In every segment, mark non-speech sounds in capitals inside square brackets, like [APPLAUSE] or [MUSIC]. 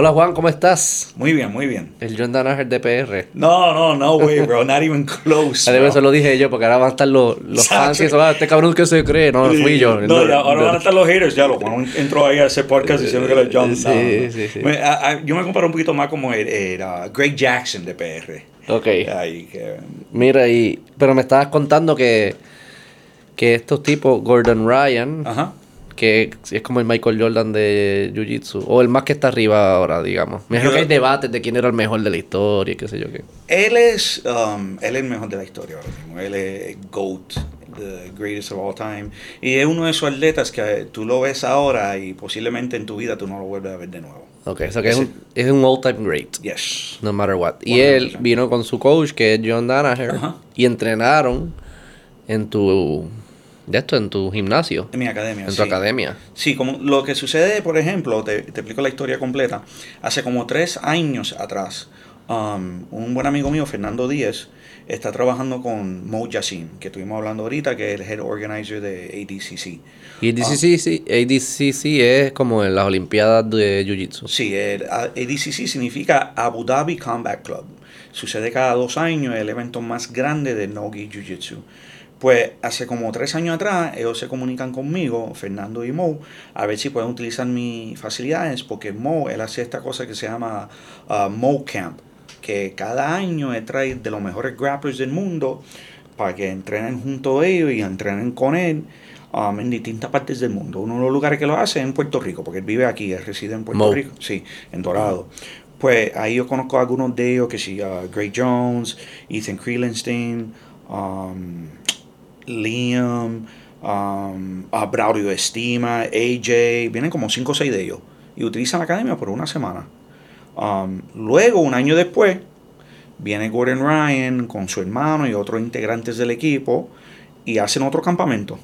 Hola Juan, ¿cómo estás? Muy bien, muy bien. El John Danaher de PR. No, no, no, way, bro. Not even close. Bro. eso lo dije yo, porque ahora van a estar los, los fans y eso, ah, este cabrón que se cree. No, fui yo. No, ya, ahora van a estar los haters. Ya, lo Juan entró ahí a ese podcast diciendo que era John. Sí, no, no. sí, sí. Yo me comparo un poquito más como el, el, uh, Greg Jackson de PR. Ok. Ahí, que, Mira, y, pero me estabas contando que, que estos tipos, Gordon Ryan, ajá. Que es como el Michael Jordan de Jiu Jitsu, o el más que está arriba ahora, digamos. Me imagino que hay debates de quién era el mejor de la historia qué sé yo qué. Él es, um, él es el mejor de la historia ahora mismo. Él es GOAT, the greatest of all time. Y es uno de esos atletas que eh, tú lo ves ahora y posiblemente en tu vida tú no lo vuelves a ver de nuevo. Ok, o sea que es un, es un all-time great. Yes. No matter what. Y él 100%. vino con su coach, que es John Danaher, Ajá. y entrenaron en tu. De esto, en tu gimnasio, En mi academia. en tu sí. academia. Sí, como lo que sucede, por ejemplo, te, te explico la historia completa. Hace como tres años atrás, um, un buen amigo mío, Fernando Díez, está trabajando con Mo Yassin, que estuvimos hablando ahorita, que es el head organizer de ADCC. Y ADCC, sí, ADCC es como en las Olimpiadas de Jiu Jitsu. Sí, el ADCC significa Abu Dhabi Combat Club. Sucede cada dos años, el evento más grande de Nogi Jiu Jitsu. Pues hace como tres años atrás, ellos se comunican conmigo, Fernando y Mo, a ver si pueden utilizar mis facilidades, porque Mo, él hace esta cosa que se llama uh, Mo Camp, que cada año él trae de los mejores grapplers del mundo para que entrenen junto a ellos y entrenen con él um, en distintas partes del mundo. Uno de los lugares que lo hace es en Puerto Rico, porque él vive aquí, él reside en Puerto Mo. Rico, sí, en Dorado. Pues ahí yo conozco a algunos de ellos, que sí, uh, Gray Jones, Ethan Creelenstein, um, Liam, um, a Braulio Estima, AJ, vienen como 5 o 6 de ellos y utilizan la academia por una semana. Um, luego, un año después, viene Gordon Ryan con su hermano y otros integrantes del equipo y hacen otro campamento.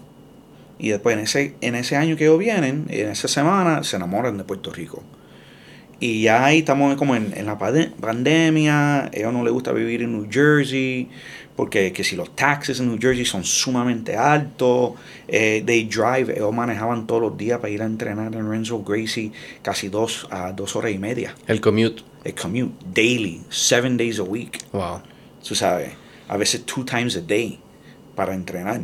Y después en ese, en ese año que ellos vienen, en esa semana, se enamoran de Puerto Rico. Y ya ahí estamos como en, en la pande- pandemia, a ellos no les gusta vivir en New Jersey, porque que si los taxes en New Jersey son sumamente altos, eh, they drive, ellos manejaban todos los días para ir a entrenar en Renzo Gracie casi dos a dos horas y media. El commute. El commute, daily, seven days a week Wow. tú sabes, a veces two times a day para entrenar.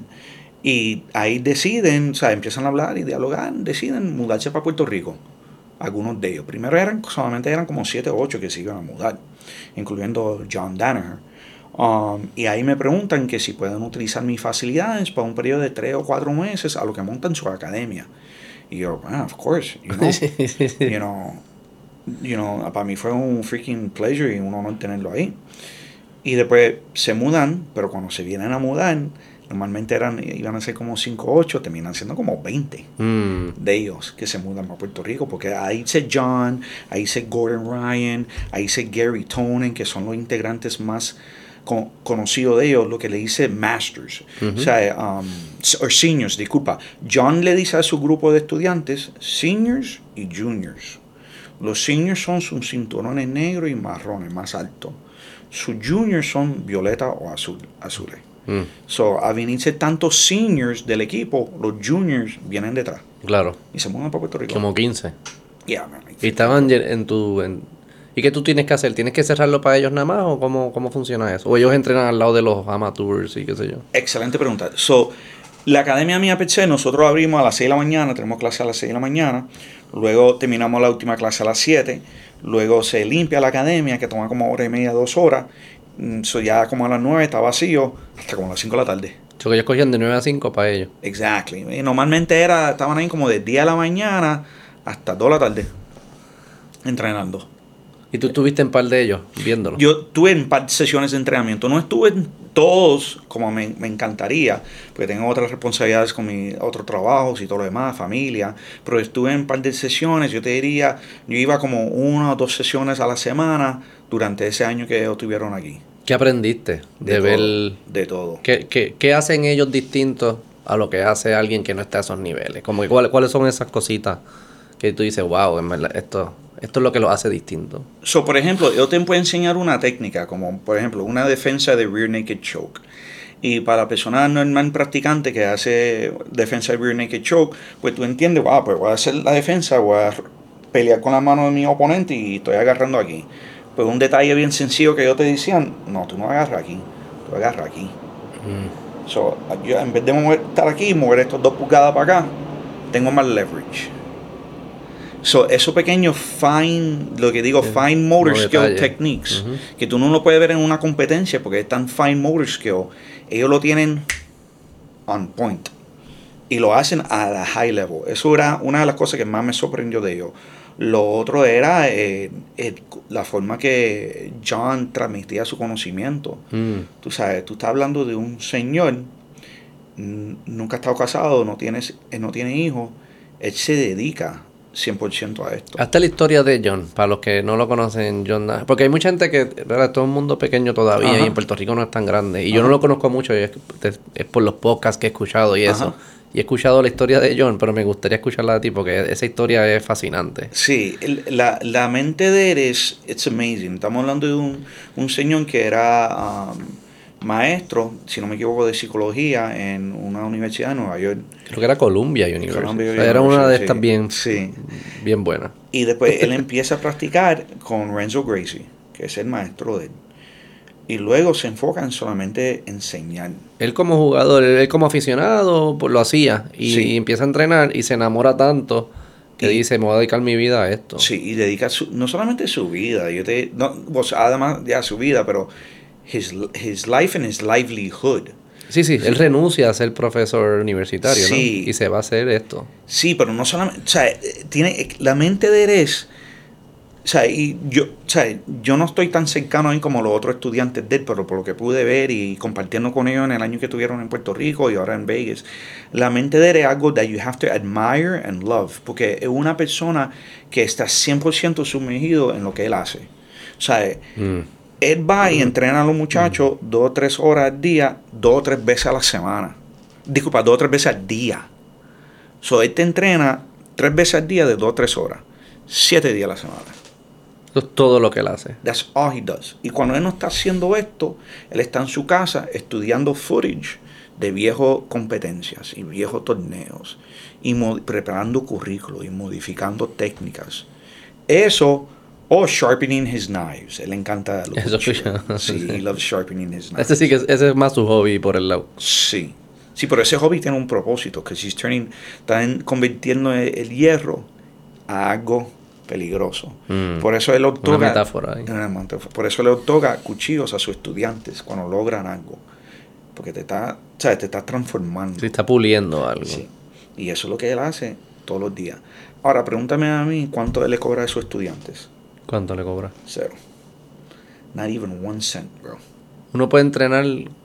Y ahí deciden, o sea, empiezan a hablar y dialogar, deciden mudarse para Puerto Rico. Algunos de ellos. Primero eran, solamente eran como siete o ocho que se iban a mudar, incluyendo John Danaher. Um, y ahí me preguntan que si pueden utilizar mis facilidades para un periodo de tres o cuatro meses a lo que montan su academia. Y yo, ah, of course, you know, [LAUGHS] you know, you know, para mí fue un freaking pleasure y un honor tenerlo ahí. Y después se mudan, pero cuando se vienen a mudar, normalmente eran, iban a ser como 5 o 8, terminan siendo como 20 Mm, de ellos que se mudan para Puerto Rico, porque ahí dice John, ahí dice Gordon Ryan, ahí dice Gary Tonen, que son los integrantes más co- conocidos de ellos, lo que le dice Masters, o sea, um, o seniors, disculpa. John le dice a su grupo de estudiantes seniors y juniors. Los seniors son sus cinturones negros y marrones más altos. Sus juniors son violeta o azul, azules. mm, So, a venirse tantos seniors del equipo, los juniors vienen detrás claro. y se mudan para Puerto Rico. Como 15. Yeah, man. Y estaban en tu... en- ¿Y qué tú tienes que hacer? ¿Tienes que cerrarlo para ellos nada más o cómo, cómo funciona eso? ¿O ellos entrenan al lado de los amateurs y qué sé yo? Excelente pregunta. So, la Academia Mía PC, nosotros abrimos a las 6 de la mañana, tenemos clase a las 6 de la mañana, luego terminamos la última clase a las 7, luego se limpia la academia, que toma como hora y media, dos horas, Mm, so ya como a las 9 está vacío, hasta como a las 5 de la tarde. So que ellos cogían de 9 a 5 para ellos. Exactly. Y normalmente era, estaban ahí como de 10 de la mañana hasta 2 de la tarde, entrenando. ¿Y tú estuviste en par de ellos viéndolo? Yo tuve en par de sesiones de entrenamiento. No estuve en todos como me, me encantaría, porque tengo otras responsabilidades con mis otros trabajos y todo lo demás, familia. Pero estuve en par de sesiones. Yo te diría, yo iba como una o dos sesiones a la semana durante ese año que ellos estuvieron aquí. ¿Qué aprendiste de, De, ver... todo, de todo. ¿qué, qué, qué hacen ellos distintos a lo que hace alguien que no está a esos niveles? Como que, ¿cuáles, ¿Cuáles son esas cositas que tú dices, wow, en verdad, esto, esto es lo que lo hace distinto? So, por ejemplo, yo te puedo enseñar una técnica, como por ejemplo una defensa de rear naked choke. Y para la persona normal practicante que hace defensa de rear naked choke, pues tú entiendes, wow, pues voy a hacer la defensa, voy a pelear con la mano de mi oponente y estoy agarrando aquí. Pues un detalle bien sencillo que yo te decían, no, tú no agarras aquí, tú agarras aquí. Mm. So, yo en vez de mover, estar aquí y mover estos dos pulgadas para acá, tengo más leverage. So, esos pequeños fine, lo que digo, Sí, fine motor skill techniques, que tú no lo puedes ver en una competencia porque es tan fine motor skill, ellos lo tienen on point y lo hacen a la high level. Eso era una de las cosas que más me sorprendió de ellos. Lo otro era eh, la forma que John transmitía su conocimiento. Mm. Tú sabes, tú estás hablando de un señor, nunca ha estado casado, no tiene, eh, no tiene hijos, él se dedica 100% a esto. Hasta la historia de John, para los que no lo conocen, John. Porque hay mucha gente que, ¿verdad? Todo un mundo pequeño todavía Ajá. y en Puerto Rico no es tan grande. Y yo no lo conozco mucho, es, por los podcasts que he escuchado y eso. Y he escuchado la historia de John, pero me gustaría escucharla de ti porque esa historia es fascinante. Sí, el- la, la mente de él es it's amazing. Estamos hablando de un, un señor que era um, maestro, si no me equivoco, de psicología en una universidad de Nueva York. Creo que era Columbia University. Columbia O sea, era una de University, estas sí. bien, Sí. bien buenas. Y después él [LAUGHS] empieza a practicar con Renzo Gracie, que es el maestro de él. Y luego se enfoca en solamente enseñar. Él como jugador, él como aficionado, pues lo hacía. Y, Sí. empieza a entrenar y se enamora tanto que Y- dice, me voy a dedicar mi vida a esto. Sí, y dedica su- no solamente su vida, yo te, no, sea, además ya su vida, pero his, his life and his livelihood. Sí, sí, él renuncia a ser profesor universitario, Sí. ¿no? Y se va a hacer esto. Sí, pero no solamente, o sea, tiene, la mente de él es, o sea, y yo, o sea, yo no estoy tan cercano a él como los otros estudiantes de él, pero por lo que pude ver y compartiendo con ellos en el año que tuvieron en Puerto Rico y ahora en Vegas, la mente de él es algo that you have to admire and love, porque es una persona que está 100% sumergido en lo que él hace. O sea, Mm. Él va y entrena a los muchachos dos o tres horas al día, dos o tres veces a la semana. Disculpa, dos o tres veces al día. So, él te entrena tres veces al día de dos o tres horas. Siete días a la semana. Eso es todo lo que él hace. That's all he does. Y cuando él no está haciendo esto, él está en su casa estudiando footage de viejas competencias y viejos torneos y preparando currículos y modificando técnicas. Eso o sharpening his knives. Él le encanta los Eso cuchillos. Sí, he loves sharpening his knives. [LAUGHS] Ese sí que es, ese es más su hobby por el lado. Sí. Sí, pero ese hobby tiene un propósito, que he's turning, están convirtiendo el, hierro a algo peligroso. Mm. Por eso él Una otorga, metáfora ahí. una metáfora. Por eso le otorga cuchillos a sus estudiantes cuando logran algo. Porque te está, ¿sabes? te está transformando. Sí, está puliendo algo. Sí. Y eso es lo que él hace todos los días. Ahora, pregúntame a mí cuánto él le cobra a sus estudiantes. ¿Cuánto le cobra? Cero. Not even one cent, bro. Uno puede entrenar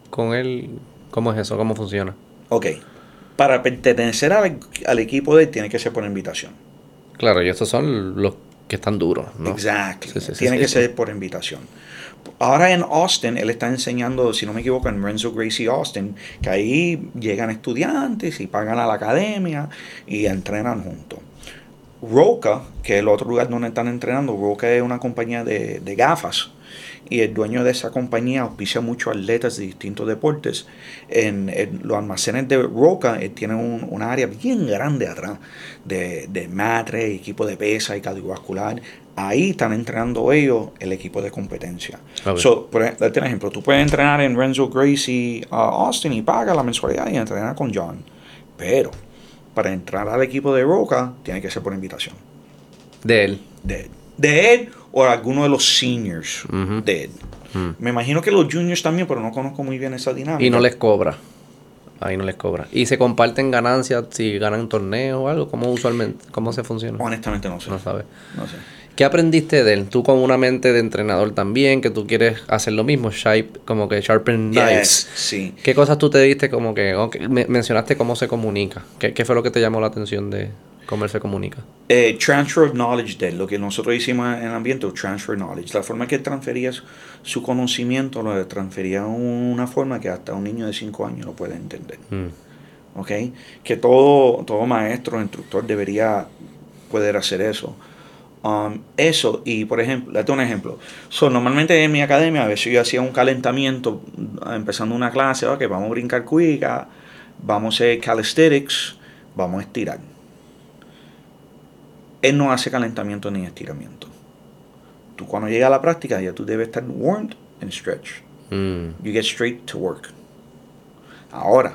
con él. ¿Cómo es eso? ¿Cómo funciona? Ok. Para pertenecer al, al equipo de él, tiene que ser por invitación. Claro, y estos son los que están duros, ¿no? Exacto. Sí, sí, sí, Tiene sí. que ser por invitación. Ahora en Austin, él está enseñando, si no me equivoco, en Renzo Gracie Austin, que ahí llegan estudiantes y pagan a la academia y entrenan juntos. Roca, que es el otro lugar donde están entrenando, Roca es una compañía de, de gafas y el dueño de esa compañía auspicia muchos atletas de distintos deportes. En, en los almacenes de Roca eh, tienen un, un área bien grande atrás de, de matre, equipo de pesa y cardiovascular. Ahí están entrenando ellos el equipo de competencia. So, por ej- darte un ejemplo, tú puedes entrenar en Renzo Gracie uh, Austin y paga la mensualidad y entrenar con John. Pero para entrar al equipo de Roca tiene que ser por invitación De él. de él. De él o alguno de los seniors de él. Mm. Me imagino que los juniors también, pero no conozco muy bien esa dinámica. Y no les cobra. Ahí no les cobra. Y se comparten ganancias si ganan torneos o algo. ¿Cómo usualmente? ¿Cómo se funciona? Honestamente no sé. No sabes. No sé. ¿Qué aprendiste de él? Tú con una mente de entrenador también, que tú quieres hacer lo mismo, shape, como que sharpen knives. Yes, sí. ¿Qué cosas tú te diste como que, ok, me- mencionaste cómo se comunica? ¿Qué, ¿Qué fue lo que te llamó la atención de cómo él se comunica? Eh, transfer of knowledge de él, lo que nosotros hicimos en el ambiente, transfer knowledge. La forma que transfería su, conocimiento lo transfería una forma que hasta un niño de 5 años lo puede entender. Mm. ¿ok? Que todo, todo maestro, instructor debería poder hacer eso. Um, eso, y por ejemplo, date un ejemplo. So, normalmente en mi academia, a veces yo hacía un calentamiento, uh, empezando una clase, ok, vamos a brincar cuica, vamos a hacer calisthenics, vamos a estirar. él no hace calentamiento ni estiramiento. Tú cuando llegas a la práctica ya tú debes estar warmed and stretched. Mm. You get straight to work. Ahora,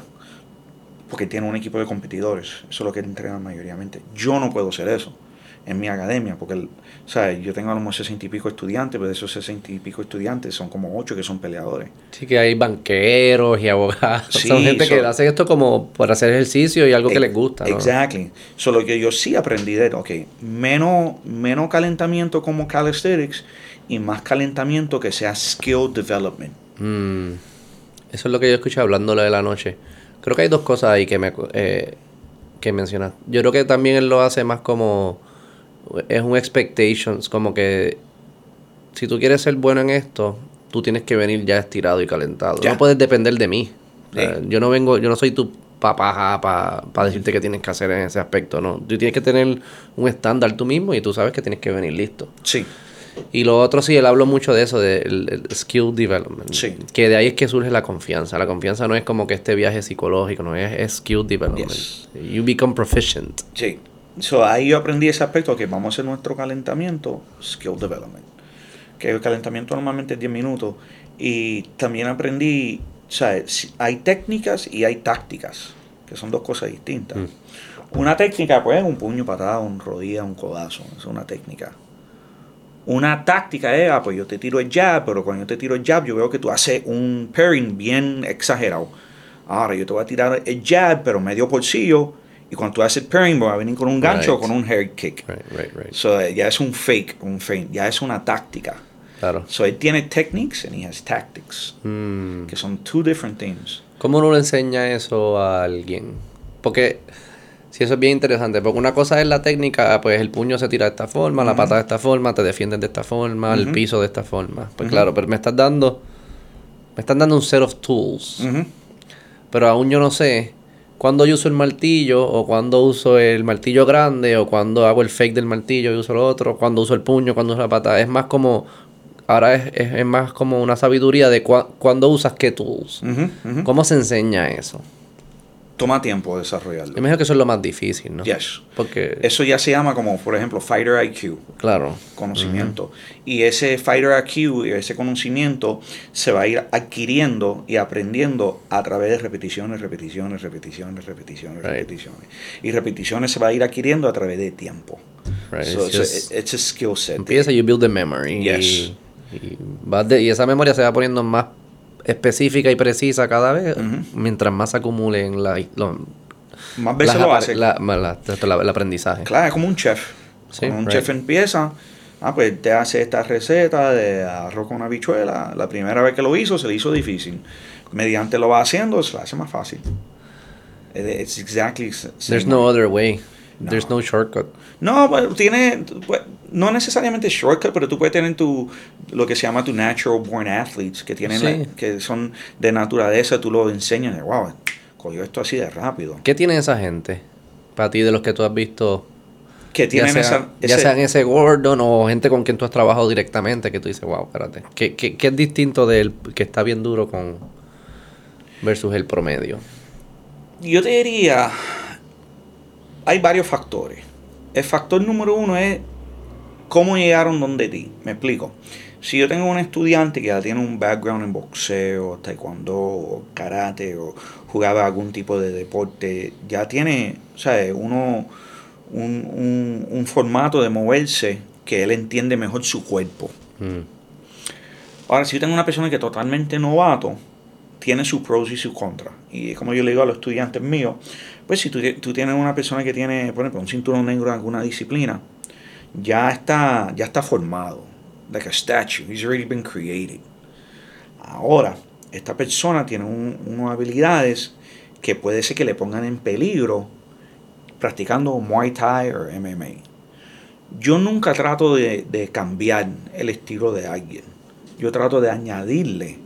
porque tiene un equipo de competidores, eso es lo que entrenan mayoritariamente. Yo no puedo hacer eso en mi academia, porque el- ¿sabes? yo tengo a lo mejor 60 y pico estudiantes, pero de esos 60 y pico estudiantes son como 8 que son peleadores. Sí que hay banqueros y abogados. [LAUGHS] Sí, Son gente que hace esto como por hacer ejercicio y algo que les gusta, ¿no? Exactly. Solo que yo sí aprendí de, ok, menos, menos calentamiento como calisthenics y más calentamiento que sea skill development. Mm. Eso es lo que yo escuché hablándolo de la noche. Creo que hay dos cosas ahí que me eh, que mencionas. Yo creo que también él lo hace más como es un expectations, como que si tú quieres ser bueno en esto, tú tienes que venir ya estirado y calentado. Ya. No puedes depender de mí. O sea, Sí. yo no vengo, yo no soy tu papá para decirte qué tienes que hacer en ese aspecto, no. Tú tienes que tener un estándar tú mismo y tú sabes que tienes que venir listo. Sí, Y lo otro sí, él habló mucho de eso, del el skill development. Sí. Que de ahí es que surge la confianza. La confianza no es como que este viaje psicológico, no es, es skill development. Yes. You become proficient. sí. So, ahí yo aprendí ese aspecto, que vamos a hacer nuestro calentamiento, skill development. Que el calentamiento normalmente es 10 minutos. Y también aprendí, ¿sabes? Hay técnicas y hay tácticas, que son dos cosas distintas. Una técnica, pues, un puño, patada, un rodilla, un codazo. Es una técnica. Una táctica es, ah, pues yo te tiro el jab, pero cuando yo te tiro el jab, yo veo que tú haces un pairing bien exagerado. Ahora yo te voy a tirar el jab, pero medio bolsillo, y cuando tú haces el pairing, voy a venir con un gancho o con un hair kick. Right, right, right. So, ya es un fake, un feint, ya es una táctica. Claro. So, él tiene techniques and he has tactics, Mm. que son two different things. ¿Cómo uno le enseña eso a alguien? Porque si eso es bien interesante, porque una cosa es la técnica, pues el puño se tira de esta forma, la pata de esta forma, te defiendes de esta forma, el piso de esta forma. Pues claro, pero me estás dando me están dando un set of tools. Pero aún yo no sé cuándo yo uso el martillo, o cuándo uso el martillo grande, o cuándo hago el fake del martillo y uso lo otro, cuándo uso el puño, cuándo uso la pata. Es más como, ahora es, es, es más como una sabiduría de cua- cuándo usas qué tools. ¿Cómo se enseña eso? Toma tiempo desarrollarlo. Me imagino que eso es lo más difícil, ¿no? Yes. Porque, Eso ya se llama como, por ejemplo, Fighter IQ. claro. conocimiento. Y ese fighter IQ y ese conocimiento se va a ir adquiriendo y aprendiendo a través de repeticiones, repeticiones, repeticiones, repeticiones, Right. repeticiones. Y repeticiones se va a ir adquiriendo a través de tiempo. Right, So, it's just- it- it's a skill set. empieza, you build the memory. Yes. Y, y de- y esa memoria se va poniendo más específica y precisa cada vez, mientras más se acumule en la, lo- Más veces las lo hace. la- la- el aprendizaje. Claro, es como un chef. Sí, un right. chef empieza, ah, pues te hace esta receta de arroz con habichuela. La primera vez que lo hizo, se le hizo difícil. Mediante lo va haciendo, se le hace más fácil. It- It's exactly There's no other way. There's No. no shortcut. No, pues, tiene, pues, no necesariamente shortcut, pero tú puedes tener tu, lo que se llama tu natural born athletes, que tienen, Sí. la- que son de naturaleza, tú lo enseñas, de, wow, cogió esto así de rápido. ¿Qué tiene esa gente? Para ti, de los que tú has visto, Que ya, tienen sea- esa, ya ese- sean ese Gordon o gente con quien tú has trabajado directamente, que tú dices, wow, espérate. ¿Qué, qué, qué es distinto del que está bien duro con versus el promedio? Yo te diría, hay varios factores. El factor número uno es cómo llegaron donde ti. Me explico. Si yo tengo un estudiante que ya tiene un background en boxeo, taekwondo, o karate, o jugaba algún tipo de deporte, ya tiene, ¿sabes? Uno, un, un- un formato de moverse que él entiende mejor su cuerpo. Mm, Ahora, si yo tengo una persona que es totalmente novato, tiene sus pros y sus contras. Y como yo le digo a los estudiantes míos, pues si tú, tú tienes una persona que tiene, por ejemplo, un cinturón negro en alguna disciplina, ya está, ya está formado. Like a statue. He's already been created. Ahora, esta persona tiene un- unas habilidades que puede ser que le pongan en peligro practicando Muay Thai o MMA. Yo nunca trato de, de cambiar el estilo de alguien. Yo trato de añadirle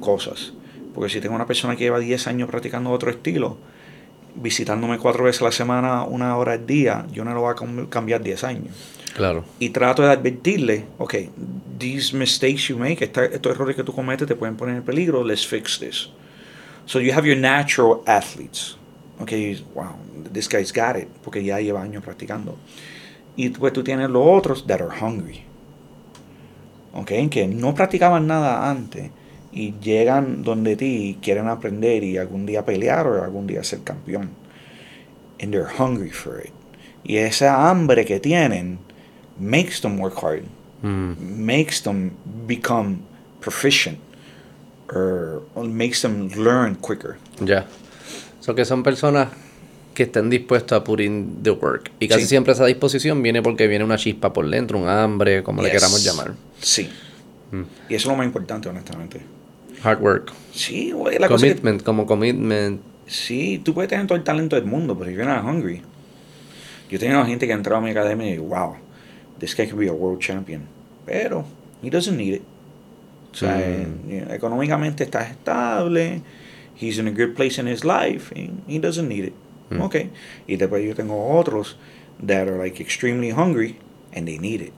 cosas. Porque si tengo una persona que lleva 10 años practicando otro estilo, visitándome cuatro veces a la semana, una hora al día, yo no lo voy a cam- cambiar 10 años. Y trato de advertirle, ok, these mistakes you make, estos errores que tú cometes te pueden poner en peligro, let's fix this. So you have your natural athletes. Ok, wow, this guy's got it, porque ya lleva años practicando. Y pues tú tienes los otros that are hungry. ¿Ok? Que no practicaban nada antes y llegan donde ti y quieren aprender y algún día pelear o algún día ser campeón. And they're hungry for it. Y esa hambre que tienen makes them work hard, Mm. makes them become proficient, or, makes them learn quicker. Ya. So que son personas que estén dispuestos a put in the work. Y casi Sí. siempre esa disposición viene porque viene una chispa por dentro, un hambre, como le Yes. queramos llamar. Sí. Mm. Y eso es lo más importante, honestamente. Hard work. Sí, la cosa es que- Commitment, como commitment. Sí, tú puedes tener todo el talento del mundo, pero you're not hungry. Yo he tenido gente que ha entrado a mi academia y wow, this guy could be a world champion. Pero, he doesn't need it. O sea, Mm. eh, económicamente está estable, he's in a good place in his life, and he doesn't need it. Mm. Ok. Y después yo tengo otros that are like extremely hungry and they need it.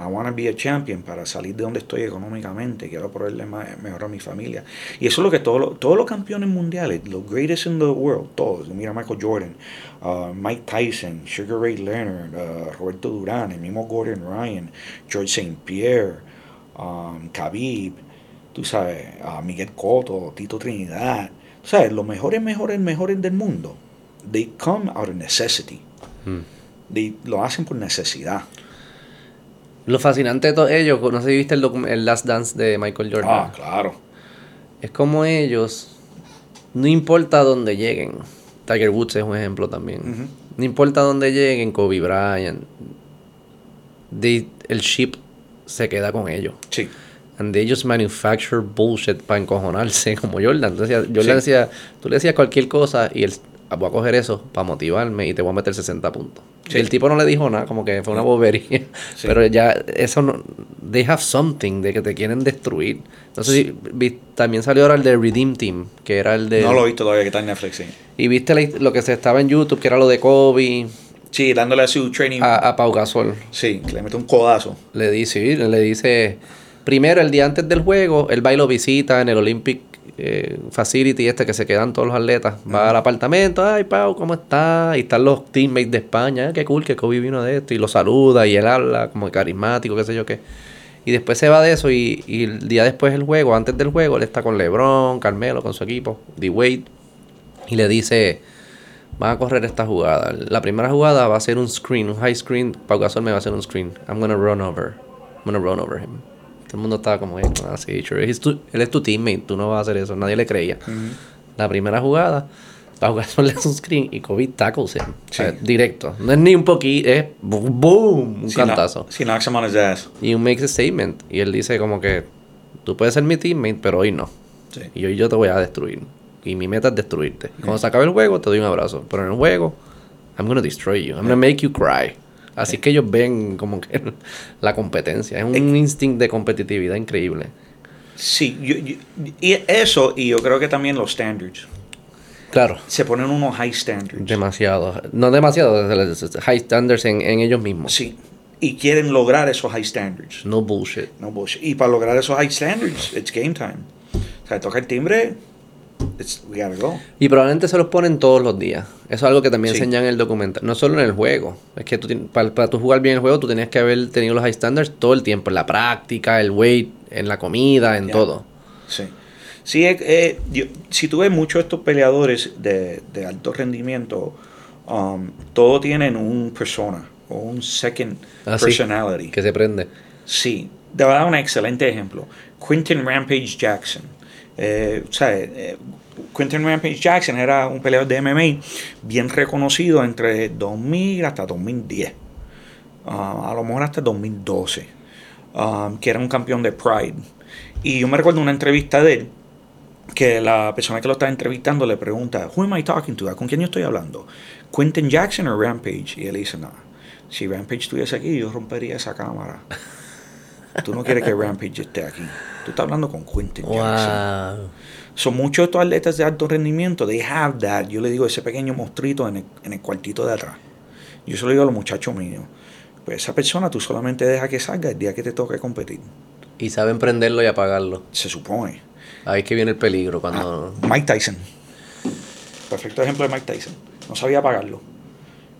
I want to be a champion para salir de donde estoy económicamente. Quiero proveerle ma- mejor a mi familia. Y eso es lo que todos los, todos los campeones mundiales, los greatest in the world, todos. Mira Michael Jordan, uh, Mike Tyson, Sugar Ray Leonard, uh, Roberto Durán, el mismo Gordon Ryan, George St. Pierre, um, Khabib, tú sabes, uh, Miguel Cotto, Tito Trinidad. Tú sabes, los mejores, mejores, mejores del mundo. They come out of necessity. Mm. They, lo hacen por necesidad. Lo fascinante de todos ellos, no sé si viste el, el Last Dance de Michael Jordan. Ah, claro. Es como ellos, no importa dónde lleguen. Tiger Woods es un ejemplo también. No importa dónde lleguen, Kobe Bryant. they- el ship se queda con ellos. Sí. And they just manufacture bullshit para encojonarse, [LAUGHS] como Jordan. Entonces, Jordan Sí. decía, tú le decías cualquier cosa y "Ah, voy a coger eso para motivarme y te voy a meter 60 puntos. Sí. Y el tipo no le dijo nada, como que fue una bobería. Sí. Pero ya, eso no. They have something de que te quieren destruir. Entonces, si vi- también salió ahora el de Redeem Team, que era el de. No lo he visto todavía que está en Netflix, sí. Y viste lo que se estaba en YouTube, que era lo de Kobe Sí, dándole a su training. a, a Pau Gasol. Sí, que le mete un codazo. Le dice, le dice, primero el día antes del juego, él va y lo visita en el Olympic eh, Facility este que se quedan todos los atletas. Va al apartamento, ay Pau, ¿cómo estás? Y están los teammates de España, "Ah, qué cool que Kobe vino de esto. Y lo saluda y él habla como carismático, qué sé yo qué. Y después se va de eso y, y el día después del juego, antes del juego, él está con LeBron, Carmelo, con su equipo, D-Wade. Y le dice, van a correr esta jugada. La primera jugada va a ser un screen, un high screen. Pau Gasol me va a hacer un screen. I'm gonna run over. I'm gonna run over him. Todo el mundo estaba como, "Eh, así, sure. He's tu- él es tu teammate, tú no vas a hacer eso. Nadie le creía. La primera jugada, Pau Gasol le hace un screen y Kobe tackles him. O sea, Sí. directo. No es ni un poquito, es boom, un Si cantazo. Si knocks him on his ass. Y un makes a statement. Y él dice como que, tú puedes ser mi teammate, pero hoy no. Sí. Y hoy yo te voy a destruir. Y mi meta es destruirte. Y cuando se acabe el juego, te doy un abrazo. Pero en el juego, I'm gonna destroy you. I'm gonna make you cry. Así que ellos ven como que [LAUGHS] la competencia. Es un instinct de competitividad increíble. Sí, yo- yo- y eso, y yo creo que también los standards. Claro. Se ponen unos high standards. Demasiado. No demasiado. High standards en, en ellos mismos. Sí. Y quieren lograr esos high standards. No bullshit. No bullshit. Y para lograr esos high standards, it's game time. O sea, toca el timbre, it's, we gotta go. Y probablemente se los ponen todos los días. Eso es algo que también Sí. enseñan en el documental. No solo en el juego. Es que tú para, para tú jugar bien el juego, tú tenías que haber tenido los high standards todo el tiempo. En la práctica, el weight, en la comida, en Ya. todo. Sí. Sí, eh, eh, yo- si tú ves muchos de estos peleadores de, de alto rendimiento, um, todos tienen un persona o un second Ah, sí. personality. Que se prende. Sí, de verdad un excelente ejemplo. Quentin Rampage Jackson. Eh, sea, eh, Quentin Rampage Jackson era un peleador de MMA bien reconocido entre 2000 hasta 2010. Ah, a lo mejor hasta 2012. um, que era un campeón de Pride. Y yo me recuerdo una entrevista de él que la persona que lo estaba entrevistando le pregunta, Who am I talking to? ¿Con quién yo estoy hablando? ¿Quentin Jackson o Rampage? Y él dice, no, si Rampage estuviese aquí, yo rompería esa cámara. Tú no quieres que Rampage esté aquí. Tú estás hablando con Quentin Jackson. Wow. Son muchos de estos atletas de alto rendimiento, they have that. Yo le digo ese pequeño monstruito en el, en el cuartito de atrás. Yo se lo digo a los muchachos míos. Pues esa persona tú solamente deja que salga el día que te toque competir. Y saben prenderlo y apagarlo. Se supone. Ahí es que viene el peligro cuando... Mike Tyson. Perfecto ejemplo de Mike Tyson. No sabía apagarlo.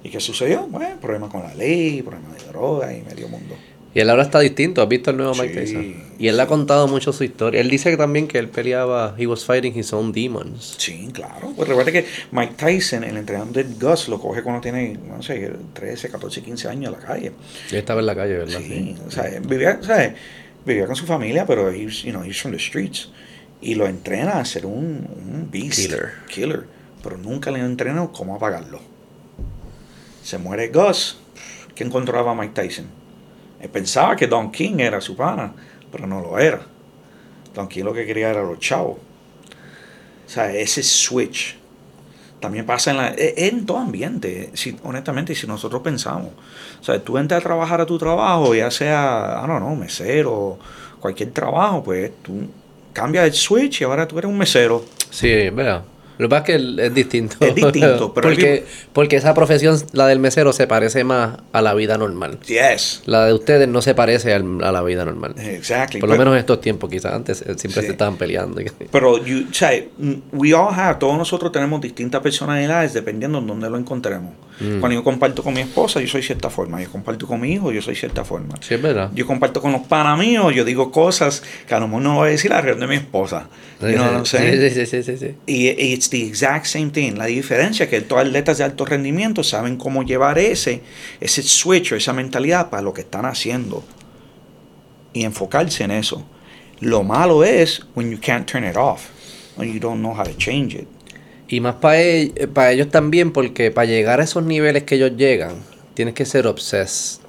¿Y qué sucedió? Bueno, problemas con la ley, problemas de droga y medio mundo. Y él ahora está distinto, ¿has visto el nuevo Mike Sí, Tyson? Y él le ha contado mucho su historia. Él dice que también que él peleaba, he was fighting his own demons. Sí, claro. Pues recuerda que Mike Tyson, el entrenador de Gus, lo coge cuando tiene, no sé, 13, 14, 15 años en la calle. Él estaba en la calle, ¿verdad? Sí, o sea, vivía, o sea, vivía con su familia, pero he's, you know, he's from the streets. Y lo entrena a ser un, un beast. Killer. Killer. Pero nunca le entrenó cómo apagarlo. Se muere Gus. ¿Quién controlaba a Mike Tyson? Pensaba que Don King era su pana, pero no lo era. Don King lo que quería era los chavos. O sea, ese switch también pasa en, la, e- en todo ambiente, si, honestamente, si nosotros pensamos. O sea, tú entras a trabajar a tu trabajo, ya sea, I don't know, mesero, cualquier trabajo, pues tú cambias el switch y ahora tú eres un mesero. Sí, vea. Lo que pasa es que es distinto. Es distinto, [LAUGHS] pero porque, porque esa profesión, la del mesero, se parece más a la vida normal. Yes. La de ustedes no se parece al- a la vida normal. Exactly. Por lo menos en estos tiempos, quizás antes eh, siempre Sí. se estaban peleando. [LAUGHS] Pero, you, o sea, we all have, todos nosotros tenemos distintas personalidades dependiendo en dónde lo encontremos. Mm. Cuando yo comparto con mi esposa, yo soy cierta forma. Yo comparto con mi hijo, yo soy cierta forma. Sí, es verdad. Yo comparto con los panas míos, yo digo cosas que a lo mejor no voy a decir alrededor de mi esposa. You know what I'm saying? Sí, sí, sí, sí, sí. Y y it's the exact same thing. La diferencia es que estos atletas de alto rendimiento saben cómo llevar ese, ese switch o esa mentalidad para lo que están haciendo. Y enfocarse en eso. Lo malo es when you can't turn it off. When you don't know how to change it. Y más para ellos también, porque para llegar a esos niveles que ellos llegan, tienes que ser obsessed.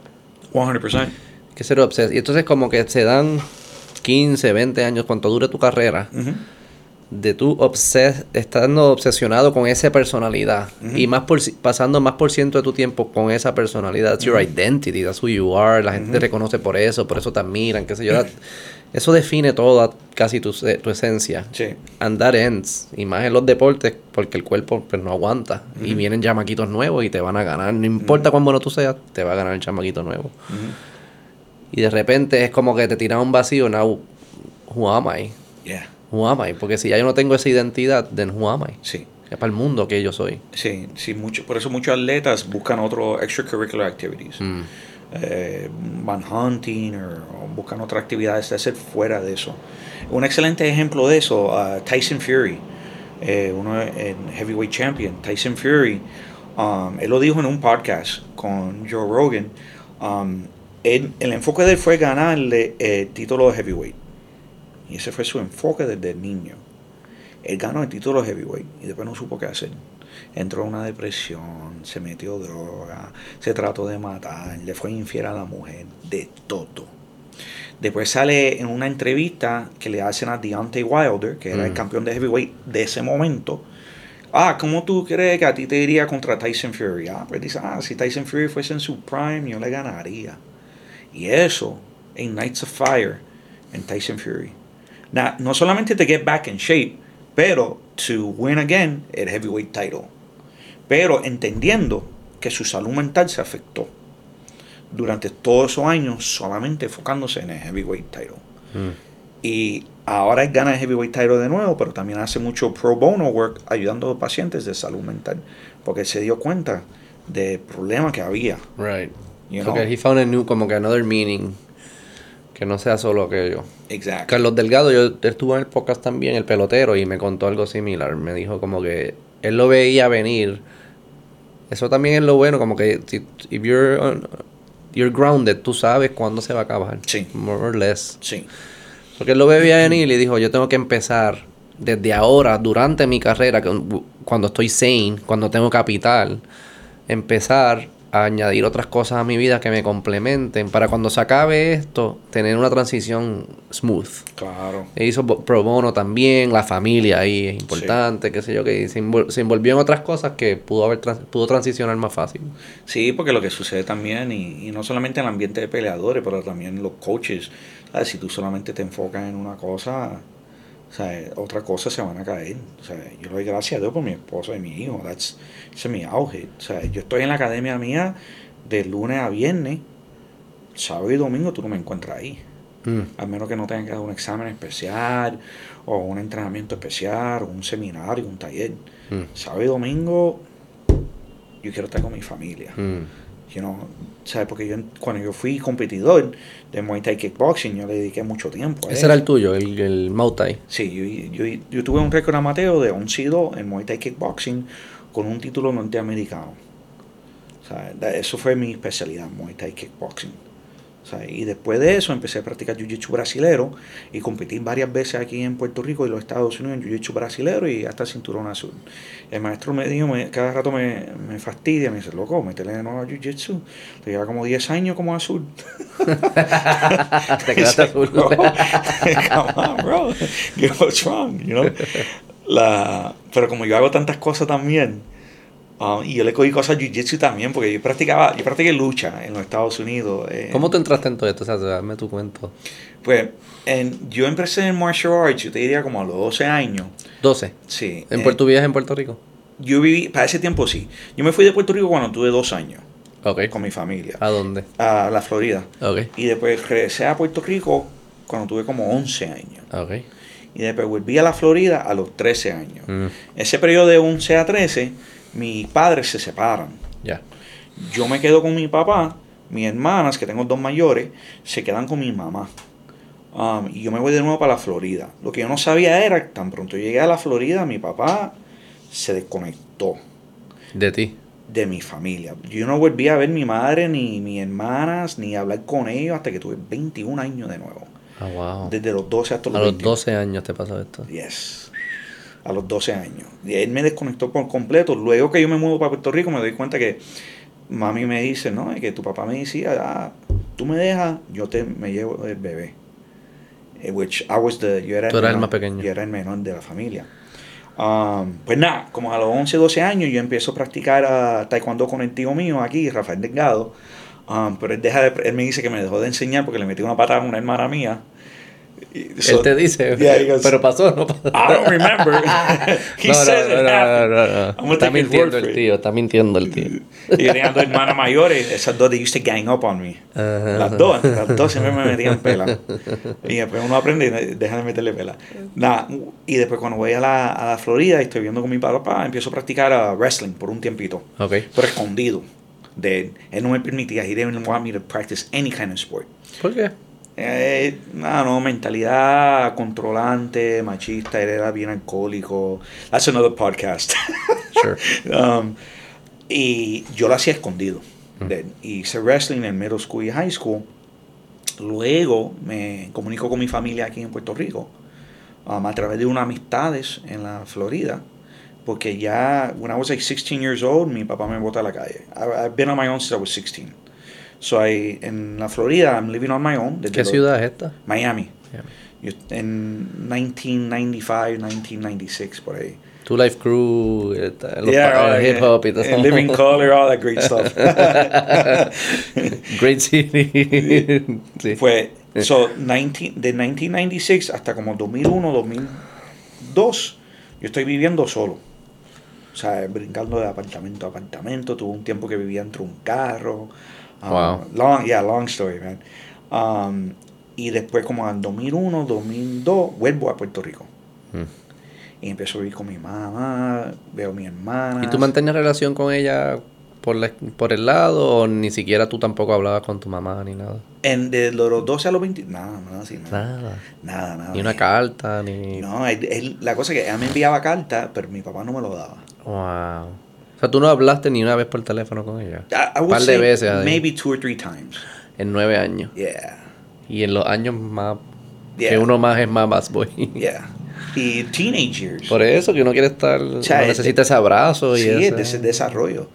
100%. que ser obsessed. Y entonces como que se dan 15, 20 años, cuanto dure tu carrera, de tú obses estando obsesionado con esa personalidad y más por, pasando más por ciento de tu tiempo con esa personalidad. That's your identity, that's who you are. La gente te reconoce por eso, por eso te admiran, qué sé yo. [LAUGHS] Eso define toda casi tu, se- tu esencia. Sí. And that ends. Y más en los deportes, porque el cuerpo pues, no aguanta. Y vienen chamaquitos nuevos y te van a ganar. No importa cuán bueno tú seas, te va a ganar el chamaquito nuevo. Y de repente es como que te tiras un vacío. Now, who am I? Yeah. Who am I? Porque si ya yo no tengo esa identidad, then who am I? Sí. Es para el mundo que yo soy. Sí, sí, mucho, por eso muchos atletas buscan otro extracurricular activities. Mm. Eh, van hunting o, buscan otras actividades de hacer fuera de eso. Un excelente ejemplo de eso, uh, Tyson Fury, eh, uno en heavyweight champion, Tyson Fury, um, él lo dijo en un podcast con Joe Rogan. um, el enfoque de él fue ganarle el título de heavyweight. Y ese fue su enfoque desde niño. Él ganó el título de heavyweight y después no supo qué hacer. Entró en una depresión, se metió droga, se trató de matar, le fue infiel a la mujer, de todo. Después sale en una entrevista que le hacen a Deontay Wilder, que era el Mm. campeón de heavyweight de ese momento. Ah, ¿cómo tú crees que a ti te iría contra Tyson Fury? Ah, pues dice, ah, si Tyson Fury fuese en su prime, yo le ganaría. Y eso ignites a fire en Tyson Fury. Now, no solamente to get back in shape, pero to win again el heavyweight title. Pero entendiendo que su salud mental se afectó durante todos esos años solamente enfocándose en el heavyweight title. Mm. Y ahora él gana el heavyweight title de nuevo, pero también hace mucho pro bono work ayudando a pacientes de salud mental, porque se dio cuenta del problema que había. Right. You Porque know? he found a new, como que another meaning. Que no sea solo aquello. Exacto. Carlos Delgado, yo estuve en el podcast también, el pelotero, y me contó algo similar. Me dijo como que él lo veía venir. Eso también es lo bueno, como que si if you're, on- you're grounded, tú sabes cuándo se va a acabar. Sí. More or less. Sí. Porque él lo veía venir y dijo, yo tengo que empezar desde ahora, durante mi carrera, cuando estoy sane, cuando tengo capital, empezar a añadir otras cosas a mi vida que me complementen para cuando se acabe esto, tener una transición smooth. Claro. E hizo pro bono también, la familia ahí es importante, qué sé yo, que se, envol- se envolvió en otras cosas que pudo haber trans- pudo transicionar más fácil. Sí, porque lo que sucede también, y, y no solamente en el ambiente de peleadores, pero también los coaches, ¿sabes? si tú solamente te enfocas en una cosa, o sea, otras cosas se van a caer. O sea, yo le doy gracias a Dios por mi esposa y mi hijo. That's, ese es mi auge. O sea, yo estoy en la academia mía de lunes a viernes, sábado y domingo tú no me encuentras ahí. Mm. A menos que no tenga que dar un examen especial, o un entrenamiento especial, o un seminario, un taller. Mm. Sábado y domingo, yo quiero estar con mi familia. Mm. You know, ¿sabes? Porque yo, cuando yo fui competidor de Muay Thai Kickboxing, yo le dediqué mucho tiempo a Ese eso. era el tuyo, el, el Muay Thai. Sí, yo, yo, yo tuve un récord amateur de 11 y 2 en Muay Thai Kickboxing con un título norteamericano. Eso fue mi especialidad, Muay Thai Kickboxing. O sea, y después de eso empecé a practicar Jiu-Jitsu brasilero y competí varias veces aquí en Puerto Rico y los Estados Unidos en Jiu-Jitsu brasilero y hasta cinturón azul. El maestro me dijo, me- cada rato me, me fastidia, me dice, loco, métele de nuevo a Jiu-Jitsu. Te lleva como 10 años como azul. [LAUGHS] Te quedaste azul. Bro, come on, bro. You know what's wrong, you know? La, pero como yo hago tantas cosas también, um, y yo le cogí cosas a jiu-jitsu también, porque yo practicaba, yo practiqué lucha en los Estados Unidos. eh, ¿Cómo te entraste en todo esto? O sea, dame tu cuento. Pues en, yo empecé en martial arts, yo te diría como a los 12 años. 12. Sí. ¿En eh, Puerto en Puerto Rico? Yo viví, para ese tiempo sí. Yo me fui de Puerto Rico cuando tuve dos años, Ok. con mi familia, ¿A dónde? a la Florida. Ok. Y después regresé a Puerto Rico cuando tuve como 11 años. Ok. Y después volví a la Florida a los 13 años. Mm, Ese periodo de 11 a 13, mis padres se separan. ya. Yo me quedo con mi papá, mis hermanas, que tengo dos mayores, se quedan con mi mamá. Um, y yo me voy de nuevo para la Florida. Lo que yo no sabía era, tan pronto llegué a la Florida, mi papá se desconectó De ti. de mi familia. Yo no volví a ver mi madre, ni mis hermanas, ni a hablar con ellos hasta que tuve 21 años de nuevo. Ah, wow. Desde los 12 hasta los A los 21. 12 años te pasó esto. Yes. A los 12 años. Y él me desconectó por completo. Luego que yo me mudo para Puerto Rico, me doy cuenta que mami me dice, no, es que tu papá me decía, ah, tú me dejas, yo te me llevo el bebé. Eh, Which I was the, yo era Tú el menor- más pequeño. Yo era el menor de la familia. Um, pues nada, como a los 11, 12 años yo empiezo a practicar ah, taekwondo con el tío mío aquí, Rafael Delgado. Um, pero él, deja de- él me dice que me dejó de enseñar porque le metí una patada a una hermana mía. So- Él te dice, Yeah, goes, pero pasó, no pasó. I don't remember. [LAUGHS] [LAUGHS] He no, says no, it no, no, happened. no, no. Gonna Está mintiendo el it. tío, está mintiendo el tío. Y yo tenía dos hermanas mayores, esas dos, they used to gang up on me. Ajá. Las dos, las dos siempre me metían pela. Y después uno aprende y deja de meterle pela. Y después cuando voy a la, a la Florida y estoy viendo con mi papá, empiezo a practicar uh, wrestling por un tiempito. Ok. Pero escondido de él. Él no me permitía, he didn't want me to practice any kind of sport. ¿Por qué? Eh, no, no, mentalidad controlante, machista, él era bien alcohólico. That's another podcast. [LAUGHS] Sure. Um, y yo lo hacía escondido. De- hice wrestling en middle school y high school. Luego me comunico con mi familia aquí en Puerto Rico um, a través de unas amistades en la Florida. Porque ya, when I was like 16 years old, mi papá me botó a la calle. I, I've been on my own since I was 16. So I, en la Florida, I'm living on my own. desde ¿Qué ciudad es esta? Miami. Yo- en 1995, 1996, por ahí. Two Life Crew, eh, los Yeah, el that, hip hop y todo Living Color, all that great stuff. [LAUGHS] Great City. [LAUGHS] sí. Fue, so, 19, de 1996 hasta como 2001, 2002, yo estoy viviendo solo. O sea, brincando de apartamento a apartamento. Tuve un tiempo que vivía entre un carro. Um, Wow. Long, yeah, long story, man. Um, y después, como en 2001, 2002, vuelvo a Puerto Rico. Mm. Y empiezo a vivir con mi mamá, veo a mi hermana. ¿Y tú mantenías relación con ella por, la- por el lado o ni siquiera tú tampoco hablabas con tu mamá ni nada? En, de los 12 a los 20, nada, nada así, nada. Nada. Nada, nada. Ni una carta, ni... No, él- él- la cosa es que ella me enviaba cartas, pero mi papá no me lo daba. Wow. O sea, tú no hablaste ni una vez por teléfono con ella. I, I would Par de veces ahí. maybe two or three times. En nueve años. Yeah, Y en los años más... yeah, Que uno más es más más boy. yeah. Y teenage years. Por eso que uno quiere estar... sea, uno es- necesita ese abrazo y sí, ese... es de ese desarrollo.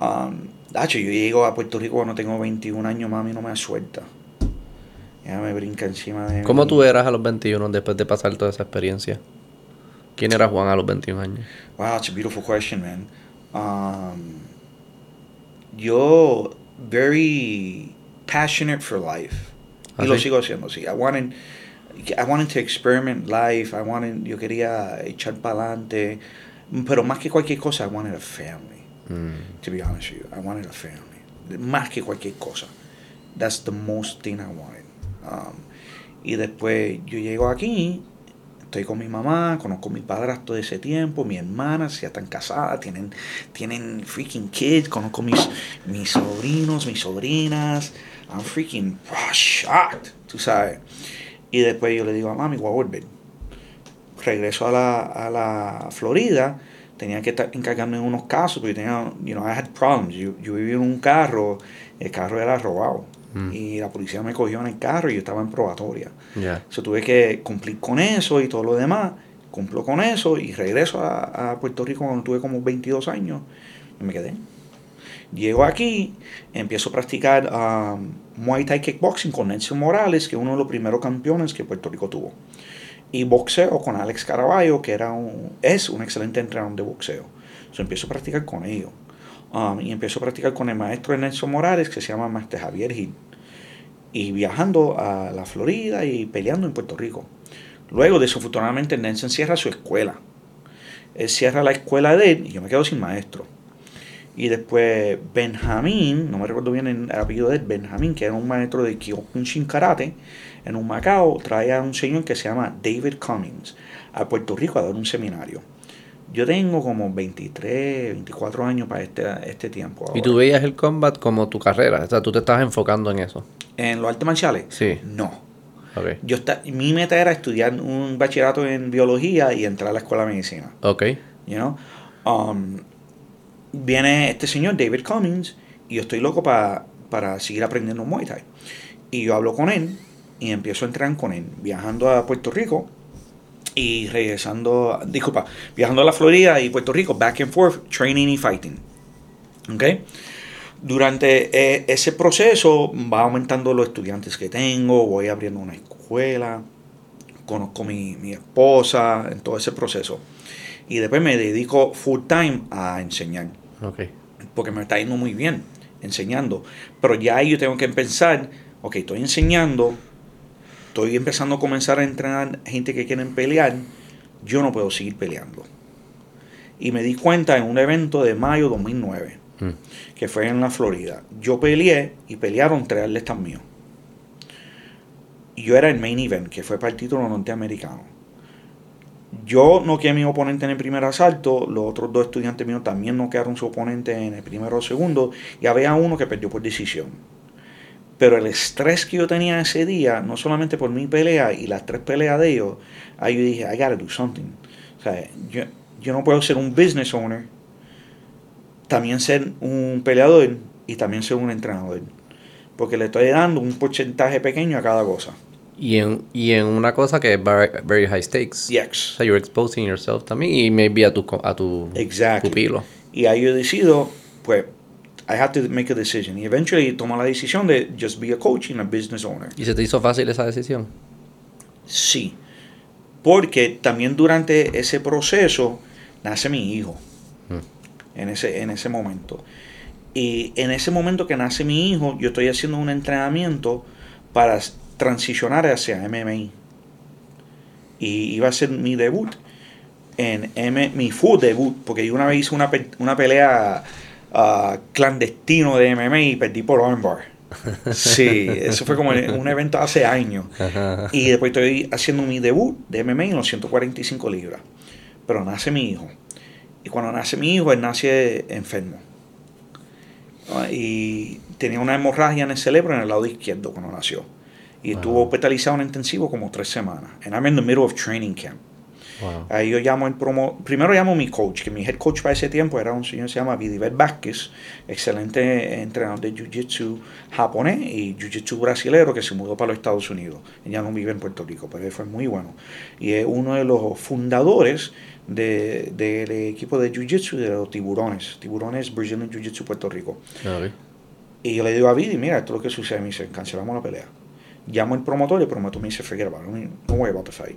Um, Dacho, yo llego a Puerto Rico cuando tengo 21 años, mami no me suelta. Ella me brinca encima de ¿Cómo mí. tú eras a los 21 después de pasar toda esa experiencia? ¿Quién era Juan a los 21 años? Wow, it's a beautiful question, man. Um, yo, very passionate for life. ¿Ah, y lo sigo haciendo, sí. I wanted, I wanted to experiment life. I wanted, yo quería echar para adelante. Pero más que cualquier cosa, I wanted a family. Mm. To be honest with you, I wanted a family. Más que cualquier cosa. That's the most thing I wanted. Um, y después yo llego aquí, Estoy con mi mamá, conozco a mi padrastro de ese tiempo, mi hermana, ya están casadas, tienen, tienen freaking kids, conozco mis, mis sobrinos, mis sobrinas. I'm freaking shocked, tú sabes. Y después yo le digo a mami, voy a volver. Regreso a la, a la Florida, tenía que encargarme de unos casos, porque tenía, you know, I had problems. Yo, yo vivía en un carro, el carro era robado. Mm. Y la policía me cogió en el carro y yo estaba en probatoria. Yeah. So, tuve que cumplir con eso y todo lo demás. Cumplo con eso y regreso a, a Puerto Rico cuando tuve como 22 años y me quedé. Llego aquí, empiezo a practicar um, Muay Thai Kickboxing con Nelson Morales, que es uno de los primeros campeones que Puerto Rico tuvo. Y boxeo con Alex Caraballo, que era un, es un excelente entrenador de boxeo. So, empiezo a practicar con ellos. Um, y empiezo a practicar con el maestro Nelson Morales, que se llama Maestro Javier Gil. Y viajando a la Florida y peleando en Puerto Rico. Luego, desafortunadamente, Nelson cierra su escuela. Él cierra la escuela de él y yo me quedo sin maestro. Y después Benjamín, no me recuerdo bien el apellido de él, Benjamín, que era un maestro de Kyokushin Karate, en un Macao, trae a un señor que se llama David Cummings a Puerto Rico a dar un seminario. Yo tengo como 23, 24 años para este, este tiempo. ¿Y tú veías el combat como tu carrera? O sea, tú te estabas enfocando en eso. ¿En los artes marciales? Sí. No. Ok. Yo está, mi meta era estudiar un bachillerato en biología y entrar a la escuela de medicina. Ok. You know? Um, viene este señor, David Cummings, y yo estoy loco pa- para seguir aprendiendo Muay Thai. Y yo hablo con él y empiezo a entrenar con él, viajando a Puerto Rico y regresando, disculpa, viajando a la Florida y Puerto Rico, back and forth, training y fighting. ¿Ok? Durante eh, ese proceso va aumentando los estudiantes que tengo, voy abriendo una escuela, conozco mi, mi esposa, en todo ese proceso. Y después me dedico full time a enseñar, Ok. porque me está yendo muy bien enseñando. Pero ya ahí yo tengo que pensar, ok, estoy enseñando, estoy empezando a comenzar a entrenar gente que quieren pelear, yo no puedo seguir peleando. Y me di cuenta en un evento de mayo 2009, Mm. que fue en la Florida. Yo peleé y pelearon tres atletas míos. Y yo era el main event, que fue para el título norteamericano. Yo noqueé a mi oponente en el primer asalto, los otros dos estudiantes míos también noquearon su oponente en el primero o segundo, y había uno que perdió por decisión. Pero el estrés que yo tenía ese día, no solamente por mi pelea y las tres peleas de ellos, ahí yo dije, I gotta do something. O sea, yo, yo no puedo ser un business owner, también ser un peleador y también ser un entrenador. Porque le estoy dando un porcentaje pequeño a cada cosa. Y en, y en una cosa que es very, very high stakes. O Yes. sea, you're exposing yourself también y maybe a tu, a tu Exactly. pupilo. Y ahí yo decido, pues, I have to make a decision. Y eventually tomo la decisión de just be a coach and a business owner. ¿Y se te hizo fácil esa decisión? Sí. Porque también durante ese proceso nace mi hijo. En ese, en ese momento. Y en ese momento que nace mi hijo, yo estoy haciendo un entrenamiento para transicionar hacia MMA. Y iba a ser mi debut en M, mi full debut, porque yo una vez hice una, pe- una pelea ah, clandestino de MMA y perdí por armbar. Sí, eso fue como un evento hace años. Y después estoy haciendo mi debut de MMA en los 145 libras. Pero nace mi hijo. Y cuando nace mi hijo, él nace enfermo. Ah, Y tenía una hemorragia en el cerebro en el lado izquierdo cuando nació. Y Wow. estuvo hospitalizado en intensivo como tres semanas. And I'm in the middle of training camp. Wow. Ahí yo llamo el promo, primero llamo a mi coach, que mi head coach para ese tiempo era un señor que se llama Vidiver Vázquez, excelente entrenador de Jiu-Jitsu japonés y Jiu-Jitsu brasilero que se mudó para los Estados Unidos. Ella no vive en Puerto Rico, pero él fue muy bueno. Y es uno de los fundadores de- del equipo de Jiu-Jitsu de los tiburones, tiburones Brazilian Jiu-Jitsu Puerto Rico. Ok. Y yo le digo a Vidi, mira, esto es lo que sucede. Me dice, cancelamos la pelea. Llamo al promotor y el promotor me dice, forget about it, don't worry about the fight.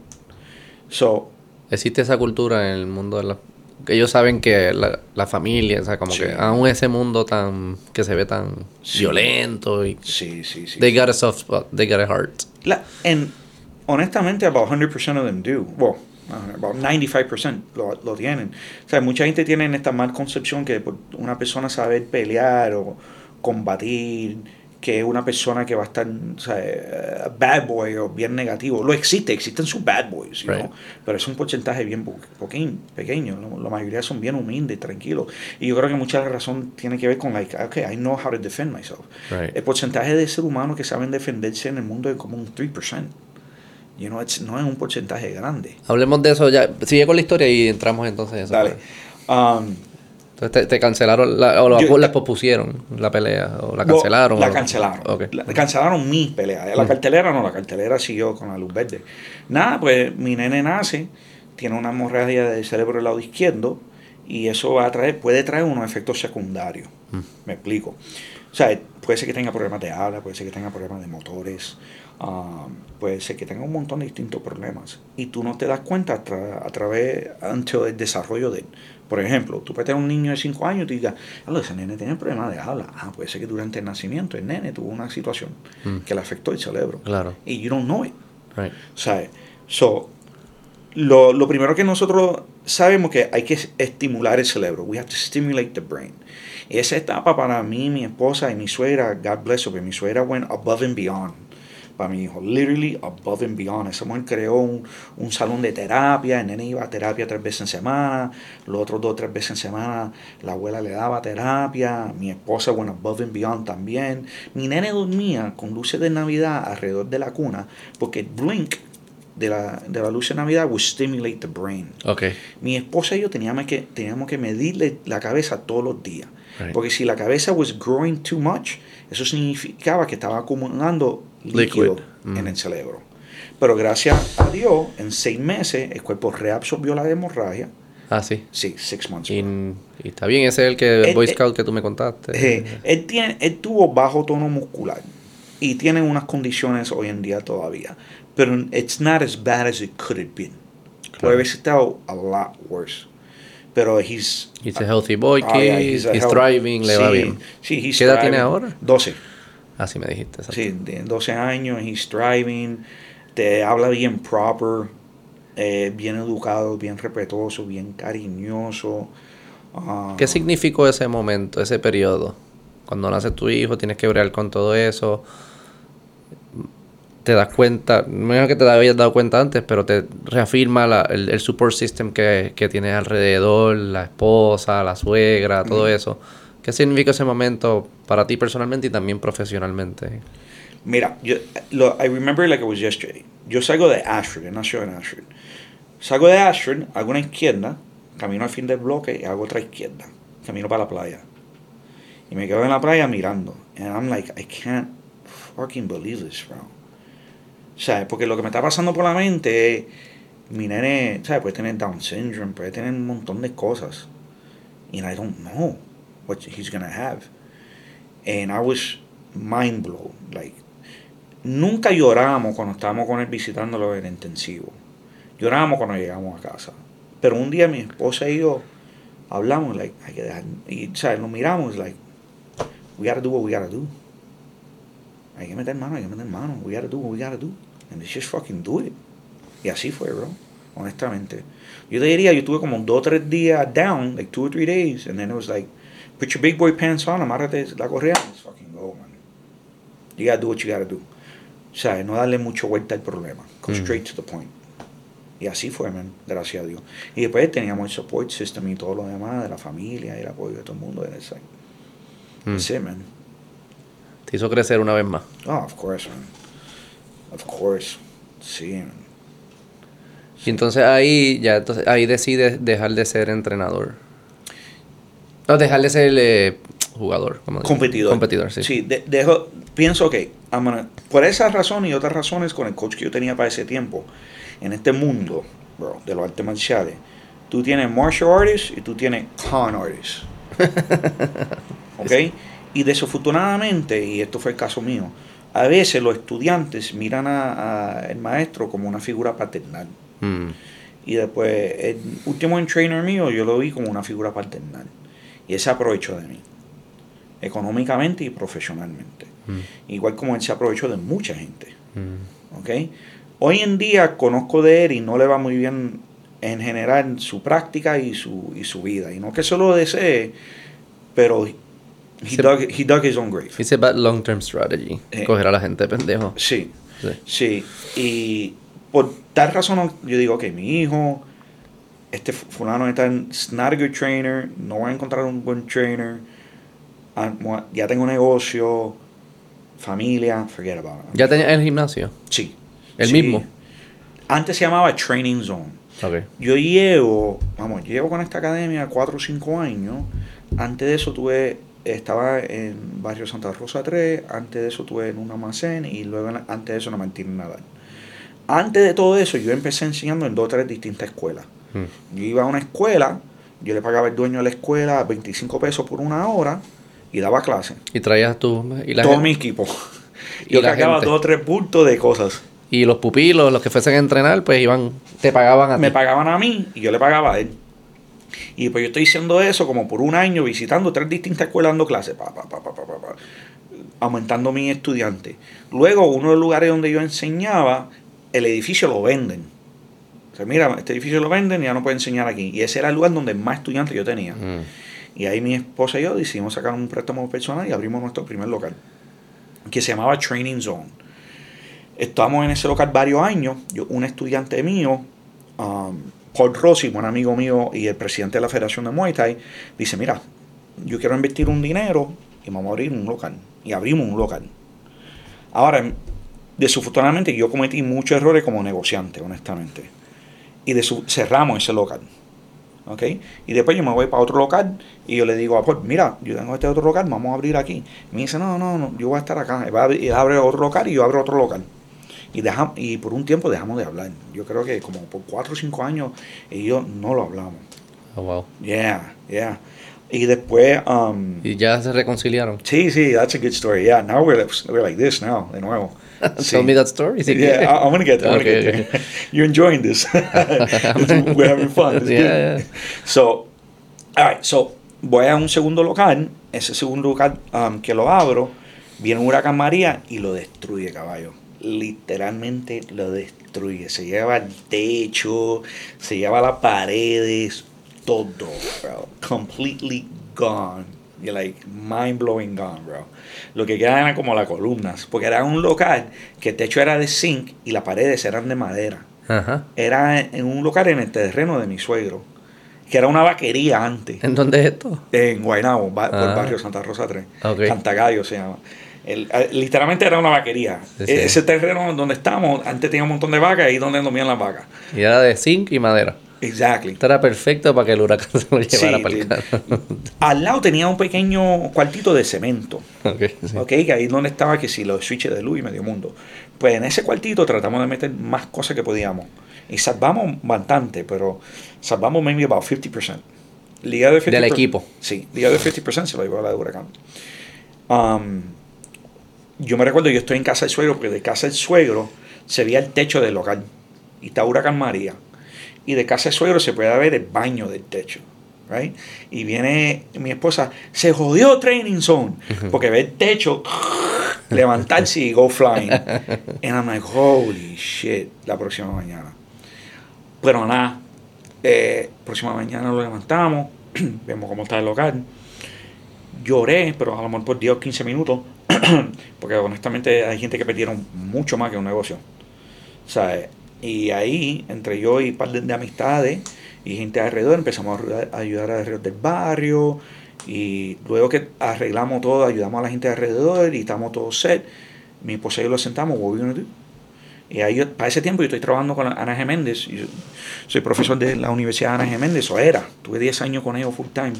So, Existe esa cultura en el mundo de la... Que ellos saben que la, la familia, o sea, como Sí. que aún ese mundo tan... que se ve tan Sí. violento y... sí, sí, sí. They got a soft spot, they got a heart. La, and honestamente, about 100% of them do. Well, about 95% lo, lo tienen. O sea, mucha gente tiene esta mal concepción que una persona saber pelear o combatir, que es una persona que va a estar, o sea, eh, bad boy o bien negativo. Lo existe, existen sus bad boys, Right. know, pero es un porcentaje bien po- poquín- pequeño. La, la mayoría son bien humildes, tranquilos. Y yo creo que mucha razón tiene que ver con, like, okay, I know how to defend myself. Right. El porcentaje de ser humanos que saben defenderse en el mundo es como un 3%. You know, it's- no es un porcentaje grande. Hablemos de eso ya. Sigue con la historia y entramos entonces en eso. Dale. Um, Entonces te, te cancelaron, la, o la, Yo- la pospusieron la pelea, o la cancelaron. La cancelaron. Ok. La- cancelaron mi pelea. La Mm. cartelera no, la cartelera siguió con la luz verde. Nada, pues mi nene nace, tiene una hemorragia del cerebro del lado izquierdo y eso va a traer, puede traer unos efectos secundarios. Mm. Me explico. O sea, puede ser que tenga problemas de habla, puede ser que tenga problemas de motores, ah, puede ser que tenga un montón de distintos problemas. Y tú no te das cuenta a, tra- a través, ante el desarrollo de él. Por ejemplo, tú puedes tener un niño de 5 años y te digas, "Ah, ese nene tiene problemas de habla. Ah, puede ser que durante el nacimiento el nene tuvo una situación Mm. que le afectó el cerebro. Claro. Y you don't know it. Right. ¿Sabes? So, lo, lo primero que nosotros sabemos que hay que estimular el cerebro. We have to stimulate the brain. Y esa etapa para mí, mi esposa y mi suegra, God bless her, mi suegra went above and beyond. Para mi hijo, literally above and beyond. Esa mujer creó un, un salón de terapia, el nene iba a terapia tres veces en semana, los otros dos tres veces en semana la abuela le daba terapia, mi esposa went above and beyond también. Mi nene dormía con luces de Navidad alrededor de la cuna porque el blink de la, de la luz de Navidad would stimulate the brain. Ok. Mi esposa y yo teníamos que, teníamos que medirle la cabeza todos los días. Right. Porque si la cabeza was growing too much, eso significaba que estaba acumulando líquido Liquid. Mm. en el cerebro. Pero gracias a Dios, en seis meses, el cuerpo reabsorbió la hemorragia. Ah, sí. Sí, six months. Y, y está bien, ese es el que el Boy Scout que tú me contaste. Eh, él, tiene, él tuvo bajo tono muscular y tiene unas condiciones hoy en día todavía. Pero it's not as bad as it could have been. Puede Claro. haber estado a lot worse. Pero he's... He's a healthy boy, Ah, yeah, he's, a he's health- thriving, le va sí, bien. Sí, he's ¿Qué edad tiene ahora? 12. Así me dijiste. exacto. Sí, de 12 años, he's thriving, te habla bien proper, eh, bien educado, bien respetuoso, bien cariñoso. ah, ¿Qué significó ese momento, ese periodo? Cuando nace tu hijo, tienes que bregar con todo eso. Te das cuenta, no es que te habías dado cuenta antes, pero te reafirma la- el, el support system que, que tienes alrededor, la esposa, la suegra, todo eso. ¿Qué significa ese momento para ti personalmente y también profesionalmente? Mira, yo, lo, I remember like it was yesterday. Yo salgo de Ashford, yo nací en Ashford. Salgo de Ashford, hago una izquierda, camino al fin del bloque y hago otra izquierda. Camino para la playa. Y me quedo en la playa mirando. And I'm like, I can't fucking believe this, bro. Sea, porque lo que me está pasando por la mente es, mi nene, ¿sabes? Puede tener Down syndrome, puede tener un montón de cosas. And I don't know what he's gonna have. And I was mind blown. Like, nunca lloramos cuando estábamos con él visitándolo en intensivo. Lloramos cuando llegamos a casa. Pero un día mi esposa y yo hablamos, like, hay que dejar, y, ¿sabes? Nos miramos, like, we gotta do what we gotta do. Hay que meter mano, hay que meter mano. We gotta do what we gotta do. And let's just fucking do it. Y así fue, bro. Honestamente. Yo te diría, yo tuve como dos o tres días down, like two or three days, and then it was like, put your big boy pants on, amárrate la correa, let's fucking go, man. You gotta do what you gotta do. O sea, no darle mucho vuelta al problema. Go Mm. straight to the point. Y así fue, man, gracias a Dios. Y después teníamos el support system y todo lo demás de la familia y el apoyo de todo el mundo. It's like, Mm. man. Te hizo crecer una vez más. Oh, of course, man. Of course. Sí, man. Y entonces ahí ya entonces ahí decides dejar de ser entrenador. No, dejar de ser eh, jugador. como. Competidor. Competidor, sí. Sí, de- dejo, pienso que por esa razón y otras razones con el coach que yo tenía para ese tiempo, en este mundo, bro, de los artes marciales, tú tienes martial artists y tú tienes con artists. [LAUGHS] ¿Ok? Y desafortunadamente, y esto fue el caso mío, a veces los estudiantes miran a, a el maestro como una figura paternal. Mm, Y después, el último trainer mío, yo lo vi como una figura paternal. Y él se aprovechó de mí, económicamente y profesionalmente. mm, Igual como él se aprovechó de mucha gente. mm. ¿ok? Hoy en día conozco de él y no le va muy bien en general su práctica y su, y su vida. Y no que se lo desee, pero He, dug, he dug his own grave. It's a bad long-term strategy. Eh. Coger a la gente pendejo. Sí, Sí. sí. Y por tal razón yo digo, ok, mi hijo, este fu- fulano está en, it's not a good trainer, no voy a encontrar un buen trainer, ah, ya tengo negocio, familia, forget about it. ¿Ya tenía el gimnasio? Sí. ¿El Sí. mismo? Antes se llamaba Training Zone. Ok. Yo llevo, vamos, llevo con esta academia 4 o 5 años. Antes de eso tuve, estaba en Barrio Santa Rosa 3, antes de eso tuve en un almacén y luego en la- antes de eso la Martín Nadal. Antes de todo eso yo empecé enseñando en dos o tres distintas escuelas. Mm. Yo iba a una escuela, yo le pagaba al dueño de la escuela 25 pesos por una hora y daba clase. Y traías tú. Y, la Todo gente- mi equipo. [LAUGHS] Y Yo cargaba gente. dos o tres puntos de cosas. y los pupilos, los que fuesen a entrenar, pues iban. Te pagaban a ti. me pagaban a mí y yo le pagaba a él. Y pues yo estoy haciendo eso como por un año, visitando tres distintas escuelas dando clases, pa, pa, pa, pa, pa, pa, pa, aumentando mis estudiantes. Luego, uno de los lugares donde yo enseñaba, el edificio lo venden. Sea, mira, este edificio lo venden y ya no puedo enseñar aquí. Y ese era el lugar donde más estudiantes yo tenía. Mm. Y ahí mi esposa y yo decidimos sacar un préstamo personal y abrimos nuestro primer local, que se llamaba Training Zone. Estamos en ese local varios años. Yo, un estudiante mío, um, Paul Rossi, buen amigo mío y el presidente de la Federación de Muay Thai, dice, mira, yo quiero invertir un dinero y vamos a abrir un local. Y abrimos un local. Ahora, desafortunadamente yo cometí muchos errores como negociante, honestamente. Y cerramos ese local. ¿ok? Y después yo me voy para otro local y yo le digo a Paul, mira, yo tengo este otro local, vamos a abrir aquí. Y me dice, no, no, no, yo voy a estar acá. Él, va a abrir- él abre otro local y yo abro otro local. Y, dejam- y por un tiempo dejamos de hablar. Yo creo que como por cuatro o cinco años ellos no lo hablamos. Oh, wow. Yeah, yeah. Y después, um, Y ya se reconciliaron. sí, sí, that's a good story. Yeah, now we're, we're like this now, de nuevo. [LAUGHS] Tell me that story. si yeah. I, I'm gonna get there. I'm Okay, gonna get there. [LAUGHS] You're enjoying this. [LAUGHS] We're having fun. It's Yeah, good. yeah. So, all right, so voy a un segundo local. Ese segundo local um, que lo abro, viene un huracán María y lo destruye, caballo. Literalmente lo destruye. Se lleva el techo, se lleva las paredes, todo, bro. Completely gone. You're like mind blowing gone, bro. Lo que queda era como las columnas, porque era un local que el techo era de zinc y las paredes eran de madera Ajá. era en un local en el terreno de mi suegro, que era una vaquería antes, ¿En dónde es esto? en Guaynabo, ba- por Ah. barrio Santa Rosa 3. Ok. Cantagallo se llama. El- eh, literalmente era una vaquería. Sí, sí. E- Ese terreno donde estamos, antes tenía un montón de vacas, ahí donde dormían las vacas. Y era de zinc y madera. Exactly. Esto era perfecto para que el huracán [LAUGHS] se lo llevara Sí, para el carro. Al lado tenía un pequeño cuartito de cemento. Ok, sí. ¿ok? Que ahí donde estaba que si los switches de luz y medio mundo. Pues en ese cuartito tratamos de meter más cosas que podíamos. Y salvamos bastante, pero salvamos maybe about 50%. Liga de 50%. Del equipo. Sí, liga de 50% se lo llevó a la de huracán. Um, yo me recuerdo, yo estoy en casa del suegro, porque de casa del suegro se veía el techo del local. Y está huracán María. Y de casa del suegro se puede ver el baño del techo. Right? Y viene mi esposa, se jodió Training Zone, porque ve el techo [LAUGHS] levantarse y go flying. And I'm like, holy shit, la próxima mañana. Pero nada, eh, próxima mañana lo levantamos, [CLEARS THROAT] vemos cómo está el local. Lloré, pero a lo mejor por 10 o 15 minutos, [CLEARS THROAT] porque honestamente hay gente que perdieron mucho más que un negocio. ¿Sabes? Y ahí, entre yo y un par de, de amistades y gente alrededor, empezamos a ayudar, alrededor del barrio. Y luego que arreglamos todo, ayudamos a la gente alrededor y estamos todos set, mi esposa y yo lo sentamos? Y ahí, para ese tiempo yo estoy trabajando con Ana G. Méndez. Yo soy profesor de la Universidad Ana G. Méndez, o era. Tuve 10 años con ellos full time.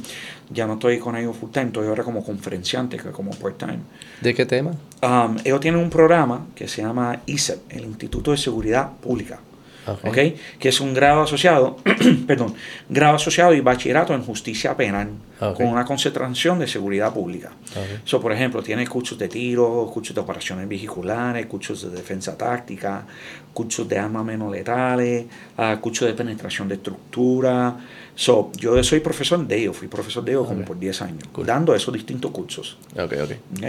Ya no estoy con ellos full time, estoy ahora como conferenciante, como part time. ¿De qué tema? Um, ellos tienen un programa que se llama ISEP, el Instituto de Seguridad Pública. Ok. ¿ok? Que es un grado asociado, [CLEARS THROAT] perdón, grado asociado y bachillerato en justicia penal, Ok. con una concentración de seguridad pública. Ok. So, por ejemplo, tiene cursos de tiro, cursos de operaciones vehiculares, cursos de defensa táctica, cursos de armas menos letales, ah, cursos de penetración de estructura. So, yo soy profesor de ellos, fui profesor de ellos como por 10 años, Cool. dando esos distintos cursos. Ok, ok.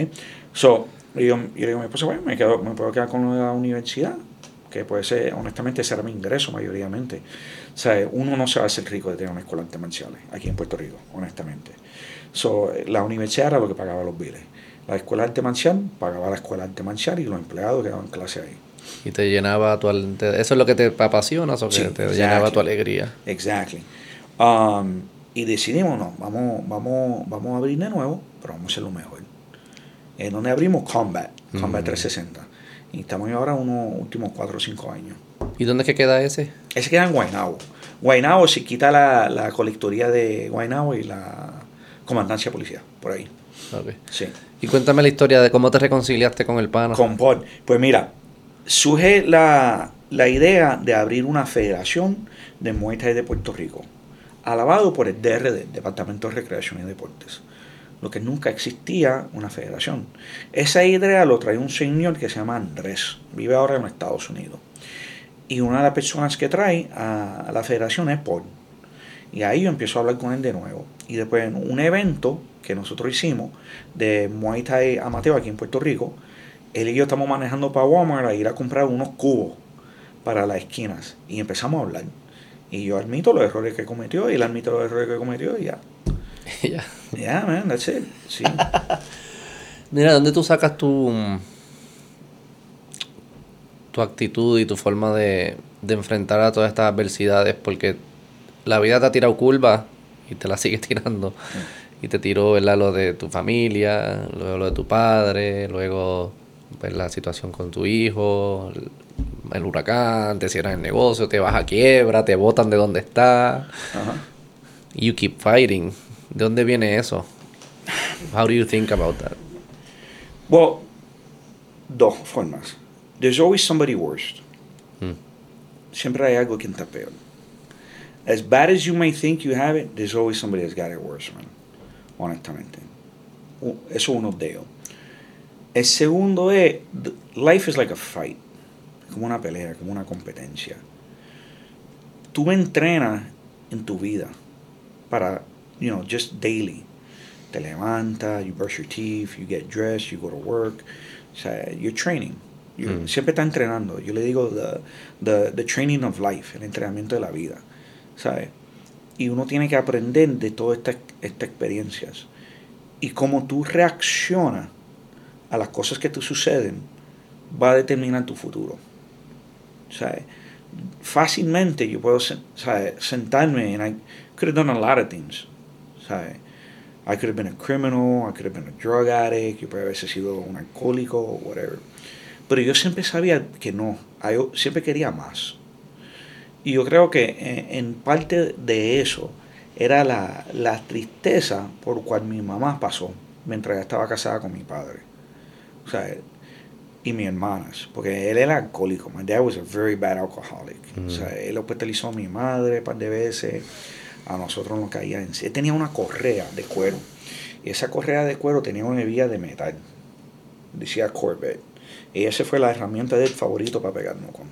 So, yo, yo digo a mi esposa, bueno, me, quedo, me puedo quedar con la universidad, que puede ser, honestamente, ese era mi ingreso mayoritariamente. O sea, uno no se va a hacer rico de tener una escuela de artes marciales aquí en Puerto Rico, honestamente. So, la universidad era lo que pagaba los biles. La escuela de arte marcial pagaba la escuela de arte marcial y los empleados que daban clase ahí. Y te llenaba tu... Eso es lo que te apasiona, o que te llenaba tu alegría. Exactly. Um, y decidimos, no, vamos, vamos, vamos a abrir de nuevo, pero vamos a hacer lo mejor. En donde abrimos Combat, Combat 360. Y estamos ahora unos últimos 4 o 5 años. ¿Y dónde es que queda ese? Ese queda en Guaynabo. Guaynabo se quita la, la colectoría de Guaynabo y la comandancia de policía, por ahí. Okay. Sí. Y cuéntame la historia de cómo te reconciliaste con el pana. Con Paul. Pues mira, surge la, la idea de abrir una federación de Muay de Puerto Rico, alabado por el DRD, Departamento de Recreación y Deportes lo que nunca existía una federación. Esa idea lo trae un señor que se llama Andrés, vive ahora en los Estados Unidos. Y una de las personas que trae a, la federación es Paul. Y ahí yo empiezo a hablar con él de nuevo. Y después en un evento que nosotros hicimos de Muay Thai amateur aquí en Puerto Rico, él y yo estamos manejando para Walmart a ir a comprar unos cubos para las esquinas. Y empezamos a hablar. Y yo admito los errores que cometió y él admite los errores que cometió y ya. [LAUGHS] ya. Yeah, man, that's it. Sí. [LAUGHS] Mira, ¿dónde tú sacas tu, tu actitud y tu forma de, de enfrentar a todas estas adversidades? Porque la vida te ha tirado curva y te la [LAUGHS] sigues tirando. Y te tiró ¿verdad? lo de tu familia, luego lo de tu padre, luego pues, la situación con tu hijo, el, huracán, te cierran el negocio, te vas a quiebra, te botan de donde estás. You keep fighting. ¿De dónde viene eso? How do you think about that? Well, dos formas. There's always somebody worse. Hmm. Siempre hay algo que está peor. As bad as you may think you have it, there's always somebody that's got it worse, man. Honestamente. Eso es uno de ellos. El segundo es, life is like a fight. Como una pelea, como una competencia. Tú entrenas en tu vida para you know, just daily. Te levanta, you brush your teeth, you get dressed, you go to work. O sea, you're training. Mm. Siempre está entrenando. Yo le digo the, the, the, training of life, el entrenamiento de la vida. ¿Sabes? Y uno tiene que aprender de todas estas, estas experiencias. Y cómo tú reaccionas a las cosas que te suceden va a determinar tu futuro. ¿Sabes? Fácilmente yo puedo ¿sabes? sentarme and I could have done a lot of things. ¿Sabes? I could have been a criminal, I could have been a drug addict, yo puede haber sido un alcohólico, whatever. Pero yo siempre sabía que no, yo siempre quería más. Y yo creo que en, parte de eso era la, la, tristeza por cual mi mamá pasó mientras ella estaba casada con mi padre. O sea, y mis hermanas, porque él era alcohólico. My dad was a very bad alcoholic. O sea, él hospitalizó a mi madre un par de veces a nosotros nos caía en sí. Él tenía una correa de cuero. Y esa correa de cuero tenía una hebilla de metal. Decía Corvette. Y esa fue la herramienta del favorito para pegarnos con.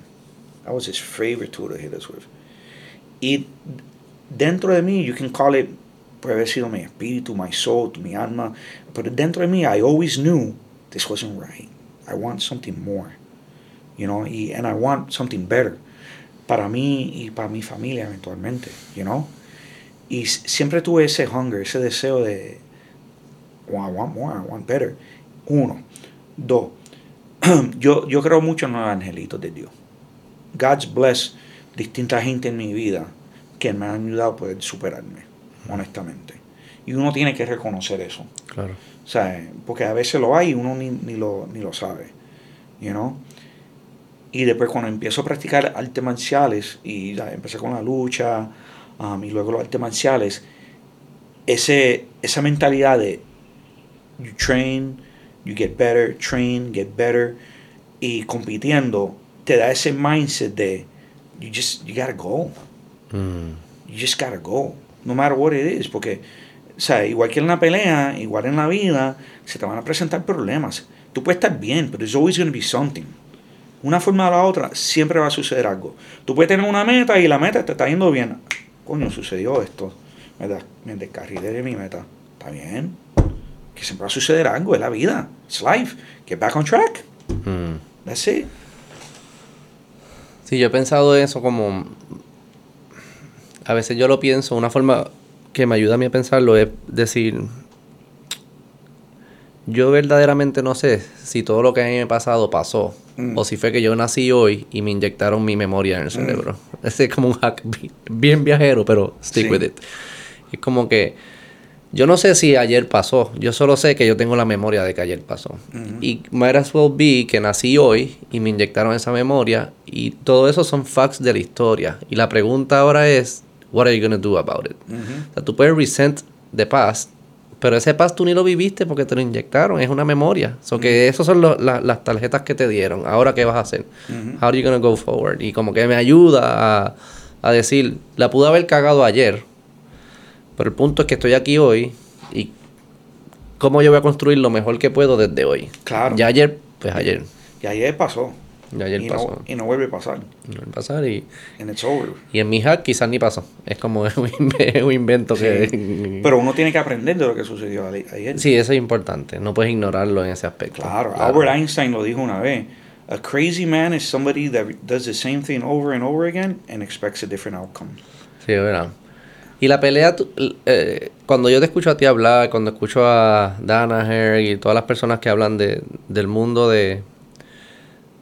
That was his favorite tool to hit us with. Y dentro de mí, you can call it, puede haber sido mi espíritu, my soul, mi alma. Pero dentro de mí, I always knew this wasn't right. I want something more. You know, y, and I want something better. Para mí y para mi familia eventualmente, you know. Y siempre tuve ese hunger, ese deseo de, I want more, I want better. Uno. Dos. [CLEARS THROAT] yo, yo creo mucho en los angelitos de Dios. God's bless distinta gente en mi vida que me han ayudado a poder superarme, honestamente. Y uno tiene que reconocer eso. Claro. O sea, porque a veces lo hay y uno ni, ni, lo, ni lo sabe. You know? Y después cuando empiezo a practicar artes marciales y ya empecé con la lucha, Um, y luego los artes marciales, ese, esa mentalidad de you train, you get better, train, get better, y compitiendo, te da ese mindset de you just, you gotta go. Mm. You just gotta go. No matter what it is, porque, o sea, igual que en la pelea, igual en la vida, se te van a presentar problemas. Tú puedes estar bien, pero there's always going to be something. Una forma o la otra, siempre va a suceder algo. Tú puedes tener una meta y la meta te está yendo bien coño, sucedió esto, me descarrilé de mi meta. Está bien, que siempre va a suceder algo, es la vida, it's life, get back on track. Mm. That's it. Sí, yo he pensado eso como... A veces yo lo pienso, una forma que me ayuda a mí a pensarlo es decir, yo verdaderamente no sé si todo lo que a mí me ha pasado pasó. Mm. O si fue que yo nací hoy y me inyectaron mi memoria en el cerebro. [LAUGHS] Ese es como un hack bi- bien viajero, pero stick Sí. with it. Es como que yo no sé si ayer pasó. Yo solo sé que yo tengo la memoria de que ayer pasó. Y might as well be que nací hoy y me inyectaron esa memoria. Y todo eso son facts de la historia. Y la pregunta ahora es, what are you going to do about it? O sea, tú puedes resent the past, pero ese past tú ni lo viviste porque te lo inyectaron, es una memoria. So que esas son lo- la- las tarjetas que te dieron. Ahora, ¿qué vas a hacer? How are you gonna go forward? Y como que me ayuda a, a decir, la pude haber cagado ayer, pero el punto es que estoy aquí hoy y cómo yo voy a construir lo mejor que puedo desde hoy. Claro. Ya ayer, pues ayer. Y ayer pasó. Ya ayer y, pasó. No, y no vuelve a pasar. No a pasar y, And it's over. y en mi hack quizás ni pasó. Es como [LAUGHS] un inve- un invento que... Pero uno tiene que aprender de lo que sucedió ayer. Sí, eso es importante. No puedes ignorarlo en ese aspecto. Claro. Albert Einstein lo dijo una vez. A crazy man is somebody that does the same thing over and over again and expects a different outcome. Sí, verdad. Y la pelea, eh, cuando yo te escucho a ti hablar, cuando escucho a Danaher y todas las personas que hablan de, del mundo de,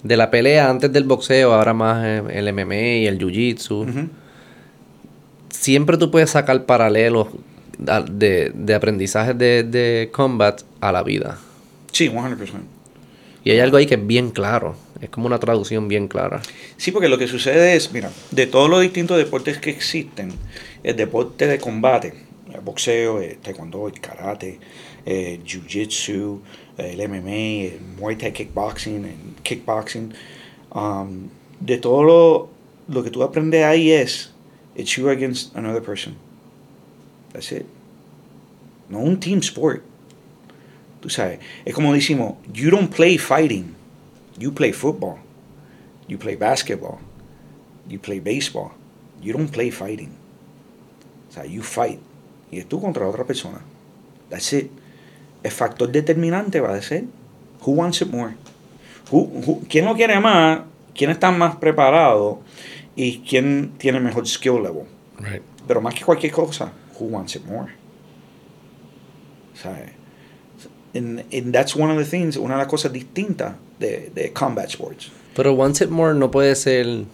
de la pelea antes del boxeo, ahora más eh, el MMA y el jiu-jitsu, siempre tú puedes sacar paralelos de, de aprendizajes de, de combat a la vida. Sí, 100%. Y hay algo ahí que es bien claro. Es como una traducción bien clara. Sí, porque lo que sucede es, mira, de todos los distintos deportes que existen, el deporte de combate, el boxeo, el taekwondo, el karate, el jiu-jitsu, el MMA, el muay thai kickboxing, el kickboxing, um, de todo lo, que tú aprendes ahí es, it's you against another person. That's it. No un team sport. Tú sabes, es como decimos, you don't play fighting, you play football. You play basketball. You play baseball. You don't play fighting. O sea, you fight. Y es tú contra otra persona. That's it. El factor determinante va a ser who wants it more. Who, who- ¿Quién lo quiere más? ¿Quién está más preparado? Y quién tiene mejor skill level. Pero más que cualquier cosa, who wants it more? ¿Sabes? And, and that's one of the things, una de las cosas distintas de, de combat sports. Pero Once It More no puede ser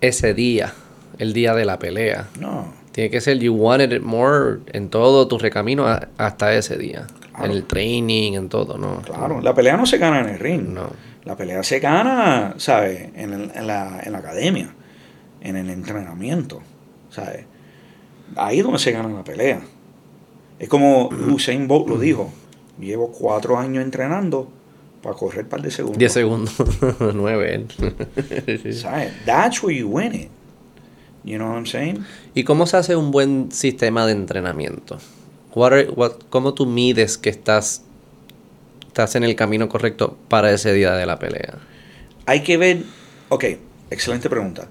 ese día, el día de la pelea. No. Tiene que ser you wanted it more en todo tu recamino a- hasta ese día. Claro. En el training, en todo, ¿no? Claro, la pelea no se gana en el ring. No. La pelea se gana, ¿sabes? En, el- en la, en la academia, en el entrenamiento, ¿sabes? Ahí es donde se gana la pelea. Es como Usain Bolt lo dijo. Llevo cuatro años entrenando para correr par de segundos. 10 segundos. [LAUGHS] 9 él. [LAUGHS] ¿Sabes? That's where you win it. You know what I'm saying? ¿Y cómo se hace un buen sistema de entrenamiento? What are- what- ¿Cómo tú mides que estás, estás en el camino correcto para ese día de la pelea? Hay que ver, ok, excelente pregunta.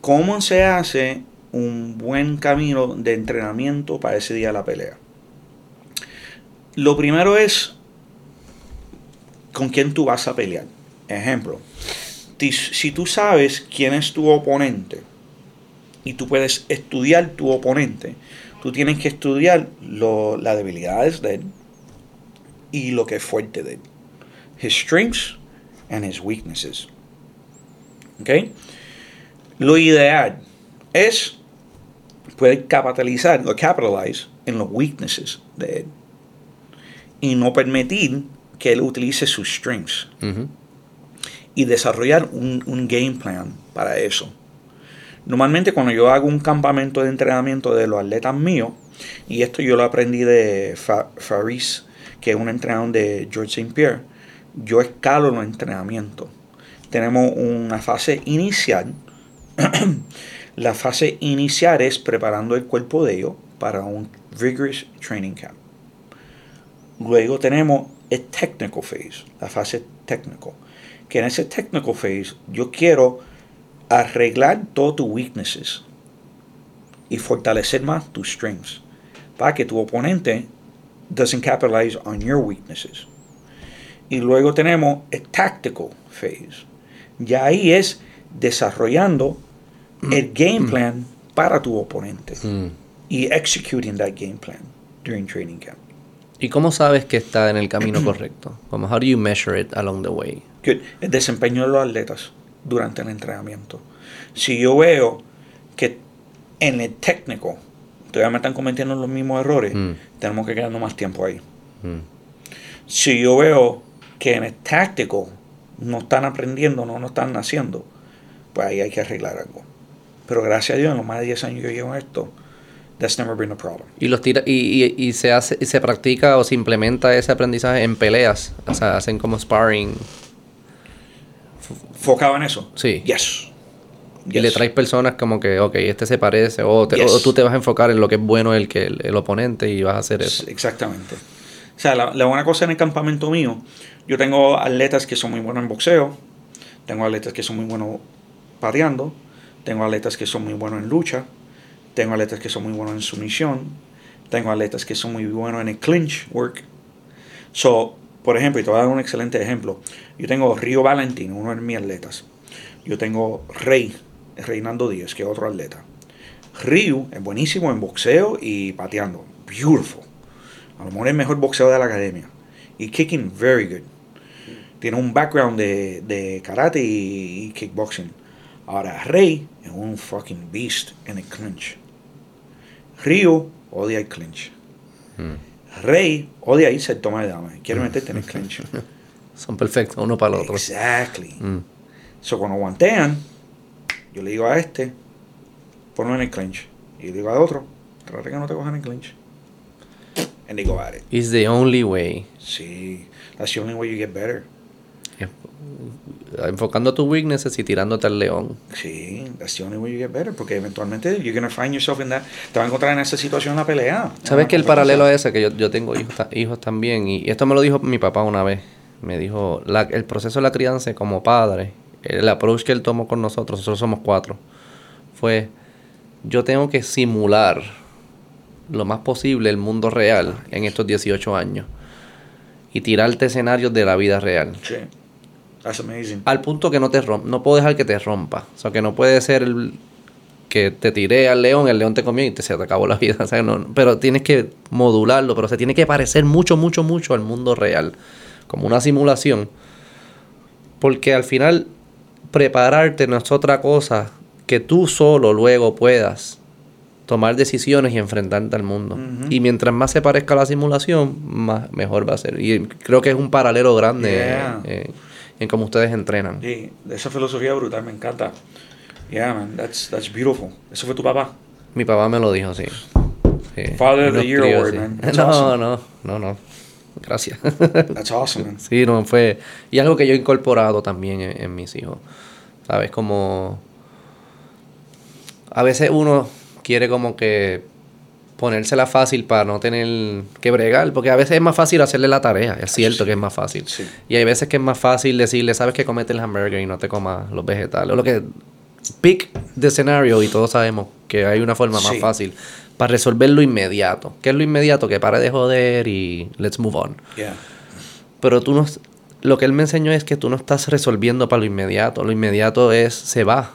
¿Cómo se hace un buen camino de entrenamiento para ese día de la pelea? Lo primero es con quién tú vas a pelear. Ejemplo, si tú sabes quién es tu oponente y tú puedes estudiar tu oponente, tú tienes que estudiar lo- las debilidades de él y lo que es fuerte de él. His strengths and his weaknesses. ¿Ok? Lo ideal es poder capitalizar capitalize en los weaknesses de él y no permitir que él utilice sus strengths Ujú. y desarrollar un, un game plan para eso. Normalmente cuando yo hago un campamento de entrenamiento de los atletas míos, y esto yo lo aprendí de Fa- Faris, que es un entrenador de George St. Pierre, yo escalo los entrenamientos. Tenemos una fase inicial. [CLEARS THROAT] La fase inicial es preparando el cuerpo de ellos para un rigorous training camp. Luego tenemos el technical phase, la fase técnico. Que en ese technical phase yo quiero arreglar todos tus weaknesses y fortalecer más tus strengths para que tu oponente doesn't capitalize on your weaknesses. Y luego tenemos el tactical phase. Ya ahí es desarrollando el game plan para tu oponente Mm. y executing that game plan during training camp. ¿Y cómo sabes que está en el camino correcto? Como, how do you measure it along the way? Good. El desempeño de los atletas durante el entrenamiento. Si yo veo que en el técnico todavía me están cometiendo los mismos errores, Mm. tenemos que quedarnos más tiempo ahí. Mm. Si yo veo que en el táctico no están aprendiendo, no, no están haciendo, pues ahí hay que arreglar algo. Pero gracias a Dios, en los más de 10 años que yo llevo esto, that's never been a problem. Y los tira y, y, y se hace y se practica o se implementa ese aprendizaje en peleas, o sea, hacen como sparring ¿Focado en eso? Sí. Yes. y le traes personas como que, ok, este se parece o, te- Yes. o tú te vas a enfocar en lo que es bueno el que el, el oponente y vas a hacer eso. Exactamente. O sea, la, la buena cosa en el campamento mío, yo tengo atletas que son muy buenos en boxeo, tengo atletas que son muy buenos pateando, tengo atletas que son muy buenos en lucha, tengo atletas que son muy buenos en sumisión, tengo atletas que son muy buenos en el clinch work. So, por ejemplo, y te voy a dar un excelente ejemplo. Yo tengo Río Valentín, uno de mis atletas. Yo tengo Rey, Reinaldo Díaz, que es otro atleta. Ryu es buenísimo en boxeo y pateando. Beautiful. A lo mejor es el mejor boxeo de la academia. Y kicking, very good. Tiene un background de, de karate y, kickboxing. Ahora, Rey es un fucking beast en el clinch. Ryu odia el clinch. Rey odia irse al toma de dama. Quiere meterte en el clinch. [LAUGHS] Son perfectos uno para el otro. Exactly. Mm. So, cuando guantean, yo le digo a este, ponlo en el clinch. Y le digo a otro, trata que no te cojan en el clinch. And they go at it. It's the only way. Sí, that's the only way you get better. Enfocando tus weaknesses y tirándote al león. Sí, that's the only way you get better. Porque eventualmente you're gonna find yourself in that. Te vas a encontrar en esa situación en la pelea. ¿Sabes que el paralelo es ese? Que yo, yo tengo hijos, hijos también. Y esto me lo dijo mi papá una vez. Me dijo, la- el proceso de la crianza como padre, el approach que él tomó con nosotros, nosotros somos cuatro, fue, yo tengo que simular lo más posible el mundo real en estos 18 años. Y tirarte escenarios de la vida real. Sí, that's amazing. Al punto que no te rompa, no puedo dejar que te rompa. O sea, que no puede ser el que te tiré al león, el león te comió y te, se te acabó la vida. [LAUGHS] O sea, no- pero tienes que modularlo, pero se tiene que parecer mucho, mucho, mucho al mundo real. Como una simulación. Porque al final, prepararte no es otra cosa que tú solo luego puedas tomar decisiones y enfrentarte al mundo. Y mientras más se parezca a la simulación, más, mejor va a ser. Y creo que es un paralelo grande Yeah. eh, en cómo ustedes entrenan. Sí, esa filosofía brutal me encanta. Yeah, man, that's, that's beautiful. ¿Eso fue tu papá? Mi papá me lo dijo, sí. Sí. Father of the Year Award, man. [LAUGHS] That's No, awesome. no, no, no. Gracias. That's awesome, man. Sí, no, fue... Y algo que yo he incorporado también en, en mis hijos. ¿Sabes? Como... A veces uno quiere como que ponérsela fácil para no tener que bregar, porque a veces es más fácil hacerle la tarea, es cierto que es más fácil. Sí. Y hay veces que es más fácil decirle, sabes que comete el hamburger y no te comas los vegetales. O lo que... Pick the scenario y todos sabemos que hay una forma más Sí. fácil para resolver lo inmediato. ¿Qué es lo inmediato? Que pare de joder y let's move on. Yeah. Pero tú no... Lo que él me enseñó es que tú no estás resolviendo para lo inmediato. Lo inmediato es, se va.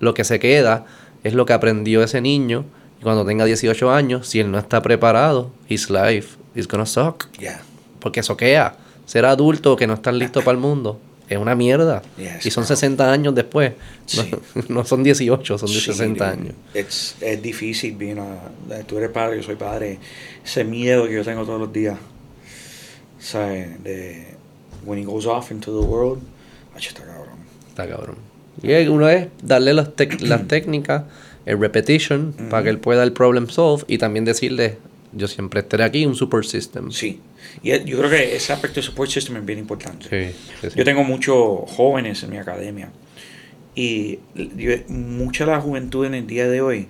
Lo que se queda es lo que aprendió ese niño. Cuando tenga 18 años, si él no está preparado, his life is gonna suck. Yeah. Porque soquea. Ser adulto que no estás listo para el mundo es una mierda. Yes, y son bro. 60 años después. No- Sí. [LAUGHS] No, son 18, son de Sí, 60 dude. años. It's- es difícil, a- tú eres padre, yo soy padre. Ese miedo que yo tengo todos los días. ¿Sabes? De when he goes off into the world. Ay, está cabrón. Está cabrón. Y es- uno es darle las, las [CLEARS THROAT] técnicas, el repetition, para que él pueda el problem solve y también decirle, yo siempre estaré aquí, un super system. Sí. Y yo creo que ese aspecto de support system es bien importante. Sí, sí, sí. Yo tengo muchos jóvenes en mi academia y mucha de la juventud en el día de hoy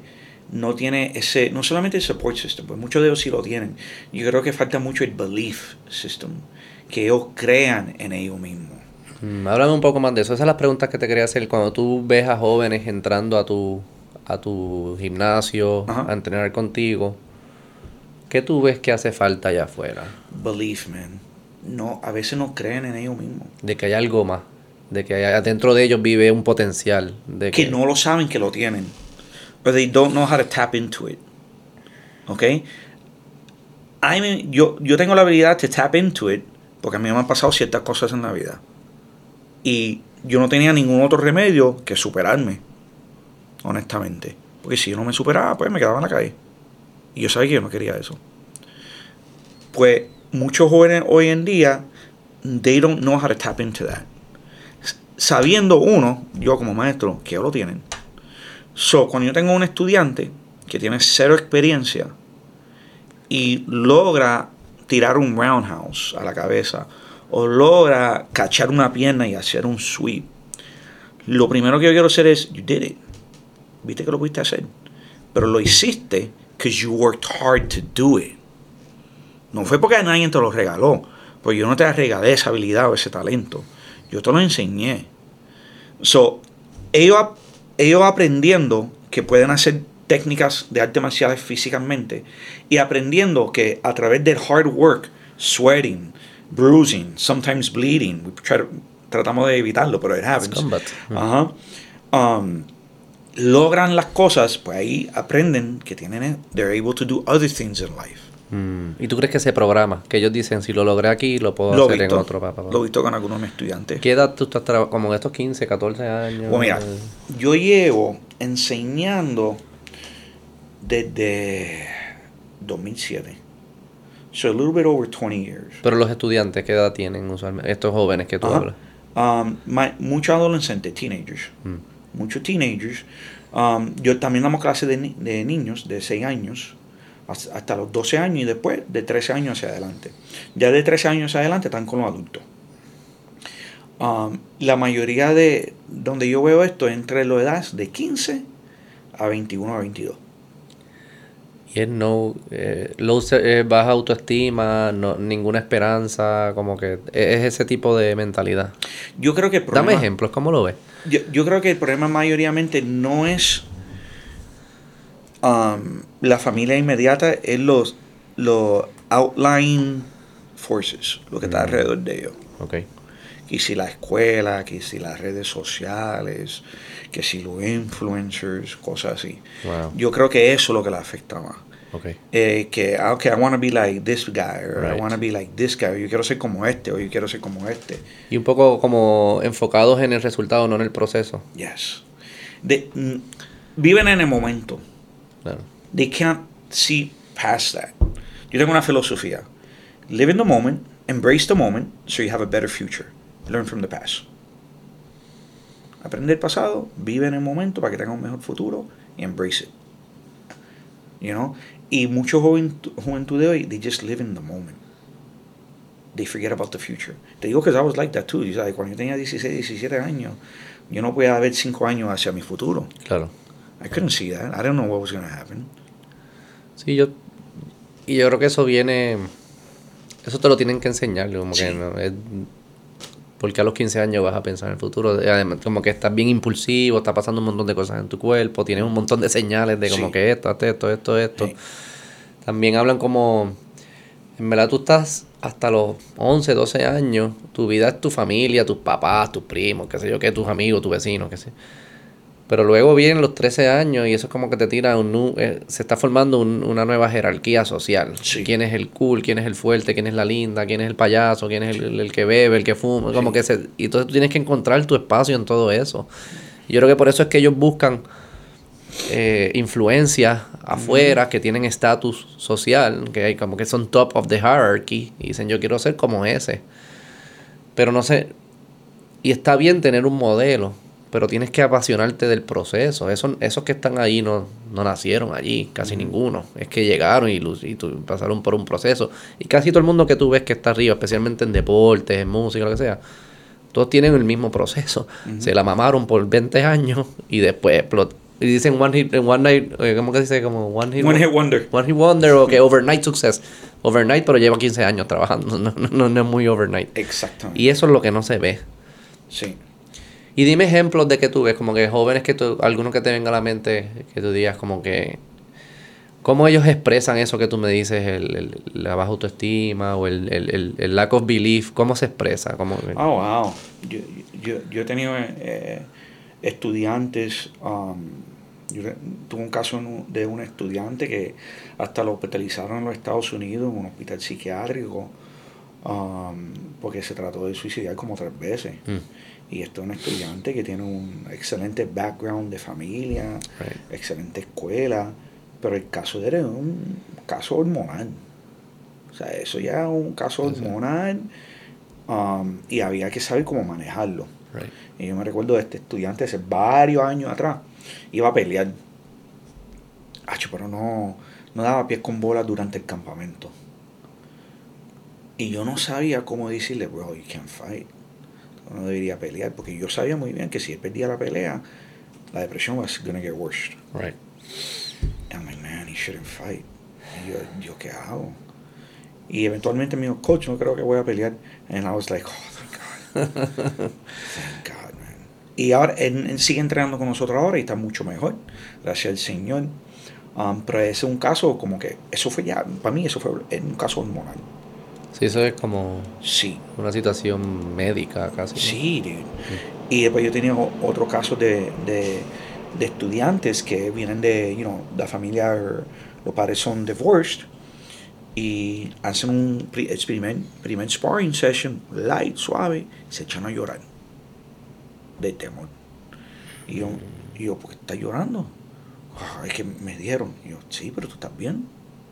no tiene ese, no solamente el support system, pues muchos de ellos sí lo tienen. Yo creo que falta mucho el belief system, que ellos crean en ellos mismos. Mm, háblame un poco más de eso. Esas son las preguntas que te quería hacer. Cuando tú ves a jóvenes entrando a tu, a tu gimnasio, Ajá. a entrenar contigo, ¿qué tú ves que hace falta allá afuera? Belief, man. No, a veces no creen en ellos mismos. De que hay algo más. De que adentro de ellos vive un potencial. De que, no lo saben que lo tienen. Or they don't know how to tap into it. ¿Ok? I yo, yo tengo la habilidad de tap into it porque a mí me han pasado ciertas cosas en la vida. Y yo no tenía ningún otro remedio que superarme. Honestamente. Porque si yo no me superaba, pues me quedaba en la calle. Y yo sabía que yo no quería eso. Pues muchos jóvenes hoy en día, they don't know how to tap into that. Sabiendo uno, yo como maestro, que lo tienen. So, cuando yo tengo un estudiante que tiene cero experiencia y logra tirar un roundhouse a la cabeza o logra cachar una pierna y hacer un sweep, lo primero que yo quiero hacer es, you did it. Viste que lo pudiste hacer. Pero lo hiciste because you worked hard to do it. No fue porque nadie te lo regaló. Porque yo no te regalé esa habilidad o ese talento. Yo te lo enseñé. So, ellos, ellos aprendiendo que pueden hacer técnicas de arte marciales físicamente y aprendiendo que a través del hard work, sweating, bruising, sometimes bleeding, tratamos de evitarlo, pero it happens. Um, logran las cosas, pues ahí aprenden que tienen, they're able to do other things in life. Mm. ¿Y tú crees que ese programa, que ellos dicen, si lo logré aquí, lo puedo hacer en otro papá? Lo he visto con algunos estudiantes. ¿Qué edad tú estás trabajando? Como en estos 15, 14 años. Pues mira, yo llevo enseñando desde 2007. So a little bit over 20 years. Pero los estudiantes, ¿qué edad tienen usualmente? Estos jóvenes que tú hablas. Um, muchos adolescentes, teenagers. Mm. Muchos teenagers. Um, yo también damos clases de, de niños de 6 años hasta los 12 años y después de 13 años hacia adelante. Ya de 13 años hacia adelante están con los adultos. Um, la mayoría de donde yo veo esto entre las edades de 15 a 21 a 22. Y es no, eh, eh, baja autoestima, no, ninguna esperanza, como que es ese tipo de mentalidad. Yo creo que Dame ejemplos, ¿cómo lo ves? Yo, yo creo que el problema mayoritariamente no es Um, la familia inmediata es los, los outline forces, lo que está mm. alrededor de ellos. Okay. Que si la escuela, que si las redes sociales, que si los influencers, cosas así. Yo creo que eso es lo que le afecta más. Okay. Eh, que, ah, okay, I want to be like this guy, or I want to be like this guy, yo quiero ser como este, o yo quiero ser como este. Y un poco como enfocados en el resultado, no en el proceso. Yes. De, mm, viven en el momento. They can't see past that. Yo tengo una filosofía. Live in the moment, embrace the moment, so you have a better future. Learn from the past. Aprende el pasado, vive en el momento para que tenga un mejor futuro y embrace it. You know? Y muchos juventud de hoy, they just live in the moment. They forget about the future. Te digo que I was like that too. Cuando yo tenía 16, 17 años, yo no podía ver 5 años hacia mi futuro. Claro. I couldn't see that. I don't know what was going to happen. Sí, yo. Y yo creo que eso viene. Eso te lo tienen que enseñar. Como que no, es, porque a los 15 años vas a pensar en el futuro. Además, como que estás bien impulsivo, está pasando un montón de cosas en tu cuerpo, tienes un montón de señales de como que esto, esto, esto, esto. También hablan como. En verdad, tú estás hasta los 11, 12 años. Tu vida es tu familia, tus papás, tus primos, qué sé yo, qué, tus amigos, tus vecinos, qué sé. Pero luego vienen los 13 años y eso es como que te tira un... Eh, se está formando una nueva jerarquía social. ¿Quién es el cool? ¿Quién es el fuerte? ¿Quién es la linda? ¿Quién es el payaso? ¿Quién es el, que bebe? ¿El que fuma? Como que se, y entonces tú tienes que encontrar tu espacio en todo eso. yo creo que por eso es que ellos buscan eh, influencias afuera que tienen estatus social, que hay como que son top of the hierarchy y dicen yo quiero ser como ese. Pero no sé, y está bien tener un modelo, pero tienes que apasionarte del proceso. Esos, esos que están ahí no, no nacieron allí, casi ninguno. Es que llegaron y, y pasaron por un proceso. Y casi todo el mundo que tú ves que está arriba, especialmente en deportes, en música, lo que sea, todos tienen el mismo proceso. Se la mamaron por 20 años y después explotó. Y dicen one hit, one night, eh, ¿cómo que dice? Como one hit, one hit wonder. One hit wonder o que overnight success. Overnight, pero lleva 15 años trabajando. [LAUGHS] No, no, no es muy overnight. Exactamente. Y eso es lo que no se ve. Sí. Y dime ejemplos de que tú ves, como que jóvenes que tú, algunos que te venga a la mente, que tú digas como que, ¿cómo ellos expresan eso que tú me dices, el, la baja autoestima o el, lack of belief? ¿Cómo se expresa? ¿Cómo, oh, wow. yo, yo he tenido eh, estudiantes, um, yo tuve un caso de un estudiante que hasta lo hospitalizaron en los Estados Unidos en un hospital psiquiátrico um, porque se trató de suicidar como tres veces. Mm, Y esto es un estudiante que tiene un excelente background de familia, right. excelente escuela, pero el caso de él es un caso hormonal. O sea, eso ya es un caso hormonal um, y había que saber cómo manejarlo. Right. Y yo me recuerdo de este estudiante hace varios años atrás, iba a pelear. Pero no, no daba pies con bola durante el campamento. Y yo no sabía cómo decirle, bro, you can't fight. No debería pelear, porque yo sabía muy bien que si él perdía la pelea, la depresión was gonna get worse. Right. I'm like, man, he shouldn't fight. Y yo, ¿yo qué hago? Y eventualmente me dijo, coach, no creo que voy a pelear. And I was like, oh, thank God. [LAUGHS] Thank God, man. Y ahora, él, él sigue entrenando con nosotros ahora y está mucho mejor. Gracias al Señor. Um, pero ese es un caso como que, eso fue ya, para mí eso fue un caso hormonal. Sí, eso es como Sí, una situación médica casi. ¿no? sí, dude. Y después yo tenido otro caso de, de, de estudiantes que vienen de, you know, la familia, los padres son divorced y hacen un primer, primer sparring session, light, suave, y se echan a llorar de temor. Y yo, y yo ¿por qué estás llorando? "Ah, es que me dieron. Y yo, sí, pero tú estás bien.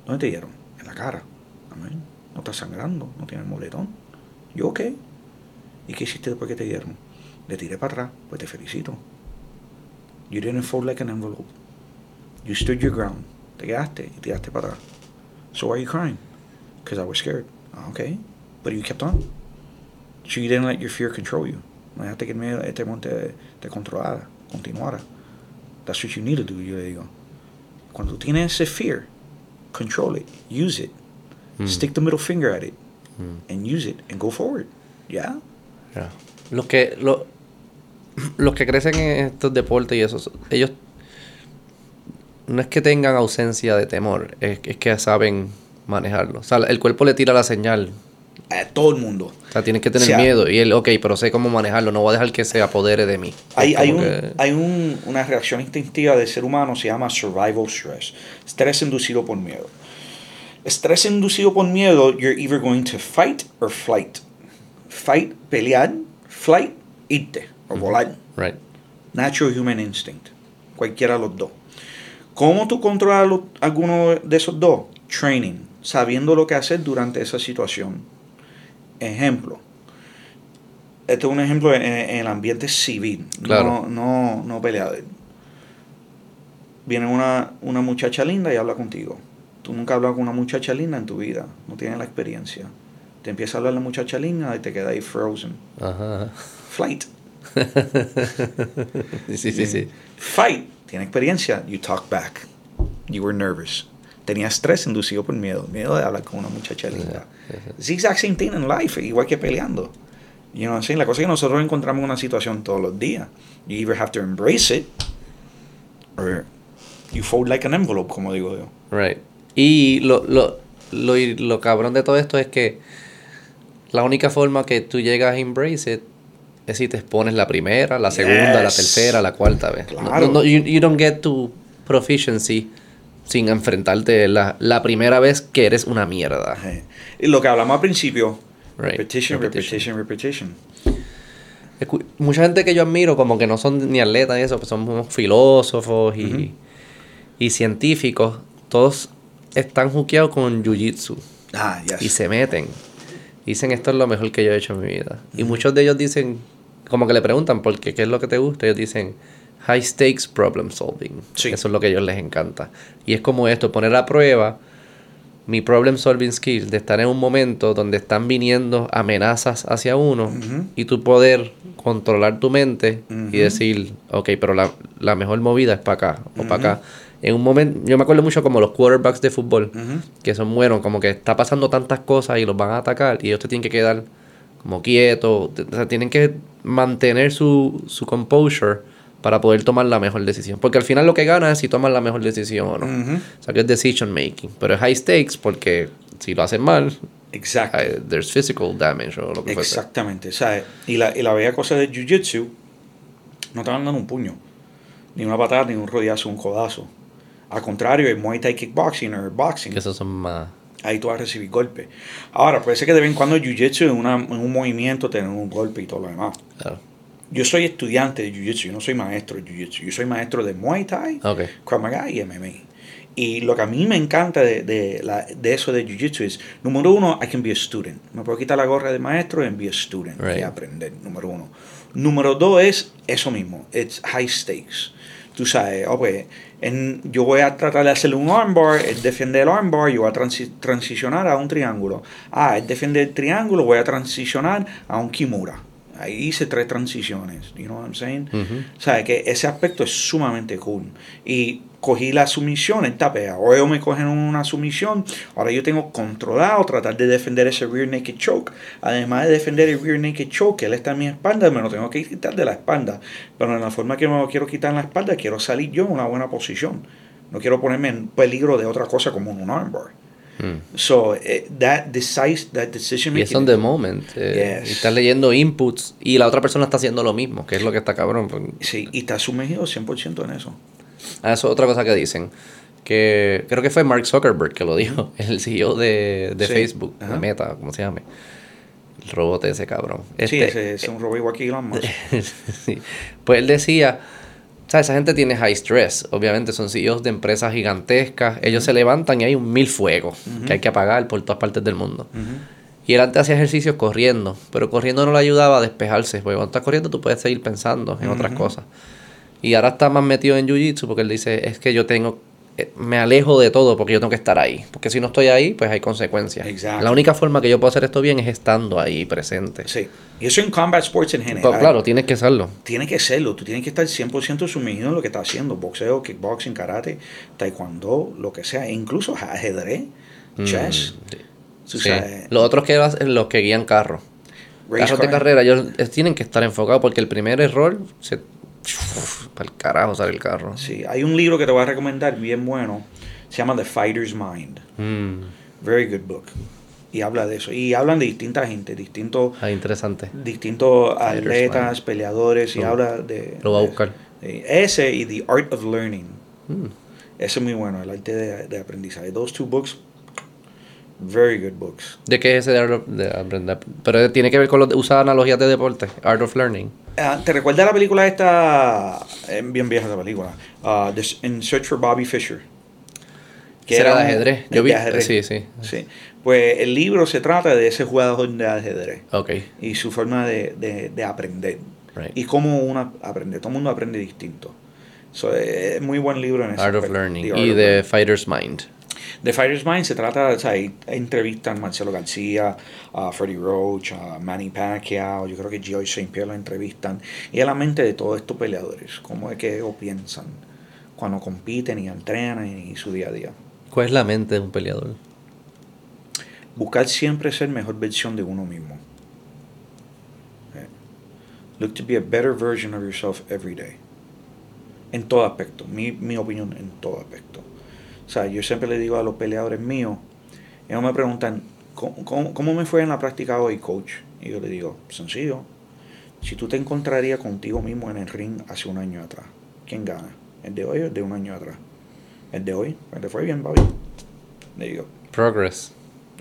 ¿Dónde te dieron? En la cara. Amén. No estás sangrando, no tienes moletón. Yo, ok. ¿Y qué hiciste después que te dieron? Le tiré para atrás, pues te felicito. You didn't fold like an envelope. You stood your ground. Te quedaste y tiraste para atrás. So why are you crying? Because I was scared. Ah, okay. But you kept on. So you didn't let your fear control you. No dejaste que el miedo, este monte te controlara, continuara. That's what you need to do, yo le digo. Cuando tienes ese fear, control it, use it. Mm. Stick the middle finger at it Mm. and use it and go forward. Yeah? Ya. Los que lo- [CLEARS THROAT] los que crecen en estos deportes y eso, ellos no es que tengan ausencia de temor, es, es que saben manejarlo. O sea, el cuerpo le tira la señal. A todo el mundo. O sea, tienes que tener O sea, miedo. Y él, ok, pero sé cómo manejarlo. No voy a dejar que se apodere de mí. Hay, hay, como un, que- hay un- una reacción instintiva del ser humano, se llama survival stress. Estrés inducido por miedo. Estrés inducido por miedo, you're either going to fight or flight. Fight, pelear, flight, irte o volar. Right. Natural human instinct. Cualquiera de los dos. ¿Cómo tú controlas los- alguno de esos dos? Training. Sabiendo lo que hacer durante esa situación. Ejemplo. Este es un ejemplo en, en el ambiente civil. Claro. No, no, no peleador. Viene una, una muchacha linda y habla contigo. Tú nunca has hablado con una muchacha linda en tu vida. No tienes la experiencia. Te empieza a hablar la muchacha linda y te queda ahí frozen. Ajá. Flight. [LAUGHS] sí, sí, sí. Fight. Tiene experiencia. You talk back. You were nervous. Tenía estrés inducido por miedo. Miedo de hablar con una muchacha linda. It's the exact same thing in life. Igual que peleando. You know what I'm saying? La cosa es que nosotros encontramos una situación todos los días. You either have to embrace it or you fold like an envelope, como digo yo. Right. Y lo, lo, lo, lo cabrón de todo esto es que la única forma que tú llegas a embrace it es si te expones la primera, la segunda, la tercera, la cuarta vez. Claro. no- you, you don't get to proficiency sin enfrentarte la, la primera vez que eres una mierda. Y lo que hablamos al principio. Right. Repetition, Repetition. repetition, Mucha gente que yo admiro, como que no son ni atletas y eso, pues son filósofos y, y científicos, todos están juqueados con jiu-jitsu. Ah, yes. y se meten. Dicen, esto es lo mejor que yo he hecho en mi vida. Y muchos de ellos dicen, como que le preguntan, ¿por qué? ¿Qué es lo que te gusta? Ellos dicen, high stakes problem solving. Sí. Eso es lo que a ellos les encanta. Y es como esto, poner a prueba mi problem solving skill, de estar en un momento donde están viniendo amenazas hacia uno y tú poder controlar tu mente y decir, ok, pero la, la mejor movida es para acá o para acá. En un momento, yo me acuerdo mucho como los quarterbacks de fútbol que son buenos, como que está pasando tantas cosas y los van a atacar y ellos te tienen que quedar como quietos, o sea, tienen que mantener su, su composure para poder tomar la mejor decisión. Porque al final lo que gana es si toman la mejor decisión o no. O sea, que es decision making. Pero es high stakes porque si lo hacen mal, Exacto. hay- there's physical damage o lo que. Exactamente, ¿sabes? Y la, y la bella cosa del jiu-jitsu, no te van dando un puño, ni una patada, ni un rodillazo, un codazo. Al contrario, el Muay Thai Kickboxing o Boxing, Que esos son más. ahí tú vas a recibir golpes. Ahora, puede ser que de vez en cuando el jiu-jitsu en, un movimiento tener un golpe y todo lo demás. Claro. Yo soy estudiante de jiu-jitsu, yo no soy maestro de jiu-jitsu. Yo soy maestro de Muay Thai, Ok. Krav y MMA. Y lo que a mí me encanta de, de, la, de eso de Jiu-Jitsu es, número uno, I can be a student. Me puedo quitar la gorra de maestro and be a student Right. y aprender, número uno. Número dos es eso mismo, it's high stakes. Tú sabes, oh, pues, en- yo voy a tratar de hacerle un armbar, es defender el armbar, yo voy a transi- transicionar a un triángulo. Ah, es defender el triángulo, voy a transicionar a un kimura. Ahí hice tres transiciones, you know what I'm saying? Ujú. ¿Sabes? Que ese aspecto es sumamente cool. Y cogí la sumisión en tapea. O ellos me cogen una sumisión. Ahora yo tengo controlado tratar de defender ese rear naked choke. Además de defender el rear naked choke, que él está en mi espalda, me lo tengo que quitar de la espalda. Pero en la forma que me lo quiero quitar en la espalda, quiero salir yo en una buena posición. No quiero ponerme en peligro de otra cosa como un armbar. Mm. So, eh, that, decisive, that decision Y es making. on the moment. eh, Yes. Y estás leyendo inputs y la otra persona está haciendo lo mismo, que es lo que está cabrón. pues. Sí, y está sumergido 100% en eso. Ah, eso es otra cosa que dicen. Que creo que fue Mark Zuckerberg que lo dijo, [LAUGHS] el CEO de, de Sí. Facebook, Ajá. de Meta, ¿cómo se llama? El robot ese cabrón. sí, Este, ese es un robot igual que Elon Musk. [LAUGHS] sí. Pues él decía, ¿sabes? Esa gente tiene high stress. Obviamente son CEOs de empresas gigantescas. Ellos se levantan y hay un mil fuegos que hay que apagar por todas partes del mundo. Y él antes hacía ejercicios corriendo, pero corriendo no le ayudaba a despejarse, porque cuando estás corriendo tú puedes seguir pensando en otras cosas. Y ahora está más metido en Jiu-Jitsu porque él dice, es que yo tengo, me alejo de todo porque yo tengo que estar ahí. Porque si no estoy ahí, pues hay consecuencias. Exacto. La única forma que yo puedo hacer esto bien es estando ahí presente. Sí. Y eso en combat sports en general. Pero claro, tienes que hacerlo. Tiene que serlo. Tú tienes que estar 100% sumergido en lo que estás haciendo. Boxeo, kickboxing, karate, taekwondo, lo que sea. Incluso ajedrez, chess. Mm, Sí. sabes, Los otros que los que guían carros. Carros de car. carrera, ellos eh, tienen que estar enfocados porque el primer error se para el carajo sale el carro. Sí. Hay un libro que te voy a recomendar bien bueno. Se llama The Fighter's Mind. Mm, Very good book. Y habla de eso. Y hablan de distintas gente, distintos, ah, interesante. distintos Fighter's atletas, Mind. peleadores. Y habla de... Lo voy a buscar. Ese y The Art of Learning. Mm. Ese es muy bueno, el arte de, de aprendizaje. Those two books, very good books. ¿De qué es ese de, Art of- de aprender? Pero tiene que ver con los de- usar analogías de deporte, Art of Learning. Ah, ¿Te recuerdas la película esta? eh, bien vieja esa película. The- In Search for Bobby Fischer. Será de un- ajedrez. de Yo vi, ajedrez. sí, sí. Sí. Pues el libro se trata de ese jugador de ajedrez Ok. y su forma de, de- de aprender. Right. Y cómo uno aprende. Todo el mundo aprende distinto. So, eh, es muy buen libro en ese Art of aspecto. Learning. The Art Y of de Learning. Fighter's Mind. The Fighter's Mind se trata, o sea, hay entrevistan a Marcelo García, a Freddie Roach, a Manny Pacquiao, yo creo que George St. Pierre lo entrevistan, y es la mente de todos estos peleadores, cómo es que ellos piensan cuando compiten y entrenan y su día a día. ¿Cuál es la mente de un peleador? Buscar siempre ser mejor versión de uno mismo. Eh, Look to be a better version of yourself every day. En todo aspecto, mi, mi opinión en todo aspecto. O sea, yo siempre le digo a los peleadores míos, ellos me preguntan, ¿cómo, cómo, cómo me fue en la práctica hoy, coach? Y yo le digo, sencillo, si tú te encontrarías contigo mismo en el ring hace un año atrás, ¿quién gana? ¿El de hoy o el de un año atrás? El de hoy, pues te fue bien, Bobby. Le digo, Progress.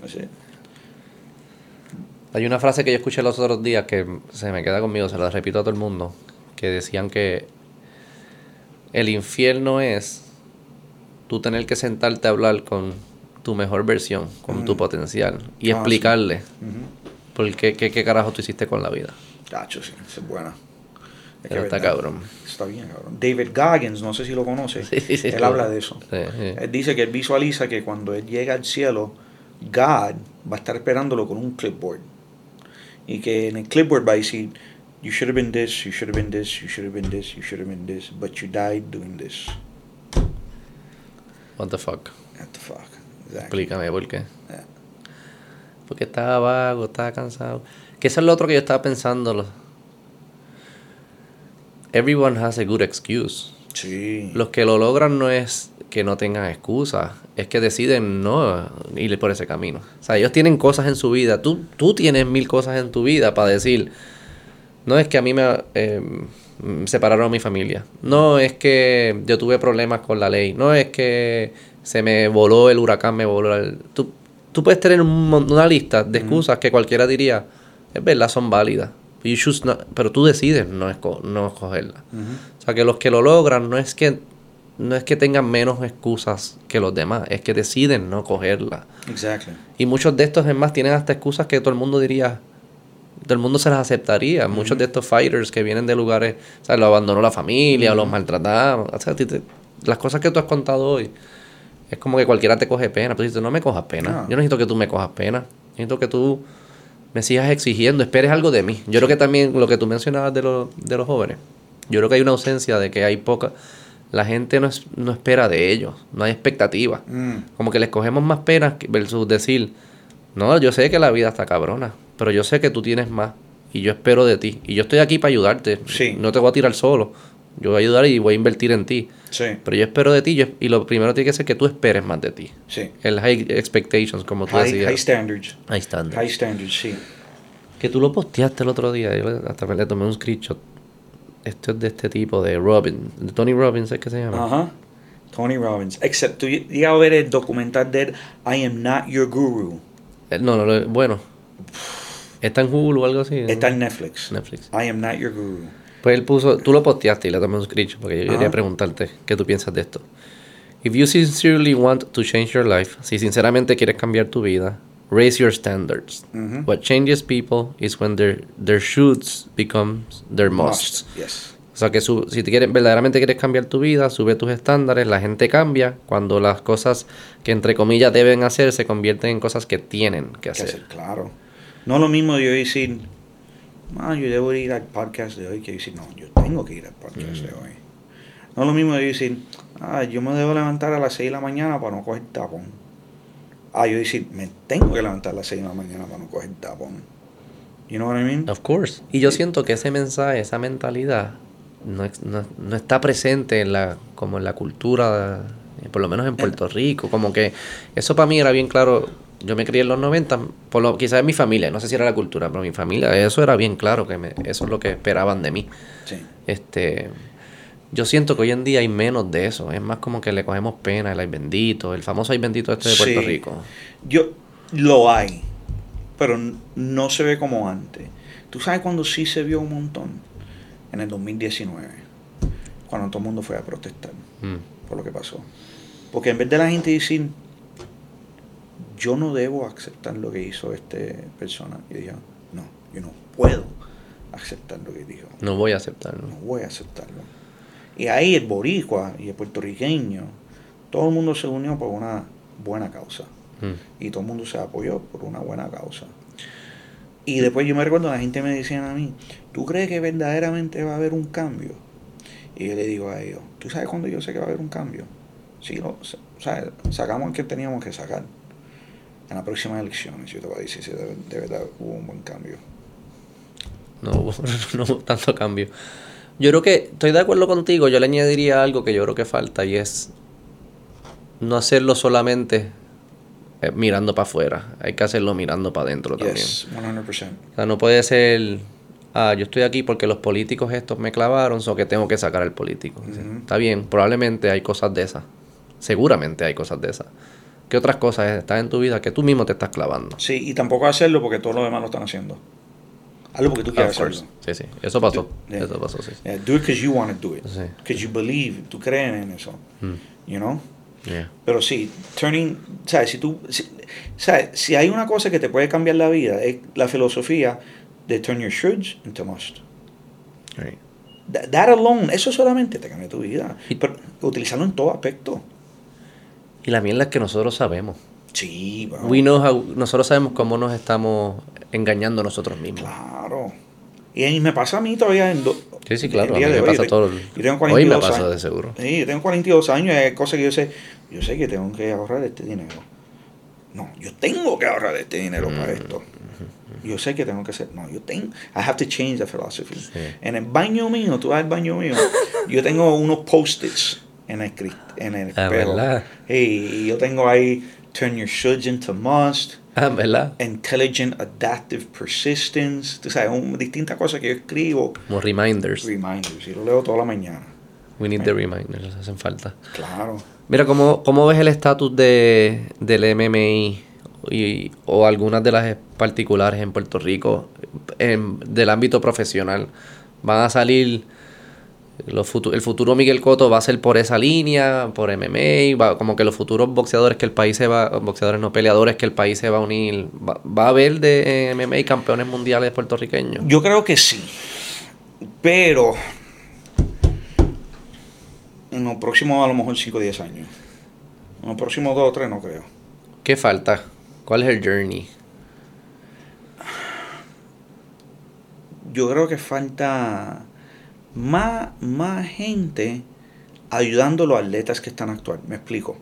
así. Hay una frase que yo escuché los otros días que se me queda conmigo, se la repito a todo el mundo, que decían que el infierno es tú tener que sentarte a hablar con tu mejor versión, con tu Mm. potencial, y Ah, sí. explicarle por qué, qué, qué carajo tú hiciste con la vida. Tacho, sí, es buena. Es que está cabrón. Está bien, cabrón. David Goggins, no sé si lo conoce. [LAUGHS] Sí, sí, sí, él habla de eso. Él dice que él visualiza que cuando él llega al cielo, God va a estar esperándolo con un clipboard. Y que en el clipboard va a decir, You should have been this, you should have been this, you should have been this, you should have been this, but you died doing this. What the fuck. What the fuck? Explícame por qué. Yeah. Porque estaba vago, estaba cansado. Que eso es lo otro que yo estaba pensando. Everyone has a good excuse. Sí. Los que lo logran no es que no tengan excusas, es que deciden no ir por ese camino. O sea, ellos tienen cosas en su vida, tú, tú tienes mil cosas en tu vida para decir, no es que a mí me eh, separaron a mi familia, no es que yo tuve problemas con la ley, no es que se me voló el huracán, me voló el... Tú, tú puedes tener una lista de excusas que cualquiera diría, es verdad, son válidas. pero tú decides no, no escogerlas. O sea, que los que lo logran no es que no es que tengan menos excusas que los demás, es que deciden no cogerla. Exactly. Y muchos de estos, es más, tienen hasta excusas que todo el mundo diría, todo el mundo se las aceptaría. Muchos de estos fighters que vienen de lugares, o sea, lo abandonó la familia, o los maltrataban. O sea, las cosas que tú has contado hoy, es como que cualquiera te coge pena. Pero dices, no me cojas pena. Yo no necesito que tú me cojas pena. Necesito que tú me sigas exigiendo, esperes algo de mí. Yo creo que también lo que tú mencionabas de, de los jóvenes, yo creo que hay una ausencia de que hay poca la gente no, es, no espera de ellos, no hay expectativa. Mm. Como que les cogemos más penas versus decir, no, yo sé que la vida está cabrona, pero yo sé que tú tienes más y yo espero de ti. Y yo estoy aquí para ayudarte. Sí. No te voy a tirar solo. Yo voy a ayudar y voy a invertir en ti. Sí. Pero yo espero de ti y lo primero tiene que ser que tú esperes más de ti. Sí. El high expectations, como tú high, decías. High standards. High standards. High standards, sí. Que tú lo posteaste el otro día. Yo hasta le tomé un screenshot esto es de este tipo, de Robin, de Tony Robbins es que se llama. Ajá. Tony Robbins. Excepto, tú a ver el documental de I Am Not Your Guru. Eh, no, no, bueno. ¿Está en Hulu o algo así? Está en Netflix. Netflix. I Am Not Your Guru. Pues él puso, tú lo posteaste y le tomé un screenshot porque yo quería preguntarte qué tú piensas de esto. If you sincerely want to change your life, si sinceramente quieres cambiar tu vida, raise your standards. What changes people is when their, their shoulds become their musts. Yes. O sea que si te quieres, verdaderamente quieres cambiar tu vida, sube tus estándares, la gente cambia cuando las cosas que entre comillas deben hacer se convierten en cosas que tienen que hacer. claro. No lo mismo yo decir, ah, yo debo ir al podcast de hoy, que decir, no, yo tengo que ir al podcast de hoy. No es lo mismo yo decir, ah, yo me debo levantar a las 6 de la mañana para no coger tapón Ah, yo decir, me tengo que levantar a las 6 de la mañana para no coger tapón. You know what I mean? Of course. Y yo siento que ese mensaje, esa mentalidad, no, no, está presente en la, como en la cultura, eh, por lo menos en Puerto Rico. Como que eso para mí era bien claro. Yo me crié en los 90, por lo, quizás en mi familia, no sé si era la cultura, pero mi familia, eso era bien claro, que me, eso es lo que esperaban de mí. Sí. Este, yo siento que hoy en día hay menos de eso. Es más como que le cogemos pena el ay bendito, el famoso ay bendito este de Puerto Rico. Yo lo hay, pero no se ve como antes. ¿Tú sabes cuando sí se vio un montón? En el 2019, cuando todo el mundo fue a protestar mm. por lo que pasó. Porque en vez de la gente decir, yo no debo aceptar lo que hizo este persona, yo dije, no, yo no puedo aceptar lo que dijo. No voy a aceptarlo. No voy a aceptarlo. Y ahí el boricua y el puertorriqueño, todo el mundo se unió por una buena causa. Mm. Y todo el mundo se apoyó por una buena causa. Y después yo me recuerdo, la gente me decía a mí, ¿tú crees que verdaderamente va a haber un cambio? Y yo le digo a ellos, ¿tú sabes cuándo yo sé que va a haber un cambio? Sí, lo, sacamos el que teníamos que sacar. En las próximas elecciones, yo te voy a decir si de, verdad hubo un buen cambio. No hubo, [LAUGHS] no hubo tanto cambio. Yo creo que estoy de acuerdo contigo. Yo le añadiría algo que yo creo que falta y es no hacerlo solamente eh, mirando para afuera. Hay que hacerlo mirando para adentro también. 100%. O sea, no puede ser, ah, yo estoy aquí porque los políticos estos me clavaron, o que tengo que sacar al político. Está bien, probablemente hay cosas de esas. Seguramente hay cosas de esas. ¿Qué otras cosas están en tu vida que tú mismo te estás clavando? Sí, y tampoco hacerlo porque todos los demás lo están haciendo. Hazlo porque tú quieres hacerlo. Sí, sí. Eso pasó. Eso pasó, sí. do it because you want to do it. Because you believe. Tú crees en eso. Mm. You know? Yeah. Pero sí, turning, ¿sabes? Si tú, ¿sabes? Si hay una cosa que te puede cambiar la vida, es la filosofía de turn your shoulds into must. Right. That, alone, eso solamente te cambia tu vida. Pero utilizarlo en todo aspecto. Y la mierda es que nosotros sabemos. Sí, We know how, nosotros sabemos cómo nos estamos engañando nosotros mismos. Claro. Y me pasa a mí todavía en Sí, sí, claro. A mí me pasa todo. Yo tengo 42 hoy me pasa de seguro. Sí, yo tengo 42 años. Es cosa que yo sé. Yo sé que tengo que ahorrar este dinero. No, yo tengo que ahorrar este dinero para mm. esto. Yo sé que tengo que hacer. No, yo tengo. I have to change the philosophy. En el baño mío, tú vas al baño mío, yo tengo unos post-its en el, en el Ah, espejo. ¿verdad? Y yo tengo ahí turn your shoulds into must, Ah, ¿verdad? intelligent adaptive persistence, tú sabes, un- distintas cosas que yo escribo, Como reminders. reminders, y lo leo toda la mañana. We need the reminders, hacen falta. Claro. Mira, ¿cómo, cómo ves el estatus de, del MMI y, o algunas de las particulares en Puerto Rico en- del ámbito profesional? ¿Van a salir, los futu- el futuro Miguel Cotto va a ser por esa línea, por MMA? Va, como que los futuros boxeadores que el país se va, boxeadores no peleadores que el país se va a unir, ¿va, va a haber de MMA campeones mundiales puertorriqueños? Yo creo que sí, pero en los próximos a lo mejor 5 o 10 años. En los próximos 2 o 3 no creo. ¿Qué falta? ¿Cuál es el journey? Yo creo que falta más, más gente ayudando a los atletas que están actuando. Me explico.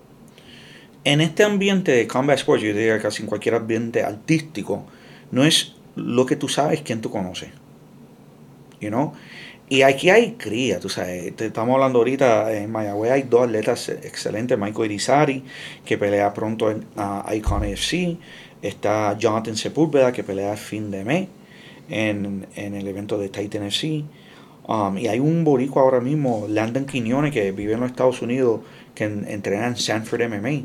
En este ambiente de combat sports, yo diría casi en cualquier ambiente artístico, no es lo que tú sabes, quién tú conoces. You? Y aquí hay cría, tú sabes. Estamos hablando ahorita, en Mayagüez hay dos atletas excelentes. Michael Irizarry, que pelea pronto en Icon AFC. Está Jonathan Sepúlveda, que pelea fin de mes en, en el evento de Titan FC. Um, y hay un boricua ahora mismo, Landon Quiñones, que vive en los Estados Unidos, que en- entrena en Sanford MMA,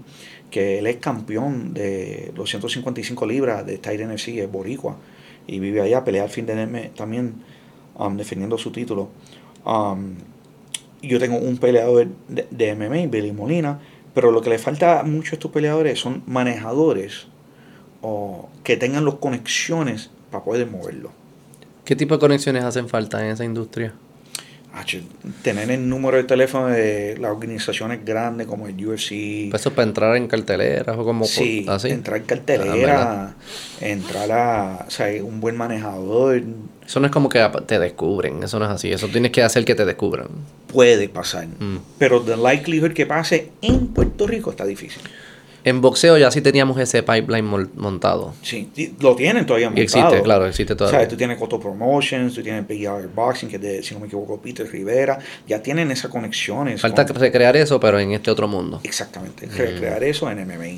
que él es campeón de los 155 libras de Titan FC, es boricua, y vive allá, pelea al fin de mes también um, defendiendo su título. Um, yo tengo un peleador de, de MMA, Billy Molina, pero lo que le falta mucho a estos peleadores son manejadores o que tengan las conexiones para poder moverlo. ¿Qué tipo de conexiones hacen falta en esa industria? Hacho, tener el número de teléfono de las organizaciones grandes como el UFC. Pues eso es para entrar en carteleras o como sí, así. entrar en Ah, cartelera, ¿verdad? entrar a, o sea, un buen manejador, Eso no es como que te descubren, eso no es así. Eso tienes que hacer que te descubran. puede pasar. Mm. Pero the likelihood que pase en Puerto Rico está difícil. En boxeo ya sí teníamos ese pipeline montado. Sí, lo tienen todavía Y existe, montado. claro, existe O todavía. sea, tú tienes Coto Promotions, tú tienes BR Boxing, que es de, si no me equivoco, Peter Rivera. Ya tienen esas conexiones. Falta con- recrear eso, pero en este otro mundo. Exactamente. Mm. Recrear eso en MMA.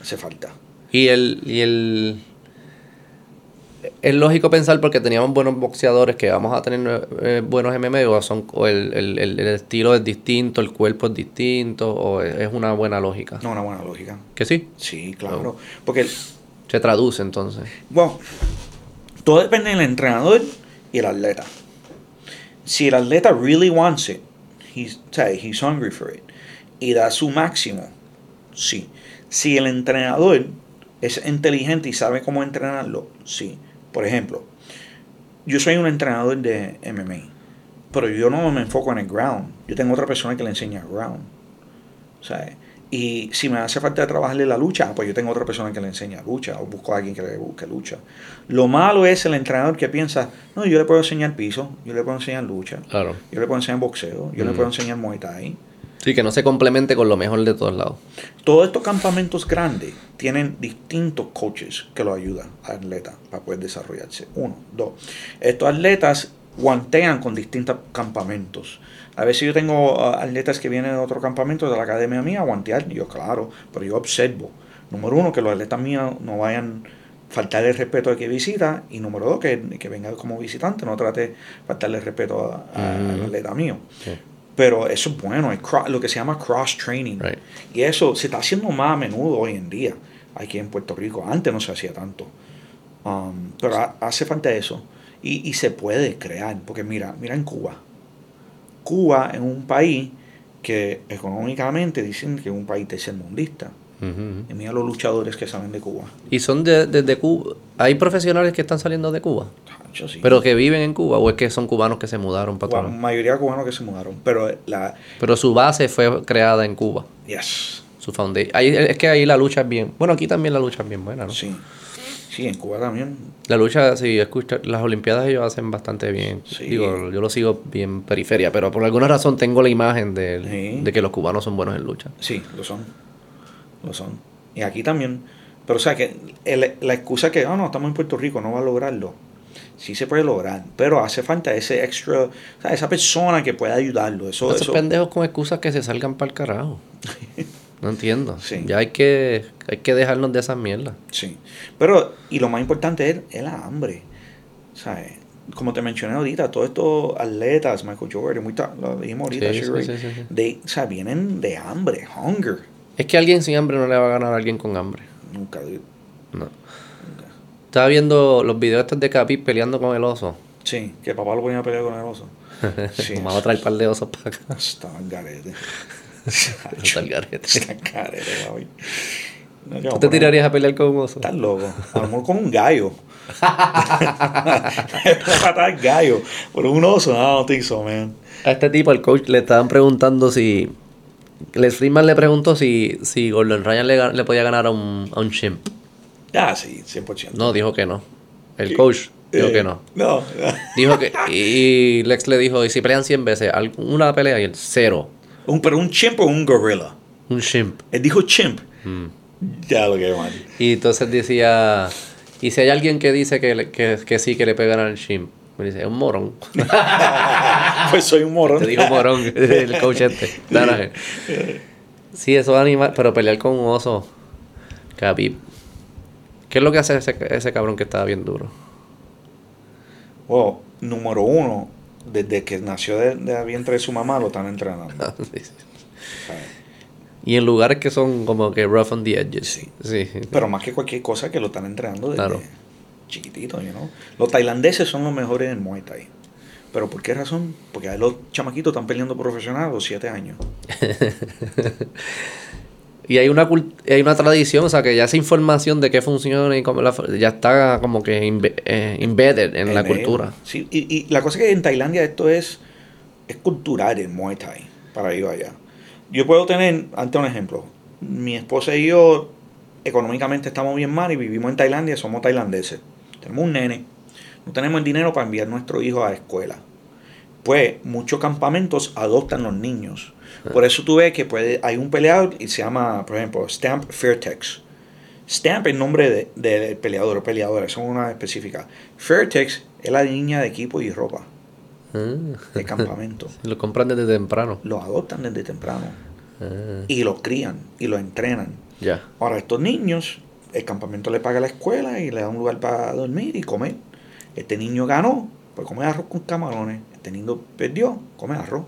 Hace falta. Y el, y el es lógico pensar porque teníamos buenos boxeadores que vamos a tener eh, buenos MMA o, son, o el, el- el- estilo es distinto, el cuerpo es distinto o es, es una buena lógica. No, una buena lógica. Que sí, Sí, claro. Porque, se traduce entonces. bueno, todo depende del entrenador y el atleta. Si el atleta really wants it, he's, he's hungry for it, y da su máximo, sí. Si el entrenador es inteligente y sabe cómo entrenarlo, sí. Por ejemplo, yo soy un entrenador de MMA, pero yo no me enfoco en el ground. Yo tengo otra persona que le enseña ground. ¿sabes? Y si me hace falta trabajarle la lucha, pues yo tengo otra persona que le enseña lucha o busco a alguien que le busque lucha. Lo malo es el entrenador que piensa, no, yo le puedo enseñar piso, yo le puedo enseñar lucha, Claro. yo le puedo enseñar boxeo, yo le Mm. puedo enseñar muay thai. Sí, que no se complemente con lo mejor de todos lados. Todos estos campamentos grandes tienen distintos coaches que lo ayudan al atleta para poder desarrollarse. Uno, dos. Estos atletas guantean con distintos campamentos. A veces yo tengo uh, atletas que vienen de otro campamento de la academia mía a guantear, yo claro, pero yo observo. Número uno, que los atletas míos no vayan a faltarle el respeto al que visita, y número dos, que, que venga como visitante, no trate de faltarle el respeto a- a- al Ujú. atleta mío. Sí. Pero eso es bueno, es cro- lo que se llama cross training. Right. Y eso se está haciendo más a menudo hoy en día, aquí en Puerto Rico. Antes no se hacía tanto. Um, pero ha- hace falta eso. Y, y se puede crear, porque mira, mira en Cuba. Cuba es un país que económicamente dicen que es un país tercermundista. Ujú. Y mira los luchadores que salen de Cuba. Y son de, desde Cuba. ¿Hay profesionales que están saliendo de Cuba? Sí. ¿Pero que viven en Cuba o es que son cubanos que se mudaron para Cuba- atrás? mayoría cubanos que se mudaron. Pero la. Pero su base fue creada en Cuba. Yes. Su foundation. Ahí, es que ahí la lucha es bien. Bueno, aquí también la lucha es bien buena, ¿no? Sí. Sí, en Cuba también. La lucha, sí, escucha, las Olimpiadas ellos hacen bastante bien. Sí. Digo, yo lo sigo bien periferia, pero por alguna razón tengo la imagen de, Sí. de que los cubanos son buenos en lucha. Sí, lo son. Lo son. Y aquí también. Pero o sea que el- la excusa que, oh no, estamos en Puerto Rico, no va a lograrlo. Sí se puede lograr, pero hace falta ese extra, o sea, esa persona que pueda ayudarlo. Eso, Esos eso, pendejos con excusas que se salgan para el carajo. [LAUGHS] No entiendo. Sí. Ya hay que, hay que dejarnos de esas mierdas. Sí. Pero, y lo más importante es, es la hambre. ¿Sabes? Como te mencioné ahorita, todos estos atletas, Michael Jordan, muy lo dijimos ahorita, Sí, sí, de- o sea, vienen de hambre, hunger. Es que alguien sin hambre no le va a ganar a alguien con hambre. Nunca, dude. No. Estaba viendo los videos estos de Capi peleando con el oso. Sí, que papá lo ponía a pelear con el oso. [LAUGHS] Sí. Vamos a traer par de osos para acá. [LAUGHS] Está en [LAUGHS] garete. Está el garete. Está garete, papi. No, ¿Tú te tirarías a pelear con un oso? Estás loco. A lo mejor como un gallo. Matar gallo. Por un oso, no, no te hizo, man. A este tipo, al coach, le estaban preguntando si. Les Freeman le preguntó si, si Gordon Ryan le, le podía ganar a un, a un chimp. Ah, sí, 100%. No, dijo que no. El coach dijo Eh, que no. No. Dijo que. Y Lex le dijo: ¿y si pelean 100 veces? ¿Al- Una pelea y el cero. Un, pero un chimp o un gorila. Un chimp. Él dijo chimp. Mm. Ya lo que mal. Y entonces decía. ¿Y si hay alguien que dice que, que, que sí, que le pegan al chimp? Me dice: es un morón. [LAUGHS] pues soy un morón. Te dijo morón [LAUGHS] el coach este. Sí, eso es animal, pero pelear con un oso. Capi. ¿Qué es lo que hace ese, ese cabrón que estaba bien duro? Wow, número uno, desde que nació de, de vientre de su mamá lo están entrenando. [LAUGHS] Sí, sí. ¿sabes? Y en lugares que son como que rough on the edges. Sí. Sí. Pero más que cualquier cosa que lo están entrenando desde Claro. chiquitito, you know? Los tailandeses son los mejores en Muay Thai. ¿Pero por qué razón? Porque ahí los chamaquitos están peleando profesional a los 7 años. [LAUGHS] Y hay una hay una tradición, o sea, que ya esa información de qué funciona y cómo la, ya está como que imbe- eh, embedded en la cultura. Sí, y, y la cosa es que en Tailandia esto es, es cultural el Muay Thai, para ir allá. Yo puedo tener, ante un ejemplo, mi esposa y yo económicamente estamos bien mal y vivimos en Tailandia, somos tailandeses. Tenemos un nene, no tenemos el dinero para enviar a nuestro hijo a la escuela. Pues muchos campamentos adoptan los niños. Por eso tú ves que puede, hay un peleador y se llama, por ejemplo, Stamp Fairtex. Stamp es el nombre de- del peleador o peleadora, son una específica. Fairtex es la niña de equipo y ropa Ah, de campamento. [LAUGHS] lo compran desde temprano. Los adoptan desde temprano Ah, y los crían y los entrenan. ya. Ahora, estos niños, el campamento le paga la escuela y le da un lugar para dormir y comer. Este niño ganó, pues come arroz con camarones. Este niño perdió, come arroz.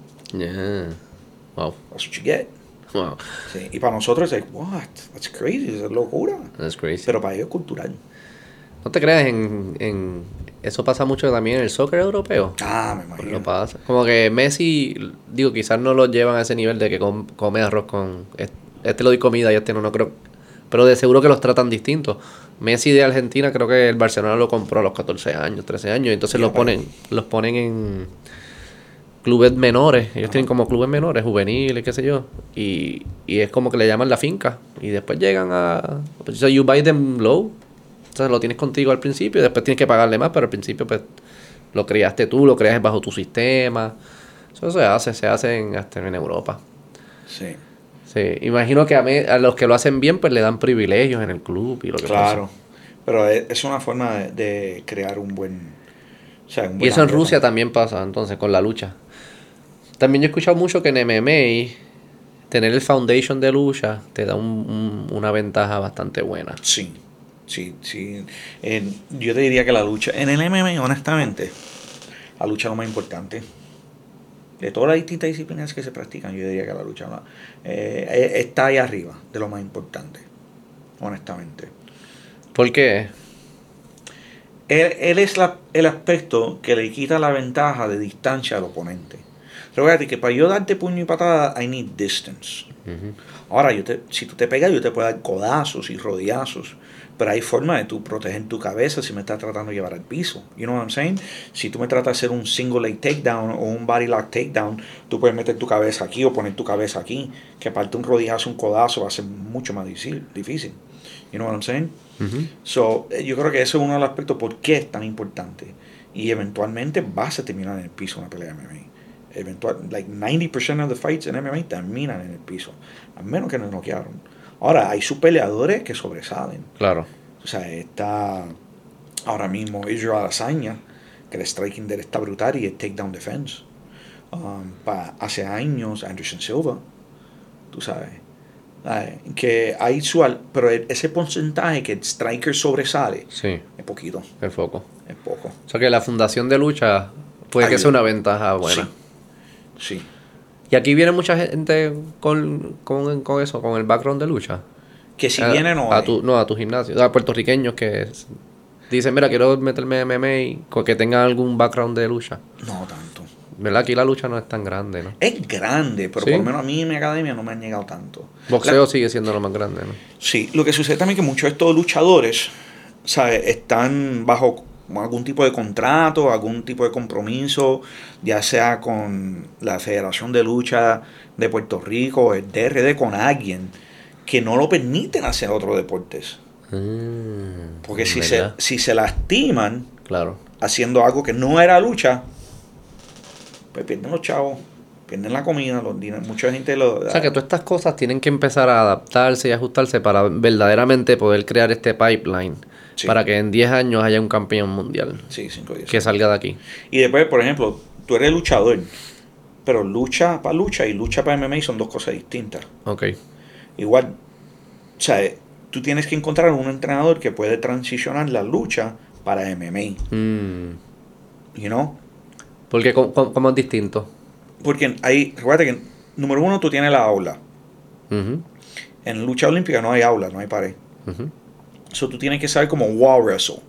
Wow. That's what you get. Wow. Sí, Y para nosotros es like, what? That's crazy, es locura. That's crazy. Pero para ellos es cultural. no te creas en, en. Eso pasa mucho también en el soccer europeo. Ah, me imagino. lo pasa. Como que Messi, digo, quizás no lo llevan a ese nivel de que com- come arroz con. Este, le doy comida y este no, no creo. Pero de seguro que los tratan distintos. Messi de Argentina, creo que el Barcelona lo compró a los 14 años, 13 años. y Entonces los ponen, los ponen en clubes menores. Ellos tienen como clubes menores, juveniles, qué sé yo. Y, y es como que le llaman la finca. Y después llegan a. So you buy them low. Sea, lo tienes contigo al principio y después tienes que pagarle más, pero al principio pues lo creaste tú, lo creas bajo tu sistema. Eso se hace, se hace en, hasta en Europa. Sí, Sí, imagino que a, los que lo hacen bien pues le dan privilegios en el club y lo que claro. Pero es, es una forma de, de crear un buen. O sea, un pasa. Y eso en. Rusia también pasa, entonces, con la lucha. También yo he escuchado mucho que en MMA tener el foundation de lucha te da un- un- una ventaja bastante buena. Sí, sí, sí. Yo te diría que la lucha. En el MMA, honestamente, la lucha es lo más importante. De todas las distintas disciplinas que se practican, yo diría que la lucha ¿no? eh, eh, está ahí arriba de lo más importante. Honestamente. ¿Por qué? Él, él es la- el aspecto que le quita la ventaja de distancia al oponente. Recuerda que para yo darte puño y patada, I need distance. Ahora, yo te, si tú te pegas, yo te puedo dar codazos y rodillazos. Pero hay forma de tú proteger tu cabeza si me estás tratando de llevar al piso. You know what I'm saying? Si tú me tratas de hacer un single leg takedown o un body lock takedown, tú puedes meter tu cabeza aquí o poner tu cabeza aquí. Que aparte un rodillazo, un codazo va a ser mucho más difícil. difícil. You know what I'm saying? So, eh, yo creo que ese es uno de los aspectos por qué es tan importante. Y eventualmente vas a terminar en el piso una pelea de MMA. Eventual, like 90% of the fights en MMA terminan en el piso. A menos que nos noquearon. Ahora, hay sus peleadores que sobresalen. Claro. O sea, está ahora mismo Israel Adesanya. que el striking de él está brutal y el takedown defense. Um, pa- hace años, Anderson Silva, tú sabes, que hay su, pero e- ese porcentaje que el striker sobresale Sí, es poquito, el foco. es poco. O sea que la fundación de lucha puede que sea una ventaja buena. Sí, sí. Y aquí viene mucha gente con, con, con eso, con el background de lucha. Que si a, viene no a tu, no, a tu gimnasio. A puertorriqueños que dicen, mira, quiero meterme en MMA y que tengan algún background de lucha. No tanto. ¿Verdad? Aquí la lucha no es tan grande, ¿no? Es grande, pero Sí. por lo menos a mí en mi academia no me han llegado tanto. Boxeo La- sigue siendo lo más grande, ¿no? Sí, lo que sucede también es que muchos de estos luchadores, ¿sabes? Están bajo algún tipo de contrato, algún tipo de compromiso, ya sea con la Federación de Lucha de Puerto Rico, el DRD, con alguien que no lo permiten hacer otros deportes. Mm, Porque si se, si se lastiman Claro. haciendo algo que no era lucha, pues pierden los chavos, pierden la comida, los dineros. Mucha gente lo... O sea que todas estas cosas tienen que empezar a adaptarse y ajustarse para verdaderamente poder crear este pipeline. Sí. Para que en 10 años haya un campeón mundial Sí, 5 días. que salga de aquí. Y después, por ejemplo, tú eres luchador, pero lucha para lucha y lucha para MMA son dos cosas distintas. Ok. Igual, o sea, tú tienes que encontrar un entrenador que puede transicionar la lucha para MMA, Mm, you know? Porque ¿cómo, es distinto? Porque hay, recuerda que, número uno, tú tienes la aula. En lucha olímpica no hay aula, no hay pared. So, tú tienes que saber cómo wall wrestle,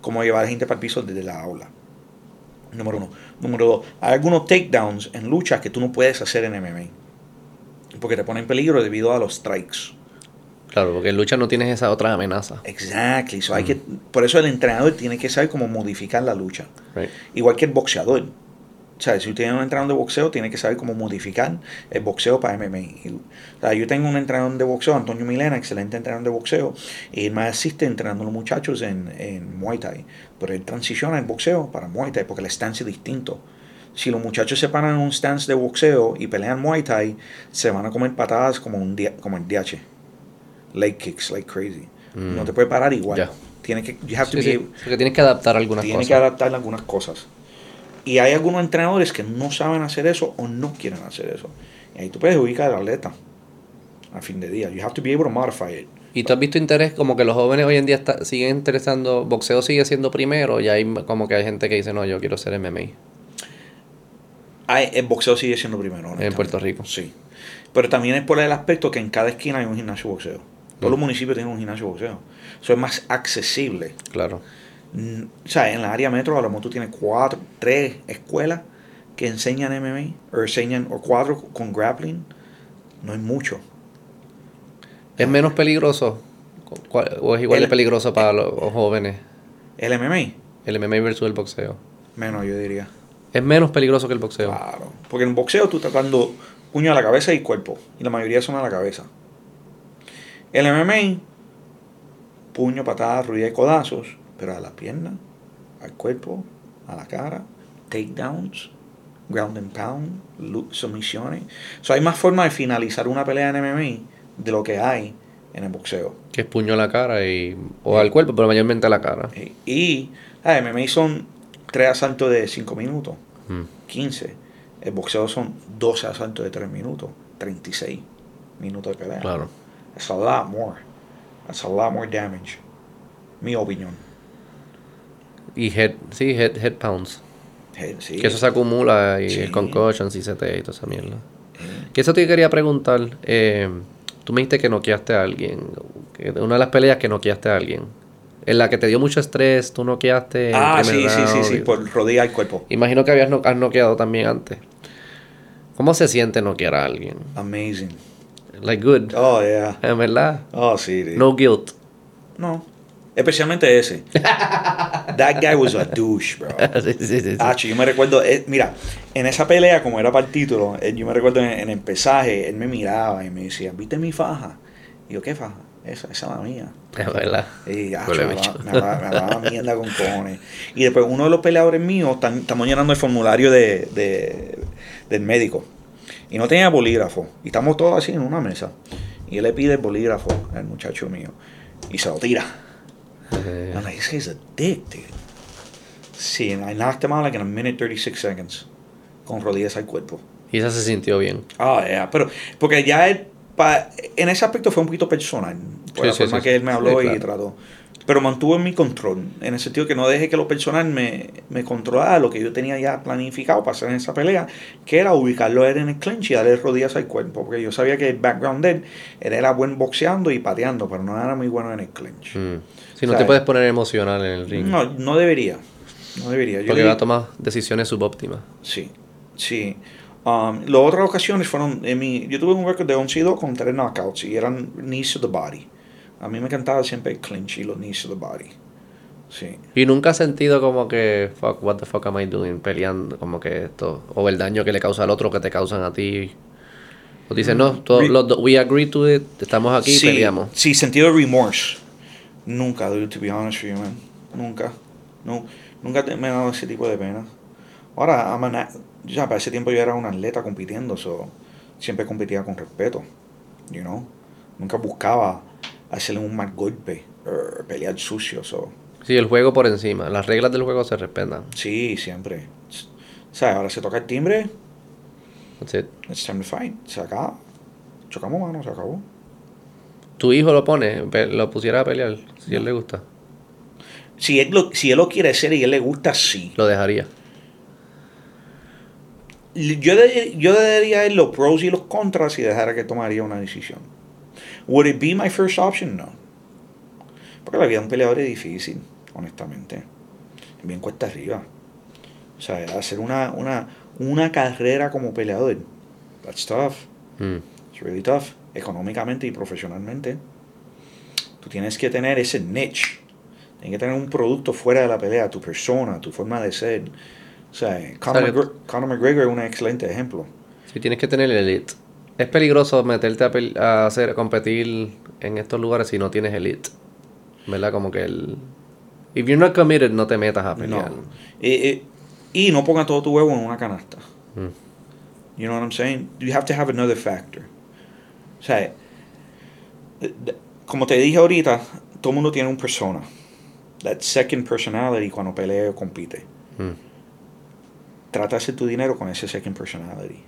cómo llevar gente para el piso desde la aula. Número uno. Número dos, hay algunos takedowns en lucha que tú no puedes hacer en MMA. Porque te ponen en peligro debido a los strikes. Claro, porque en lucha no tienes esa otra amenaza. Exactly. So hay que, por eso el entrenador tiene que saber cómo modificar la lucha. Right. Igual que el boxeador. O sea, si usted tiene un entrenador de boxeo, tiene que saber cómo modificar el boxeo para MMA. Y, o sea, yo tengo un entrenador de boxeo, Antonio Milena, excelente entrenador de boxeo, y él me asiste entrenando a los muchachos en, en Muay Thai. Pero él transiciona el boxeo para Muay Thai porque el stance es distinto. Si los muchachos se paran en un stance de boxeo y pelean Muay Thai, se van a comer patadas como, un, como el DH. Leg kicks, like crazy. Mm. No te puede parar igual. Ya. Tiene que, you have to Sí, be sí, able- porque tienes que adaptar algunas cosas. que adaptar algunas cosas. Y hay algunos entrenadores que no saben hacer eso o no quieren hacer eso. Y ahí tú puedes ubicar al atleta al fin de día. You have to be able to modify it. ¿Y tú has visto interés como que los jóvenes hoy en día está- siguen interesando, boxeo sigue siendo primero y hay como que hay gente que dice, no, yo quiero ser MMA Hay- el boxeo sigue siendo primero. en. Puerto Rico? Sí. Pero también es por el aspecto que en cada esquina hay un gimnasio de boxeo. Todos los Mm. municipios tienen un gimnasio de boxeo. Eso es más accesible. Claro. Mm, O sea, en la área metro a lo mejor tú tienes cuatro, tres escuelas que enseñan MMA o enseñan, o cuatro con grappling. No es mucho. ¿Es menos peligroso? ¿Cuál- ¿O es igual El- de peligroso para los jóvenes? El MMA, El MMA versus el boxeo. menos yo diría. Es menos peligroso que el boxeo. Claro. Porque en boxeo tú estás dando puño a la cabeza y cuerpo. Y la mayoría son a la cabeza. El MMA, puño, patada, ruida y codazos. Pero a la pierna, al cuerpo, a la cara, takedowns, ground and pound, lu- sumisiones. So, hay más formas de finalizar una pelea en MMA de lo que hay en el boxeo. Que es puño a la cara y, o al cuerpo, pero mayormente a la cara. Y, y ah, MMA son tres asaltos de 5 minutos. Mm. 15. El boxeo son 12 asaltos de 3 minutos, 36 minutos de pelea. Claro. That's a lot more. That's a lot more damage. Mi opinión. Y head, sí, head, head pounds. Eh, sí. Que eso se acumula y Sí. el concussions y CT y toda esa mierda. Eh, Que eso te quería preguntar. eh, tú me dijiste que noqueaste a alguien. una de las peleas que noqueaste a alguien. En la que te dio mucho estrés, tú noqueaste. Ah, sí, sí, sí, sí, por rodilla y cuerpo. Imagino que habías no- has noqueado también antes. ¿Cómo se siente noquear a alguien? Amazing. Like good. Oh, yeah. En verdad. Oh, sí. sí. No guilt. No. Especialmente ese. That guy was a douche, bro. [LAUGHS] sí, sí, sí, sí. Ah, yo me recuerdo, eh, mira, en esa pelea, como era para el título, eh, yo me recuerdo en, en el pesaje, él me miraba y me decía, ¿viste mi faja? Y yo, ¿qué faja? Esa, esa es la mía. Es verdad. Y ah, me, hablaba, mierda con cojones. Y después uno de los peleadores míos, estamos llenando el formulario de, de- del médico. Y no tenía bolígrafo. Y estamos todos así en una mesa. Y él le pide el bolígrafo al muchacho mío. Y se lo tira. Eh, I'm like, this guy's a dick, dude. Sí, I knocked him out like in a minute 36 seconds. Con rodillas al cuerpo. Y esa se sintió bien. Ah, yeah, pero porque ya él, pa- en ese aspecto fue un poquito personal, por Sí, la sí, forma sí, que él me habló Sí, y claro. trató. Pero mantuvo mi control, en el sentido que no dejé que lo personal me, me controlara lo que yo tenía ya planificado para hacer en esa pelea, que era ubicarlo a él en el clinch y darle rodillas al cuerpo, porque yo sabía que el background de él, él era buen boxeando y pateando, pero no era muy bueno en el clinch. Mm. Si no sea, te puedes poner emocional en el ring. No, no debería, no debería. Yo porque le- va a tomar decisiones subóptimas. Sí, sí. Um, las otras ocasiones fueron, en mi, yo tuve un récord de 11 y 2 con tres knockouts y eran knees to the body. A mí me encantaba siempre el clinch y los knees to the body. Sí. Y nunca has sentido como que, fuck, what the fuck am I doing? Peleando, como que esto. O el daño que le causa al otro que te causan a ti. O dices, no, todos Re- los we agree to it, estamos aquí sí, peleamos. Sí, sentido de remorse. Nunca, dude, to be honest with you, man. Nunca. No, nunca me ha dado ese tipo de pena. Ahora, a- ya para ese tiempo yo era un atleta compitiendo, so siempre competía con respeto, you know. Nunca buscaba hacerle un mal golpe, er, pelear sucio, so. Sí, el juego por encima. Las reglas del juego se respetan. Sí, siempre. ¿Sabes? Ahora se toca el timbre, That's it. it's time to fight. Se acaba. Chocamos mano, se acabó. Tu hijo lo pone, lo pusiera a pelear, si él le gusta. Si él, lo, si él lo quiere hacer y él le gusta, sí. Lo dejaría. Yo, de- yo daría él los pros y los contras y dejara que tomaría una decisión. Would it be my first option? No. Porque la vida de un peleador es difícil, honestamente. Bien cuesta arriba. O sea, hacer una, una, una carrera como peleador, that's tough. Mm. It's really tough, económicamente y profesionalmente. Tú tienes que tener ese niche. Tienes que tener un producto fuera de la pelea, tu persona, tu forma de ser. O sea, Conor. McGregor, Conor McGregor es un excelente ejemplo. Sí, tienes que tener el elite. Es peligroso meterte a, hacer, a competir en estos lugares si no tienes elite. ¿Verdad? Como que el... If you're not committed, no te metas a pelear. No. Eh, eh, y no ponga todo tu huevo en una canasta. Mm. You know what I'm saying? You have to have another factor. O sea, como te dije ahorita, todo mundo tiene un persona. That second personality cuando pelea o compite. Mm. Trata de hacer tu dinero con ese second personality.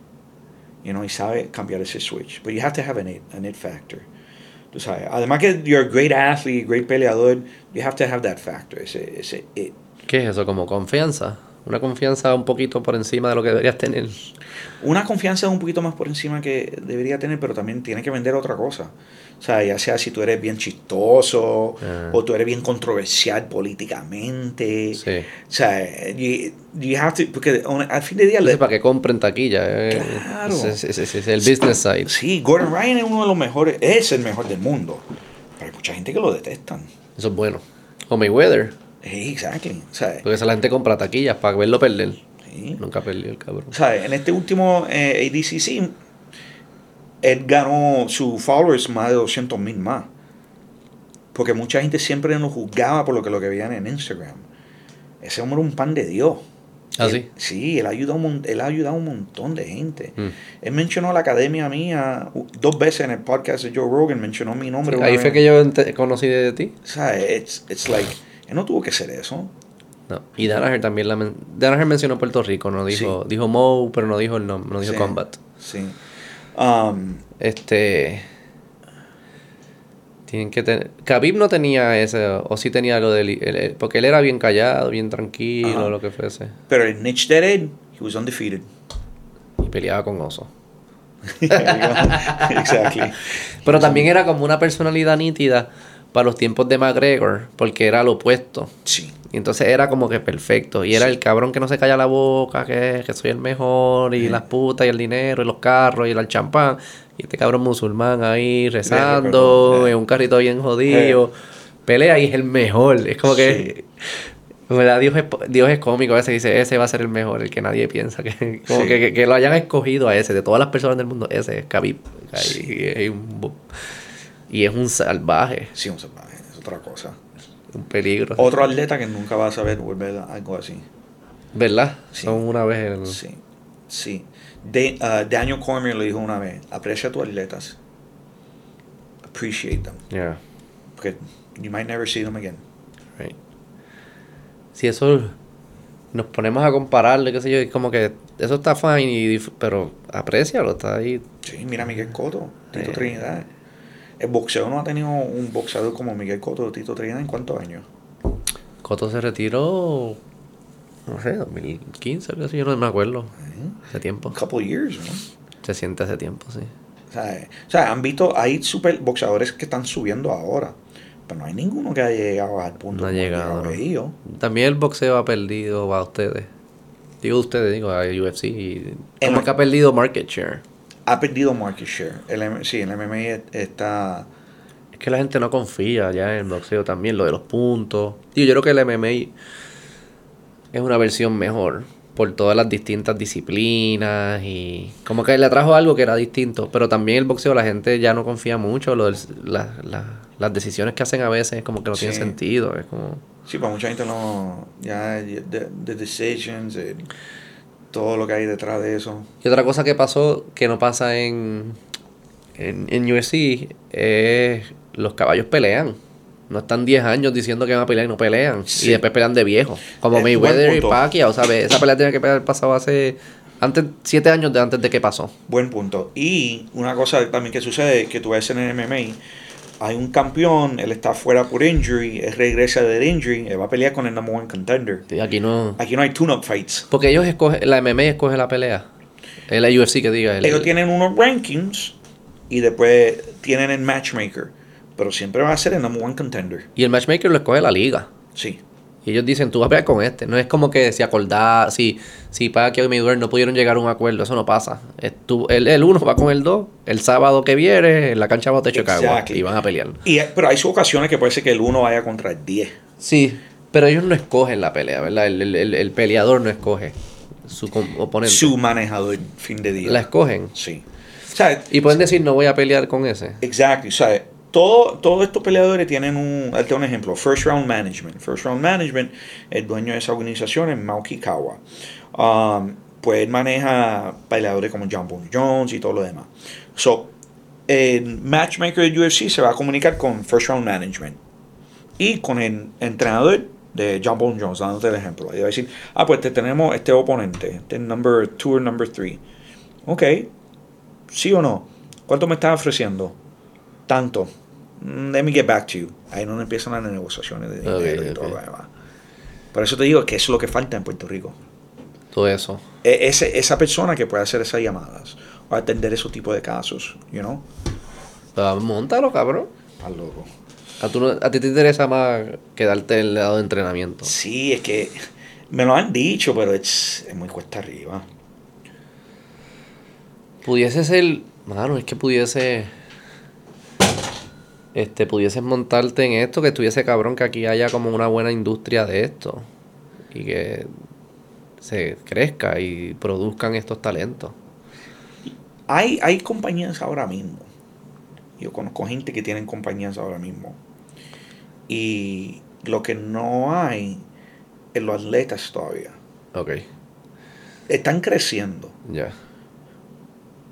You know, y sabe cambiar ese switch. But you have to have an it, an it factor. Tú sabes, además que you're a great athlete, great peleador, you have to have that factor, ese, ese it. ¿Qué es eso? Como confianza. Una confianza un poquito por encima de lo que deberías tener. Una confianza un poquito más por encima que debería tener, pero también tiene que vender otra cosa. O sea, ya sea si tú eres bien chistoso Ah. o tú eres bien controversial políticamente. Sí. O sea, you, you have to, porque al fin de día... Entonces, para que compren taquilla. eh. Claro. Ese- ese- ese es el business side. Sí, Gordon Ryan es uno de los mejores, es el mejor del mundo. Pero hay mucha gente que lo detestan. Eso es bueno. O Mayweather. Sí, exactly. O sea, Porque esa la gente compra taquillas para verlo perder. sí. Nunca perdió el cabrón. Sea, en este último eh, ADCC, él ganó sus followers más de 200 mil más. Porque mucha gente siempre lo juzgaba por lo que, lo que veían en Instagram. Ese hombre es un pan de Dios. ¿Ah, Él- sí? Sí, él ha, ayudado él ha ayudado a un montón de gente. Mm. Él mencionó la academia mía dos veces en el podcast de Joe Rogan, mencionó mi nombre. Ahí vez. fue que yo conocí de ti. O sea, it's, it's like, él no tuvo que hacer eso. No. Y Danaher también la men Danaher mencionó Puerto Rico, no dijo, dijo Mo, pero no dijo el nombre, no dijo Sí. Combat. Sí. Um, Este tienen que tener Khabib no tenía ese o sí tenía lo del el- el- porque él era bien callado, bien tranquilo, lo que fuese pero el niche de él, he was undefeated. y peleaba con oso. [LAUGHS] exactly. Pero también era como una personalidad nítida para los tiempos de McGregor, porque era lo opuesto. Sí. Y entonces era como que perfecto. Y era el cabrón que no se calla la boca, que, que soy el mejor, y Sí. las putas, y el dinero, y los carros, y el champán. Y este cabrón musulmán ahí rezando, eh. en un carrito bien jodido. Pelea y es el mejor. Es como que. ¿verdad? Dios, es, Dios es cómico a veces dice, ese va a ser el mejor, el que nadie piensa. Que, [LAUGHS] como Sí. que, que- que lo hayan escogido a ese, de todas las personas del mundo, ese es Khabib. Ahí, Sí. y, es un, y es un salvaje, Sí, un salvaje, es otra cosa. un peligro. Otro atleta que nunca va a saber volver a algo así. ¿Verdad? Sí. Son una vez el... Sí, sí. De- uh, Daniel Cormier lo dijo una vez, aprecia a tus atletas. Appreciate them. Yeah, Porque you might never see them again. right. Si eso nos ponemos a compararle, qué sé yo, es como que eso está fine, y, pero aprecialo, está ahí. Sí, mira Miguel Cotto, Tito Eh. Trinidad. El boxeo no ha tenido un boxeador como Miguel Cotto, Tito Trinidad, ¿en cuántos años? Coto se retiró, no sé, 2015, algo así, yo no me acuerdo, hace tiempo. Couple years, ¿no? Se siente hace tiempo, sí. O sea, eh, o sea, han visto, hay super boxeadores que están subiendo ahora, pero no hay ninguno que haya llegado al punto No ha como llegado, no. También el boxeo ha perdido a ustedes. Digo ustedes, digo a UFC. y El- Como que ha perdido market share. Ha perdido market share. El, M- sí, el MMA está... Es que la gente no confía ya en el boxeo también, lo de los puntos. Digo, yo creo que el MMA es una versión mejor por todas las distintas disciplinas y como que le trajo algo que era distinto, pero también el boxeo la gente ya no confía mucho, lo del- la- la- las decisiones que hacen a veces como que no tienen Sí. sentido, es como Sí, para mucha gente no... Ya, the, the decisions, todo lo que hay detrás de eso. Y otra cosa que pasó que no pasa en, en, en UFC es los caballos pelean. No están 10 años diciendo que van a pelear y no pelean. Sí. Y después pelean de viejo. Como Mayweather y. Pacquiao, ¿sabes? Esa pelea tenía que haber pasado hace... Antes, 7 años de antes de que pasó. Buen punto. Y una cosa también que sucede, que tú ves en el MMA, hay un campeón, él está fuera por injury, él regresa del injury, él va a pelear con el number one contender. Aquí no... Aquí no hay tune-up fights. Porque ellos escogen... La MMA escoge la pelea. Es la UFC que diga. el- Ellos tienen unos rankings y después tienen el matchmaker. Pero siempre va a ser el number one contender. Y el matchmaker lo escoge la liga. Sí. Y ellos dicen, tú vas a pelear con este. No es como que si acordar, si, si Pacquiao y Mayweather no pudieron llegar a un acuerdo, eso no pasa. Es tú- el, el uno va con el dos, el sábado que viene, en la cancha de Chicago, Exactly. y van a pelear. Y, pero hay ocasiones que puede ser que el uno vaya contra el 10. Sí, pero ellos no escogen la pelea, ¿verdad? El, el- el- el peleador no escoge su oponente. Su manejador fin de día. La escogen. Sí. O sea, Y pueden decir, no voy a pelear con ese. Exacto, o sea, todo, todos estos peleadores tienen un, ahí te doy un ejemplo, First Round Management. First Round Management, el dueño de esa organización es Maoki Kawa. Um, pues él maneja peleadores como John Bones Jones y todo lo demás. So, el matchmaker de UFC se va a comunicar con First Round Management y con el entrenador de John Bones Jones, dándote el ejemplo. Y va a decir, ah, pues te tenemos este oponente, este number 2 o number 3. Ok, ¿sí o no? ¿Cuánto me estás ofreciendo? Tanto. Mm, Let me get back to you. Ahí no empiezan las negociaciones de dinero y todo lo demás. Por eso te digo que eso es lo que falta en Puerto Rico. Todo eso. E- ese- esa persona que puede hacer esas llamadas o atender esos tipos de casos, you know, Ah, Móntalo, cabrón. al loco. A, tú no- a ti te interesa más quedarte el lado de entrenamiento. Sí, es que me lo han dicho, pero es, es muy cuesta arriba. Pudiese ser, mano, es que pudiese, este, pudieses montarte en esto, que estuviese cabrón, que aquí haya como una buena industria de esto y que se crezca y produzcan estos talentos. Hay, hay compañías ahora mismo. Yo conozco gente que tienen compañías ahora mismo. Y lo que no hay en los atletas todavía. Ok, Están creciendo, ya.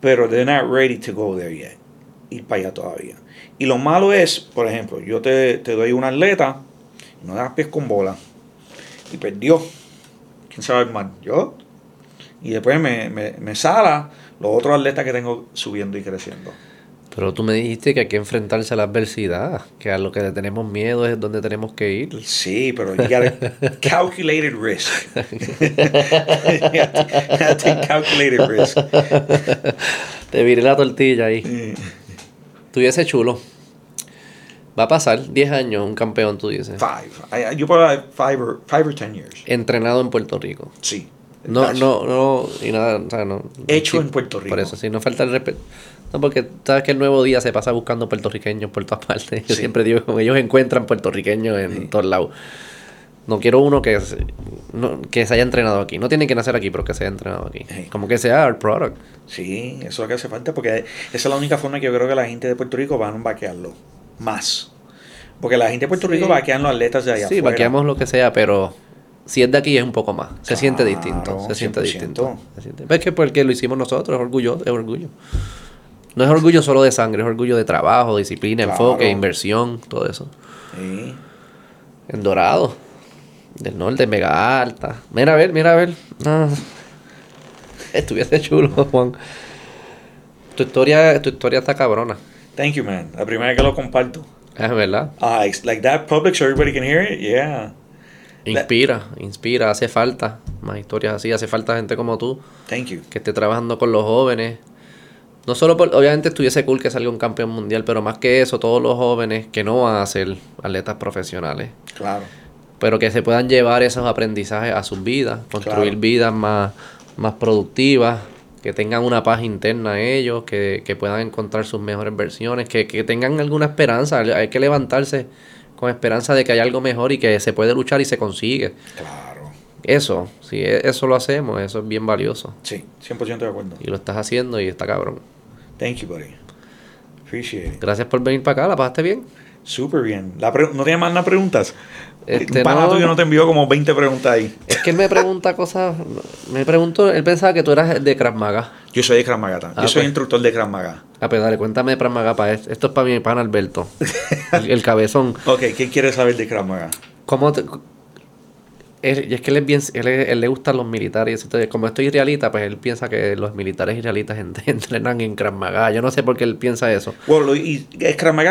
pero they're not ready to go there yet. Ir para allá todavía. Y lo malo es, por ejemplo, yo te, te doy un atleta, no das pies con bola, y perdió. ¿Quién sabe más? ¿Yo? Y después me, me, me sala los otros atletas que tengo subiendo y creciendo. Pero tú me dijiste que hay que enfrentarse a la adversidad, que a lo que le tenemos miedo es donde tenemos que ir. Sí, pero you gotta [LAUGHS] calculated risk. [LAUGHS] [LAUGHS] you to take calculated risk. Te viré la tortilla ahí. Mm. Tuviese chulo. Va a pasar 10 años un campeón, tú dices. Five. I, put like five or five or ten years. Entrenado en Puerto Rico. Sí. No, That's no, no, y nada, o sea, no. Hecho sí, en Puerto Rico. Por eso, sí, no falta el respeto. No, porque sabes que el nuevo día se pasa buscando puertorriqueños por todas [LAUGHS] partes. Yo Sí. siempre digo que ellos encuentran puertorriqueños en Sí. todos lados. No quiero uno que, se- no- que se haya entrenado aquí. No tiene que nacer aquí, pero que se haya entrenado aquí. Sí. Como que sea el product. Sí, eso es lo que hace falta porque esa es la única forma que yo creo que la gente de Puerto Rico van a vaquearlo. Más. Porque la gente de Puerto Sí. Rico vaquean los atletas de allá Sí, afuera. vaqueamos lo que sea, pero si es de aquí es un poco más. Se siente distinto. Se siente 100%. distinto. Se siente. Es que porque lo hicimos nosotros, es orgullo, es orgullo. No es orgullo solo de sangre, es orgullo de trabajo, disciplina, Claro. enfoque, inversión, todo eso. Sí. En Dorado. Del norte, mega alta. Mira a ver, mira a ver. Ah. Estuviese chulo, [LAUGHS] Juan. Tu historia, tu historia está cabrona. Thank you, man. La primera vez que lo comparto. Es verdad. Ah, like that public so everybody can hear it. Yeah. Inspira, inspira, hace falta más historias así, hace falta gente como tú Thank you. que esté trabajando con los jóvenes. No solo por, obviamente estuviese cool que salga un campeón mundial, pero más que eso, todos los jóvenes que no van a ser atletas profesionales, Claro. Pero que se puedan llevar esos aprendizajes a sus vidas, construir Claro. vidas más, más productivas, que tengan una paz interna ellos, que, que puedan encontrar sus mejores versiones, que, que tengan alguna esperanza. Hay que levantarse con esperanza de que hay algo mejor y que se puede luchar y se consigue. Claro. Eso, si e- eso lo hacemos, eso es bien valioso. Sí, 100% de acuerdo. Y lo estás haciendo y está cabrón. Thank you, buddy. Appreciate it. Gracias por venir para acá, ¿la pasaste bien? Súper bien. La ¿No tienes más nada preguntas? Este, Un pana no. tuyo no te envió como 20 preguntas ahí. Es que él me pregunta cosas, me preguntó, él pensaba que tú eras de Krav Maga. Yo soy de Krav Maga. Ah, Yo soy pues. instructor de Krav Maga. A pues dale, cuéntame de Krav Maga para esto. Esto es para mi pana Alberto, [LAUGHS] el, el cabezón. Ok, ¿qué quieres saber de Krav Maga? ¿Cómo te- él- y es que él, es bien, él, es- él le gustan los militares. eso, como estoy israelita, pues él piensa que los militares israelitas ent- [LAUGHS] entrenan en Krav Maga. Yo no sé por qué él piensa eso. Bueno, y,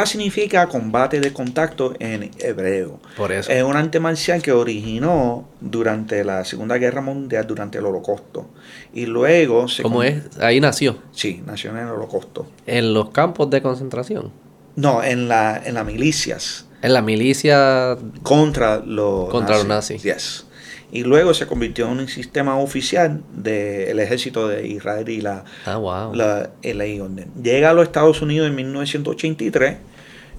significa combate de contacto en hebreo. Por eso. Es un arte marcial que originó durante la Segunda Guerra Mundial, durante el Holocausto. Y luego se... ¿Cómo es? Ahí nació. Sí, nació en el Holocausto. En los campos de concentración. No, en la, en las milicias En la milicia. contra los Contra los nazis. Yes. Y luego se convirtió en un sistema oficial del ejército de Israel y la, Ah, wow. la. Llega a los Estados Unidos en 1983.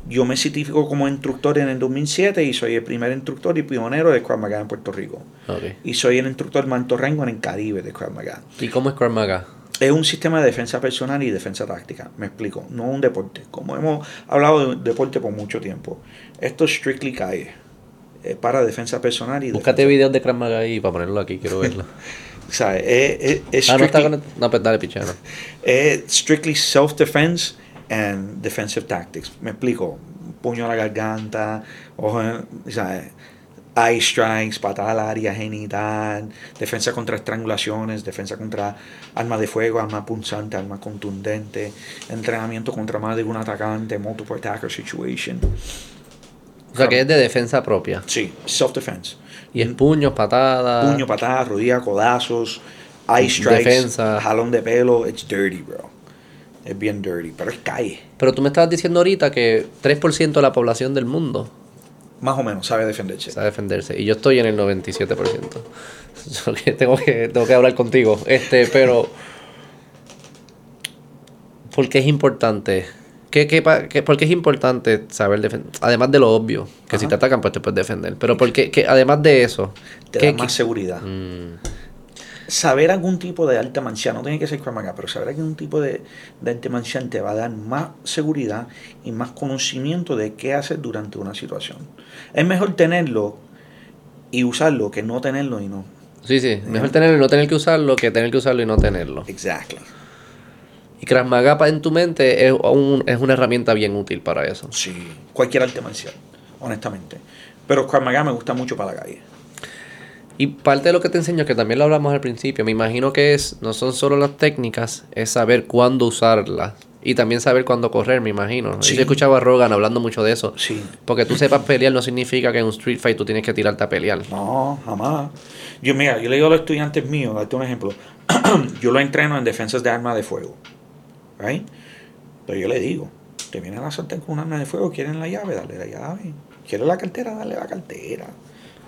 Yo me certifico como instructor en el 2007 y soy el primer instructor y pionero de Krav Maga en Puerto Rico. Ok. Y soy el instructor manto rango en el Caribe de Krav Maga. ¿Y cómo es Krav Maga? Es un sistema de defensa personal y defensa táctica. Me explico. No un deporte. Como hemos hablado de deporte por mucho tiempo. Esto es strictly calle. Es para defensa personal y Búscate defensa- videos de Krav Maga ahí para ponerlo aquí, quiero verlo. [LAUGHS] O sea, es, es- es ah, no está strictly, con No, pues dale, [LAUGHS] es strictly self-defense and defensive tactics. Me explico. Puño a la garganta, ojo, o sea, eye strikes, patada al área genital, defensa contra estrangulaciones, defensa contra armas de fuego, armas punzantes, armas contundentes, entrenamiento contra más de un atacante, multiple attacker situation. O sea, que es de defensa propia. Sí, self-defense. Y es puños, patadas. Puño, patada, rodilla, codazos, eye strikes, Defensa. jalón de pelo. It's dirty, bro. Es bien dirty, pero es calle. Pero tú me estabas diciendo ahorita que 3% de la población del mundo Más o menos, sabe defenderse. sabe defenderse. Y yo estoy en el 97%. So [LAUGHS] que tengo que, tengo que hablar contigo. Este, pero. ¿Por qué es importante? ¿Qué, qué, qué- ¿Por qué es importante saber defender? Además de lo obvio, que si te atacan, pues te puedes defender. Pero porque, que, además de eso, Te ¿qué- da más qué- seguridad. Mm, Saber algún tipo de arte marcial, no tiene que ser Krav pero saber algún tipo de, de arte te va a dar más seguridad y más conocimiento de qué hacer durante una situación. Es mejor tenerlo y usarlo que no tenerlo y no. sí, sí. Mejor tenerlo y no tener que usarlo que tener que usarlo y no tenerlo. Exactly. Y Krav Maga en tu mente es, un- es una herramienta bien útil para eso. Sí, cualquier arte marcial, honestamente. Pero Krav Maga me gusta mucho para la calle. Y parte de lo que te enseño, que también lo hablamos al principio, me imagino que es no son solo las técnicas, es saber cuándo usarlas. Y también saber cuándo correr, me imagino. Sí. Yo he escuchado a Rogan hablando mucho de eso. Sí. Porque tú sepas pelear no significa que en un street fight tú tienes que tirarte a pelear. No, jamás. Yo, mira, yo le digo a los estudiantes míos, darte un ejemplo. [CLEARS THROAT] yo lo entreno en defensas de armas de fuego. Right? Pero yo le digo, te vienen a saltar con un arma de fuego, quieren la llave, dale la llave. ¿Quieren la cartera? Dale la cartera.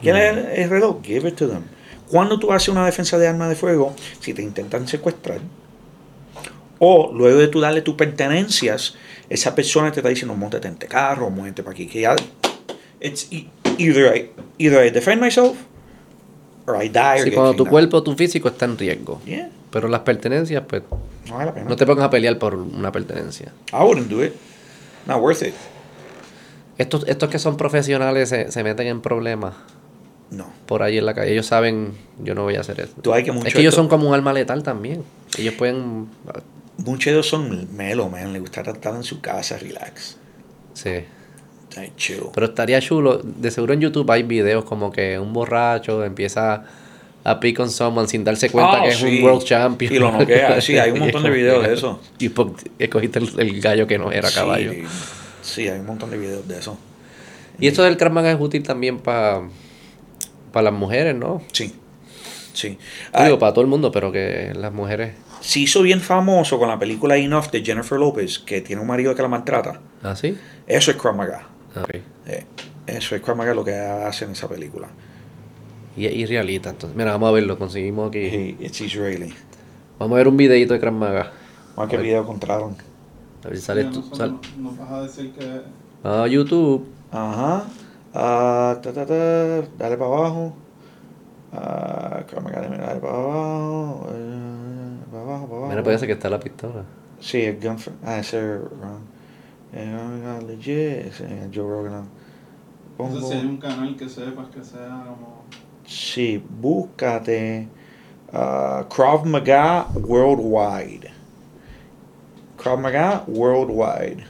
¿Quieren el, el reloj? Give it to them. Cuando tú haces una defensa de arma de fuego, si te intentan secuestrar, o luego de tú darle tus pertenencias, esa persona te está diciendo, montate en este carro, muévete para aquí, que ya... It's e- either I, either I defend myself, or I die, or Sí, cuando tu cuerpo, tu físico está en riesgo. Yeah, Pero las pertenencias, pues, no vale la pena. no te pongas a pelear por una pertenencia. I wouldn't do it. Not worth it. Estos, estos que son profesionales se, se meten en problemas No. por ahí en la calle. Ellos saben, yo no voy a hacer eso. Tú hay que mucho Es que ellos son como un alma letal también. Ellos pueden... Muchos de ellos son melo, man. Le gusta estar en su casa, relax. Sí. Ay, chill. Pero estaría chulo. De seguro en YouTube hay videos como que un borracho empieza a pick on someone sin darse cuenta Ah, que es un world champion. Y lo noquea. [LAUGHS] Sí, hay un montón de videos de eso. Y po- escogiste el, el gallo que no era caballo. Sí, sí, hay un montón de videos de eso. Y esto del Krav Maga es útil también para las mujeres, ¿no? Sí. Sí. Digo, Ah, para todo el mundo, pero que las mujeres... se hizo bien famoso con la película Enough de Jennifer Lopez, que tiene un marido que la maltrata. ¿Ah, sí? Eso es Krav Maga. Ok. Eh, eso es Krav Maga lo que hace en esa película. Y es israelita, entonces. Mira, vamos a verlo, conseguimos aquí. Y it's Israeli. Vamos a ver un videito de Krav Maga. ¿Cuál qué A ver. video encontraron? A ver si sale Sí, sal- no- Nos vas a decir que. Ah, YouTube. Ajá. Ah, ta, ta, ta, dale para abajo. Ah, Krav Maga, dale para abajo. eh, para abajo, para abajo. Mira, parece que está la pistola. Sí, el gun. Ah, ese es Ron. Eh, Maga legit. Ese es Joe Rogan. No sé Pongo- si hay un canal que sepas que sea como. Sí, búscate uh, Krav Maga Worldwide. Krav Maga Worldwide.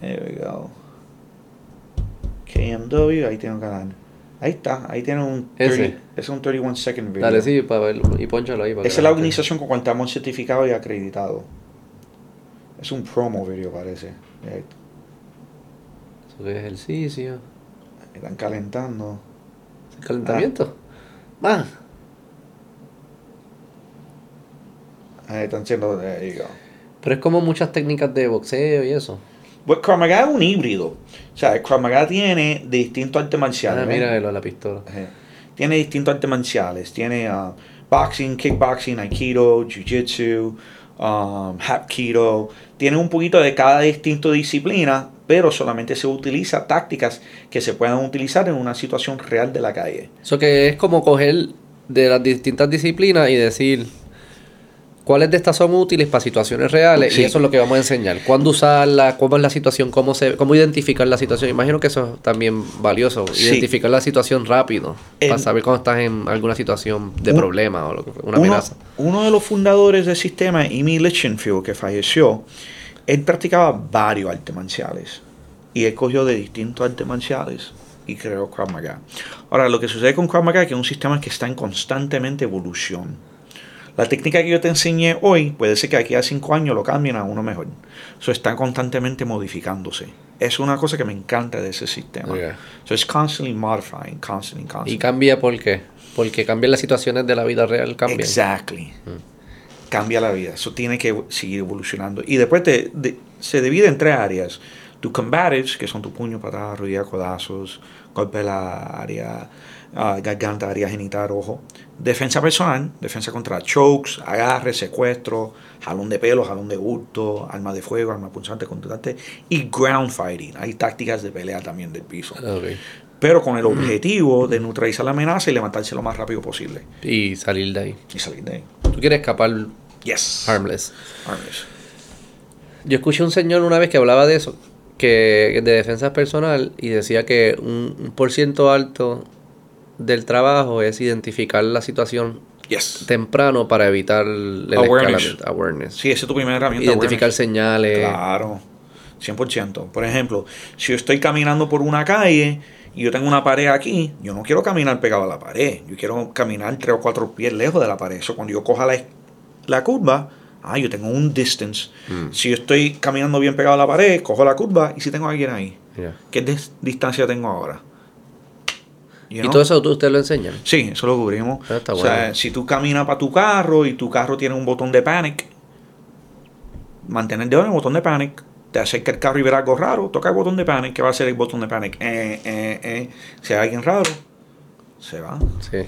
There we go. KMW, ahí tiene un canal. Ahí está, ahí tiene un 30, Ese. es un 31 second video. Dale, sí, para verlo. Y ponchalo ahí. para Esa es la organización con cual estamos certificados y acreditados. Es un promo video, parece. Ahí Eso es ejercicio. Están calentando. Calentamiento. Más. Ahí están you go. Pero es como muchas técnicas de boxeo y eso. Pues Krav Maga es un híbrido. O sea, Krav Maga tiene distintos artes marciales. Ah, mira la pistola. Ajá. Tiene distintos artes marciales. Tiene ah, boxing, kickboxing, aikido, jiu-jitsu, um, hapkido. Tiene un poquito de cada distinto disciplina, pero solamente se utiliza tácticas que se puedan utilizar en una situación real de la calle. Eso que es como coger de las distintas disciplinas y decir cuáles de estas son útiles para situaciones reales Sí. y eso es lo que vamos a enseñar. Cuándo usarla, cómo es la situación, cómo se, cómo identificar la situación. Imagino que eso es también valioso, Sí. identificar la situación rápido En- para saber cuando estás en alguna situación de Un- problema o lo que, una uno, amenaza. uno de los fundadores del sistema, Amy Lichtenfield, que falleció, él practicaba varios artes marciales. Y él cogió de distintos artes marciales y creó Krav Maga. Ahora, lo que sucede con Krav Maga es que es un sistema que está en constantemente evolución. La técnica que yo te enseñé hoy puede ser que aquí a cinco años lo cambien a uno mejor. Eso está constantemente modificándose. Es una cosa que me encanta de ese sistema. Ok. So it's constantly modifying, constantly, constantly. Y cambia por qué. Porque cambian las situaciones de la vida real, cambian. Exactly. Cambia la vida. Eso tiene que seguir evolucionando. Y después te- de- se divide en tres áreas. Tu combatives, que son tu puño, patada, rodilla, codazos, golpe de la área, ah, garganta, área genital, ojo. Defensa personal, defensa contra chokes, agarre, secuestro, jalón de pelo, jalón de bulto, arma de fuego, arma punzante, contundente. Y ground fighting. Hay tácticas de pelea también del piso. Ok. Pero con el objetivo de neutralizar la amenaza y levantarse lo más rápido posible. Y salir de ahí. Y salir de ahí. Tú quieres escapar Yes. harmless. Harmless. Yo escuché un señor una vez que hablaba de eso, que de defensa personal, y decía que un, un por ciento alto del trabajo es identificar la situación Yes. temprano para evitar el Awareness. Sí, esa es tu primera herramienta. Identificar awareness. señales. Claro. 100%. Por ejemplo, si yo estoy caminando por una calle y yo tengo una pared aquí, yo no quiero caminar pegado a la pared. Yo quiero caminar tres o cuatro pies lejos de la pared. Eso cuando yo coja la, la curva, ah, yo tengo un distance. Mm. Si yo estoy caminando bien pegado a la pared, cojo la curva y si tengo a alguien ahí. ¿Qué dis- distancia tengo ahora? You Y know? todo eso tú, usted lo enseñan. Sí, eso lo cubrimos. Ah, está o sea, si tú caminas para tu carro y tu carro tiene un botón de panic, mantén el dedo en el botón de panic. Te acerca el carro y verá algo raro, toca el botón de panic. ¿Qué va a hacer el botón de panic? Eh, eh, eh. Si hay alguien raro, se va. Sí.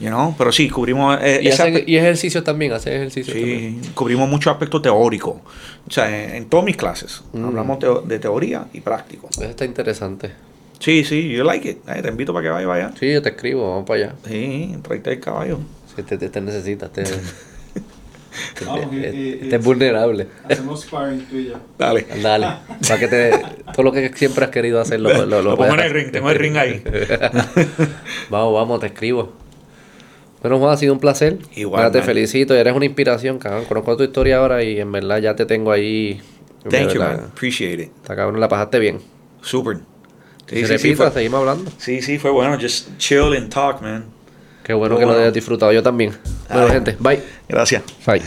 You know? Pero sí, cubrimos. eh, Y, esa- hace- y ejercicios también, hace ejercicios también. sí, cubrimos mucho aspecto teórico. O sea, en, en todas mis clases Mm. hablamos teo- de teoría y práctico. Eso está interesante. Sí, sí, yo like it. Eh, te invito para que vaya, vaya. Sí, yo te escribo, vamos para allá. Sí, tráete el caballo. Si te, te, te necesitas, te, [LAUGHS] te- Vamos, y- y- te- y- te es vulnerable. Hacemos sparring tú y yo. Dale. Dale, para que te, todo lo que siempre has querido hacer lo, lo, lo Lo pongo en el ring, tengo el ring ahí. [LAUGHS] Vamos, vamos, te escribo. Bueno, Juan, ha sido un placer. Igual, Nada, te felicito, eres una inspiración, cabrón. Conozco tu historia ahora y en verdad ya te tengo ahí Thank you, man. Appreciate it. Está cabrón, la pasaste bien. Super. Si se repita, seguimos hablando. sí, sí, fue bueno. Just chill and talk, man. Qué bueno que lo bueno. hayas disfrutado. Yo también. Bueno, Ay. gente, bye. Gracias. Bye.